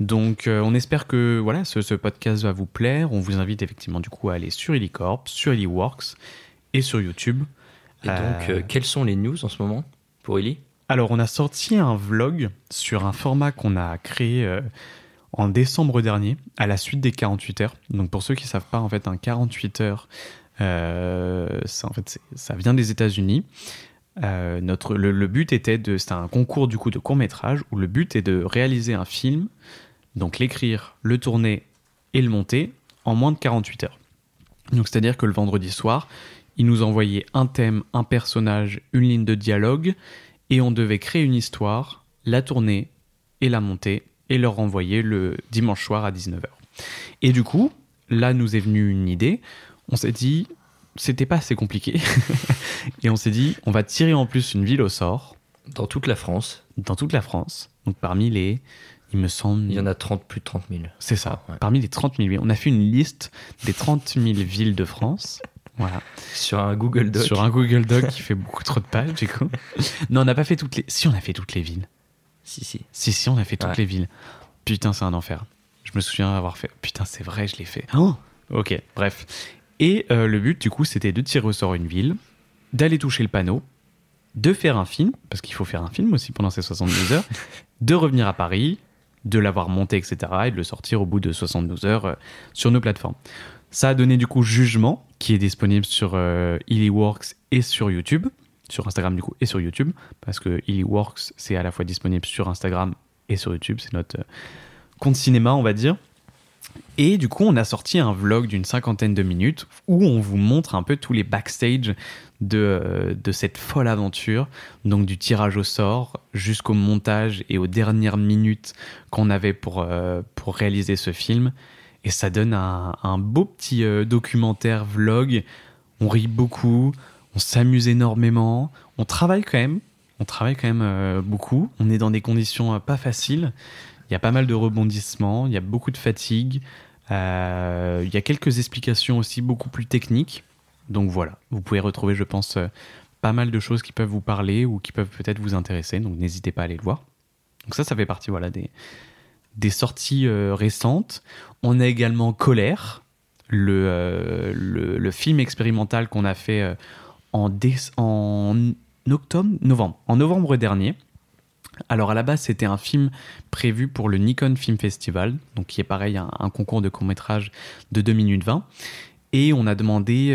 Donc, euh, on espère que voilà, ce, ce podcast va vous plaire. On vous invite effectivement du coup à aller sur Helicorp, sur Heliworks et sur YouTube. Et donc, Euh, quelles sont les news en ce moment pour Ellie Alors, on a sorti un vlog sur un format qu'on a créé euh, en décembre dernier, à la suite des 48 heures. Donc, pour ceux qui ne savent pas, en fait, un 48 heures, euh, ça, vient des États-Unis. Euh, le, but était de. C'était un concours du coup de court métrage où le but est de réaliser un film, donc l'écrire, le tourner et le monter en moins de 48 heures. Donc, c'est-à-dire que le vendredi soir, il nous envoyait un thème, un personnage, une ligne de dialogue et on devait créer une histoire, la tourner et la monter et leur renvoyer le dimanche soir à 19h. Et du coup, là nous est venue une idée, on s'est dit, c'était pas assez compliqué, et on s'est dit, on va tirer en plus une ville au sort Dans toute la France, dans toute la France, donc parmi les, il me semble... il y en a 30, plus de 30 000. C'est ça, Ouais. parmi les 30 000 villes. On a fait une liste des 30 000 villes de France. Voilà. Sur un Google Doc. Sur un Google Doc qui fait beaucoup trop de pages, du coup. Non, on n'a pas fait toutes les. Si, on a fait toutes les villes. Si, si. Si, si, on a fait toutes Ouais. les villes. Putain, c'est un enfer. Je me souviens avoir fait. Putain, c'est vrai, je l'ai fait. Oh ok, bref. Et euh, le but, du coup, c'était de tirer au sort une ville, d'aller toucher le panneau, de faire un film, parce qu'il faut faire un film aussi pendant ces 72 heures, de revenir à Paris, de l'avoir monté, etc., et de le sortir au bout de 72 heures euh, sur nos plateformes. Ça a donné du coup Jugement, qui est disponible sur euh, Illyworks et sur YouTube, sur Instagram du coup et sur YouTube, parce que Illyworks c'est à la fois disponible sur Instagram et sur YouTube, c'est notre euh, compte cinéma on va dire. Et du coup on a sorti un vlog d'une cinquantaine de minutes où on vous montre un peu tous les backstage de, euh, de cette folle aventure, donc du tirage au sort jusqu'au montage et aux dernières minutes qu'on avait pour, euh, pour réaliser ce film. Et ça donne un, beau petit euh, documentaire vlog. On rit beaucoup, on s'amuse énormément, on travaille quand même. On travaille quand même euh, beaucoup. On est dans des conditions euh, pas faciles. Il y a pas mal de rebondissements, il y a beaucoup de fatigue. Il y a quelques explications aussi beaucoup plus techniques. Donc voilà, vous pouvez retrouver, je pense, pas mal de choses qui peuvent vous parler ou qui peuvent peut-être vous intéresser. Donc n'hésitez pas à aller le voir. Donc ça, ça fait partie voilà, des, des sorties euh, récentes. On a également Colère, le, euh, film expérimental qu'on a fait euh, en, octobre, novembre, en novembre dernier. Alors à la base, c'était un film prévu pour le Nikon Film Festival, donc qui est pareil, un, un concours de court-métrage de 2 minutes 20. Et on a demandé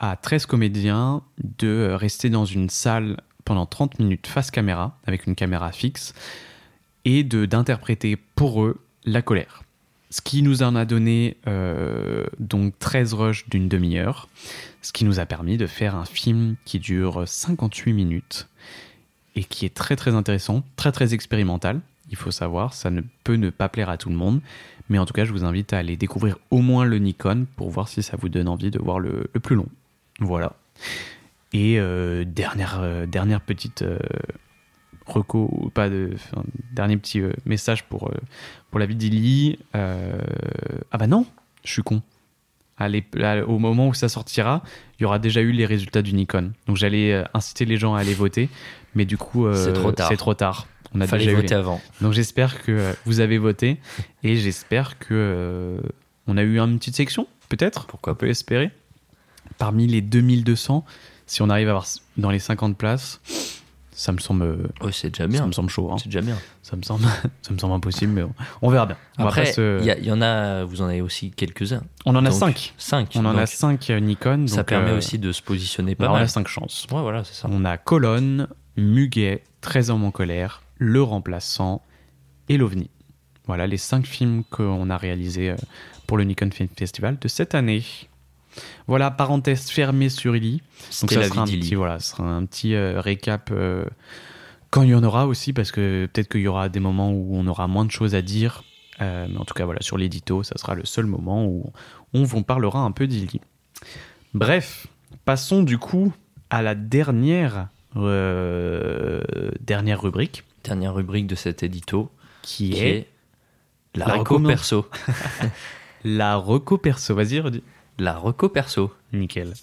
à 13 comédiens de rester dans une salle pendant 30 minutes face caméra, avec une caméra fixe, et d'interpréter pour eux la colère. Ce qui nous en a donné euh, donc 13 rushs d'une demi-heure, ce qui nous a permis de faire un film qui dure 58 minutes et qui est très très intéressant, très très expérimental. Il faut savoir, ça ne peut ne pas plaire à tout le monde, mais en tout cas, je vous invite à aller découvrir au moins le Nikon pour voir si ça vous donne envie de voir le, le plus long. Voilà. Et euh, dernière, euh, dernière petite reco, ou pas de, enfin, dernier petit euh, message pour, euh, pour la vie d'Illy. Euh, ah bah non, je suis con. Au moment où ça sortira, il y aura déjà eu les résultats du Nikon. Donc j'allais inciter les gens à aller voter, mais du coup, C'est trop tard. C'est trop tard. On a Fallait déjà eu voter les- avant. donc j'espère que vous avez voté et j'espère que on a eu une petite section, peut-être. Pourquoi On peut espérer. Parmi les 2200, si on arrive à avoir dans les 50 places, ça me semble, Ouais, c'est déjà ça me semble chaud. hein. C'est déjà bien. Ça me semble, ça me semble impossible, mais on, on verra bien. On Après, se- il y, en a, vous en avez aussi quelques-uns. on en a 5 5. On en a donc 5 Nikon. Ça permet euh, aussi de se positionner pas bah, on a. 5 chances. Ouais, voilà, c'est ça. On a Colonne, Muguet, 13 hommes en colère, Le Remplaçant et L'OVNI. Voilà les cinq films qu'on a réalisés euh, pour le Nikon Film Festival de cette année. Voilà, parenthèse fermée sur Illy. Donc ça sera un petit, voilà, ce sera un petit euh, récap euh, quand il y en aura aussi, parce que peut-être qu'il y aura des moments où on aura moins de choses à dire. Euh, mais en tout cas, voilà, sur l'édito, ça sera le seul moment où on vous parlera un peu d'Illy. Bref, passons du coup à la dernière, euh, dernière rubrique, Dernière rubrique de cet édito qui qui est est la, la reco perso. la reco perso. Vas-y, redis la reco perso. Nickel.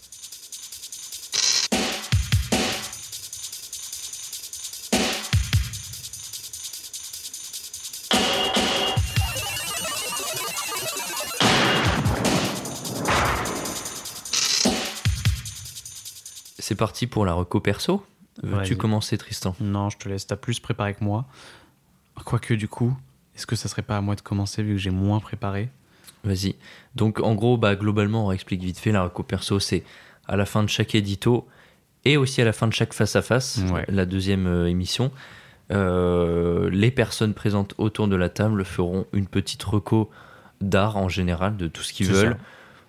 C'est parti pour la reco perso. Veux-tu commencer, Tristan? Non, je te laisse. T'as plus préparé que moi. Quoique, du coup, est-ce que ça serait pas à moi de commencer vu que j'ai moins préparé? Vas-y. Donc, en gros, bah, globalement, on explique vite fait. La reco perso, c'est à la fin de chaque édito et aussi à la fin de chaque face-à-face, Ouais. la deuxième euh, émission. euh, les personnes présentes autour de la table feront une petite reco d'art en général, de tout ce qu'ils veulent.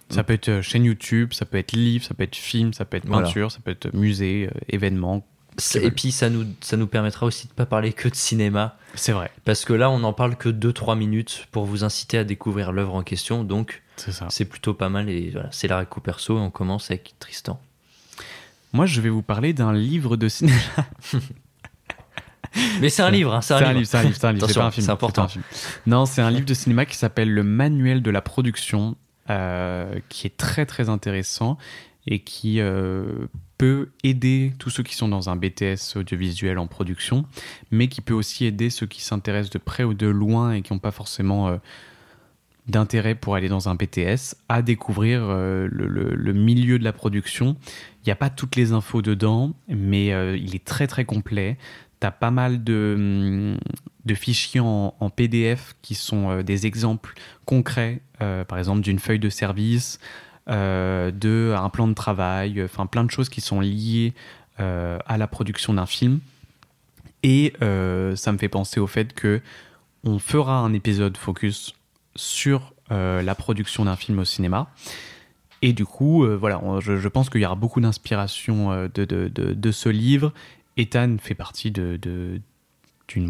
Ça peut être euh, chaîne YouTube, ça peut être livre, ça peut être film, ça peut être Voilà. peinture, ça peut être musée, événement. Et puis, ça nous, ça nous permettra aussi de pas parler que de cinéma. C'est vrai, Parce que là, on n'en parle que 2-3 minutes pour vous inciter à découvrir l'œuvre en question. Donc, c'est plutôt pas mal. Et voilà, c'est la réco perso. Et on commence avec Tristan. Moi, je vais vous parler d'un livre de cinéma. Mais c'est un livre, hein, c'est un, un livre. livre, c'est un livre, c'est un livre, c'est pas un film. c'est important. un film. Non, c'est un livre de cinéma qui s'appelle Le Manuel de la production, euh, qui est très très intéressant et qui euh, aider tous ceux qui sont dans un BTS audiovisuel en production, mais qui peut aussi aider ceux qui s'intéressent de près ou de loin et qui n'ont pas forcément euh, d'intérêt pour aller dans un BTS à découvrir euh, le, milieu de la production. Il n'y a pas toutes les infos dedans, mais euh, il est très très complet. Tu as pas mal de, de fichiers en, PDF qui sont des exemples concrets, par exemple d'une feuille de service, euh, de un plan de travail, euh, enfin plein de choses qui sont liées euh, à la production d'un film. Et ça me fait penser au fait que on fera un épisode focus sur la production d'un film au cinéma. Et du coup, voilà, je, pense qu'il y aura beaucoup d'inspiration de, ce livre. Ethan fait partie d'une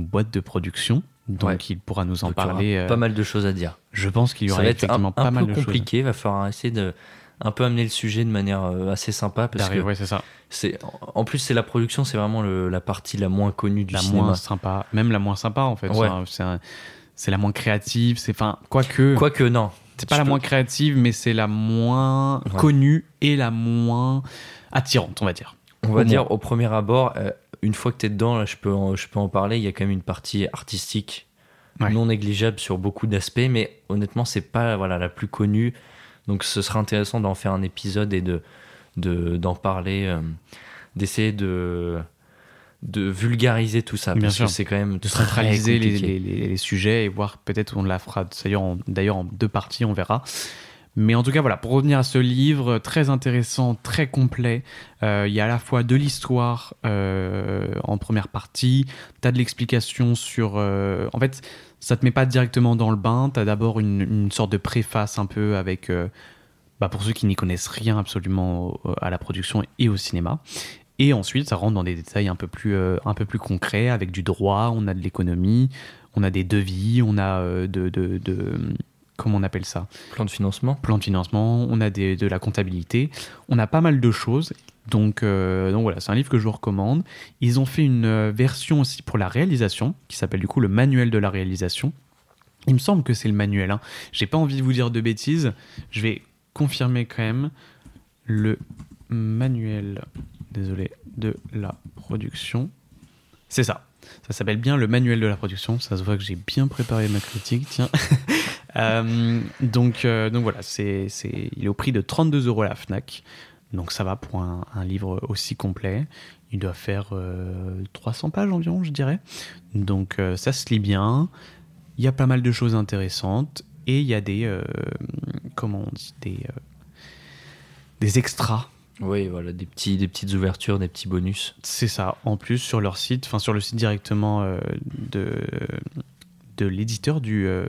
boîte de production, donc Ouais. il pourra nous en Donc, il y aura parler. euh, Pas mal de choses à dire. Je pense qu'il y aura un, effectivement un pas mal de choses. compliqué. Il va falloir essayer de un peu amener le sujet de manière euh, assez sympa parce que ouais, c'est ça. c'est en plus c'est la production, c'est vraiment le- la partie la moins connue du la cinéma. moins sympa, même la moins sympa en fait. Ouais. C'est C'est c'est la moins créative. C'est enfin, quoique. Quoique non, C'est pas la peux- moins créative, mais c'est la moins connue et la moins attirante, on va dire. On va Au dire moins. au premier abord, euh, une fois que tu es dedans, là, je, peux en, je peux en parler, il y a quand même une partie artistique Ouais. non négligeable sur beaucoup d'aspects, mais honnêtement, c'est pas voilà, la plus connue. Donc ce sera intéressant d'en faire un épisode et de de- d'en parler, euh, d'essayer de, de vulgariser tout ça, Bien parce sûr. que c'est quand même De centraliser les, les- les- les sujets et voir peut-être on la fera d'ailleurs en, d'ailleurs en deux parties, on verra. Mais en tout cas, voilà, pour revenir à ce livre, très intéressant, très complet, euh, il y a à la fois de l'histoire euh, en première partie, tu as de l'explication sur... euh, en fait, ça te met pas directement dans le bain, tu as d'abord une, une sorte de préface un peu avec... euh, bah, pour ceux qui n'y connaissent rien absolument à la production et au cinéma. Et ensuite, ça rentre dans des détails un peu plus, euh, un peu plus concrets, avec du droit, on a de l'économie, on a des devis, on a euh, de, de, de- Comment on appelle ça Plan de financement Plan de financement, on a des, de la comptabilité, on a pas mal de choses. Donc, euh, donc voilà, c'est un livre que je vous recommande. Ils ont fait une euh, version aussi pour la réalisation, qui s'appelle du coup le manuel de la réalisation. Il me semble que c'est le manuel. Hein. J'ai pas envie de vous dire de bêtises. Je vais confirmer quand même le manuel, désolé, de la production. C'est ça. Ça s'appelle bien le manuel de la production. Ça se voit que j'ai bien préparé ma critique. Tiens. Euh, donc, euh, donc voilà, c'est, c'est, il est au prix de 32 euros à la Fnac. Donc ça va pour un, un livre aussi complet. Il doit faire euh, 300 pages environ, je dirais. Donc euh, ça se lit bien. Il y a pas mal de choses intéressantes. Et il y a des. euh, comment on dit Des, euh, des extras Oui, voilà, des, petits, des petites ouvertures, des petits bonus. C'est ça. En plus, sur leur site, enfin sur le site directement euh, de, de l'éditeur du, euh,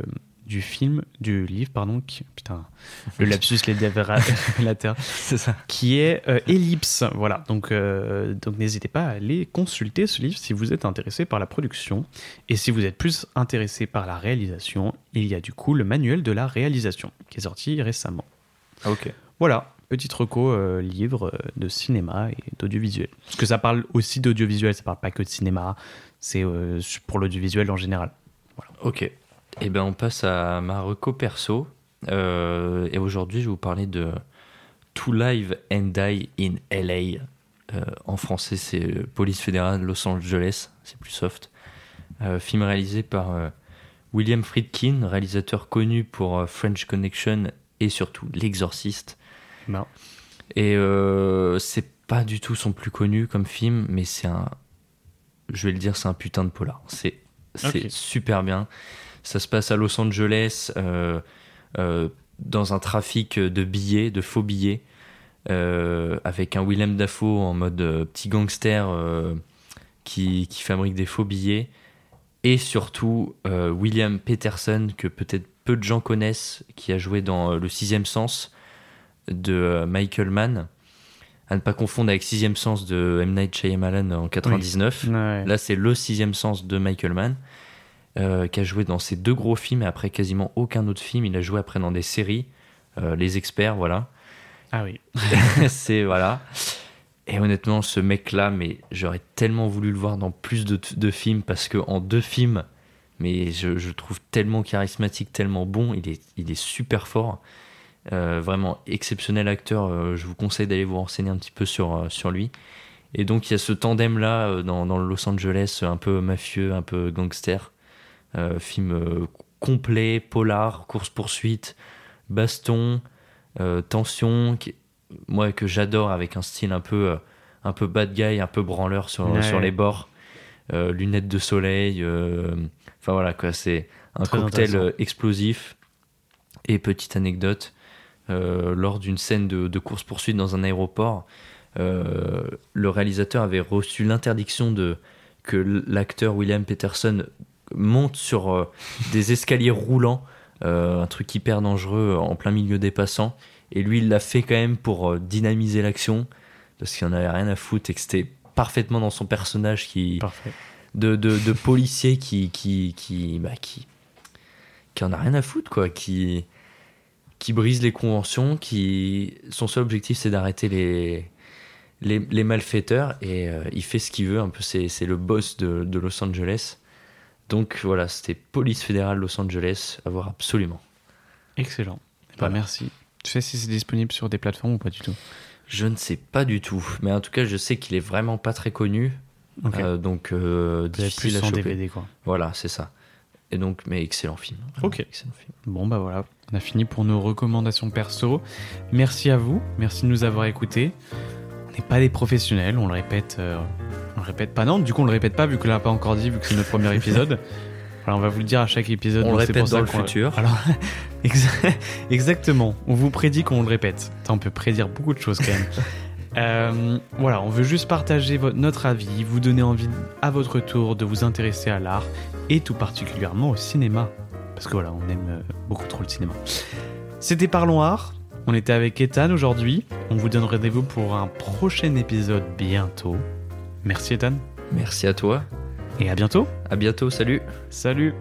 du film, du livre, pardon, qui, putain, le lapsus les révélateur, C'est ça. qui est euh, Ellipse. Voilà. Donc, euh, donc n'hésitez pas à aller consulter ce livre si vous êtes intéressé par la production. Et si vous êtes plus intéressé par la réalisation, il y a du coup le manuel de la réalisation qui est sorti récemment. Ok. Voilà, petite reco euh, livre euh, de cinéma et d'audiovisuel. Parce que ça parle aussi d'audiovisuel, ça parle pas que de cinéma, c'est pour l'audiovisuel en général. Ok. Et ben on passe à ma reco perso. Euh, et aujourd'hui, je vais vous parler de To Live and Die in LA. Euh, en français, c'est euh, Police fédérale Los Angeles. C'est plus soft. Euh, film réalisé par William Friedkin, réalisateur connu pour French Connection et surtout L'Exorciste. Ben, Et c'est pas du tout son plus connu comme film, mais c'est un. Je vais le dire, c'est un putain de polar. C'est super bien. Ça se passe à Los Angeles, euh, euh, dans un trafic de billets, de faux billets, euh, avec un Willem Dafoe en mode petit gangster qui, qui fabrique des faux billets. Et surtout, William Peterson, que peut-être peu de gens connaissent, qui a joué dans Le Sixième Sens de Michael Mann. À ne pas confondre avec Sixième Sens de M. Night Shyamalan en 99. Ouais. Là, c'est le sixième sens de Michael Mann, euh, qui a joué dans ces deux gros films et après quasiment aucun autre film. Il a joué après dans des séries, euh, Les Experts, voilà. Ah oui. c'est voilà. Et honnêtement, ce mec-là, mais j'aurais tellement voulu le voir dans plus de, de films parce que en deux films, mais je, je le trouve tellement charismatique, tellement bon. Il est, il est super fort. Euh, vraiment exceptionnel acteur. Euh, je vous conseille d'aller vous renseigner un petit peu sur, sur lui. Et donc, il y a ce tandem-là dans, dans Los Angeles, un peu mafieux, un peu gangster. Euh, film euh, complet, polar, course-poursuite, baston, euh, tension. qui- moi, que j'adore avec un style un peu, un peu bad guy, un peu branleur sur, Ouais. sur les bords. Lunettes de soleil. Enfin voilà, quoi. C'est un Très cocktail explosif. Et petite anecdote, euh, lors d'une scène de, de course-poursuite dans un aéroport, euh, le réalisateur avait reçu l'interdiction de que l'acteur William Peterson monte sur euh, des escaliers roulants, euh, un truc hyper dangereux en plein milieu des passants. Et lui, il l'a fait quand même pour euh, dynamiser l'action, parce qu'il en avait rien à foutre et que c'était parfaitement dans son personnage qui, Parfait. de, de, de policier qui qui qui, bah, qui qui en a rien à foutre quoi qui qui brise les conventions qui son seul objectif c'est d'arrêter les les, les malfaiteurs et euh, il fait ce qu'il veut un peu c'est c'est le boss de, de Los Angeles donc voilà c'était police fédérale Los Angeles à voir absolument Excellent. Eh ben, Voilà. merci. Tu sais si c'est disponible sur des plateformes ou pas du tout? Je ne sais pas du tout mais en tout cas je sais qu'il est vraiment pas très connu Ok. euh, donc euh, difficile plus à choper DVD quoi. voilà c'est ça et donc mais excellent film Vraiment Ok. excellent film Bon bah voilà, on a fini pour nos recommandations perso. Merci à vous, merci de nous avoir écoutés. On n'est pas des professionnels, on le répète, euh, le répète pas. Non, du coup on le répète pas vu qu'on l'a pas encore dit, vu que c'est notre premier épisode. Voilà, on va vous le dire à chaque épisode. On donc le répète pour ça dans le futur. Alors, exa- exactement. On vous prédit qu'on le répète. Putain, on peut prédire beaucoup de choses quand même. Euh, voilà, on veut juste partager votre, notre avis, vous donner envie à votre tour de vous intéresser à l'art et tout particulièrement au cinéma. Parce que voilà, on aime euh, beaucoup trop le cinéma. C'était Parlons Art. On était avec Ethan aujourd'hui. On vous donne rendez-vous pour un prochain épisode bientôt. Merci Ethan. merci à toi Et à bientôt. à bientôt salut Salut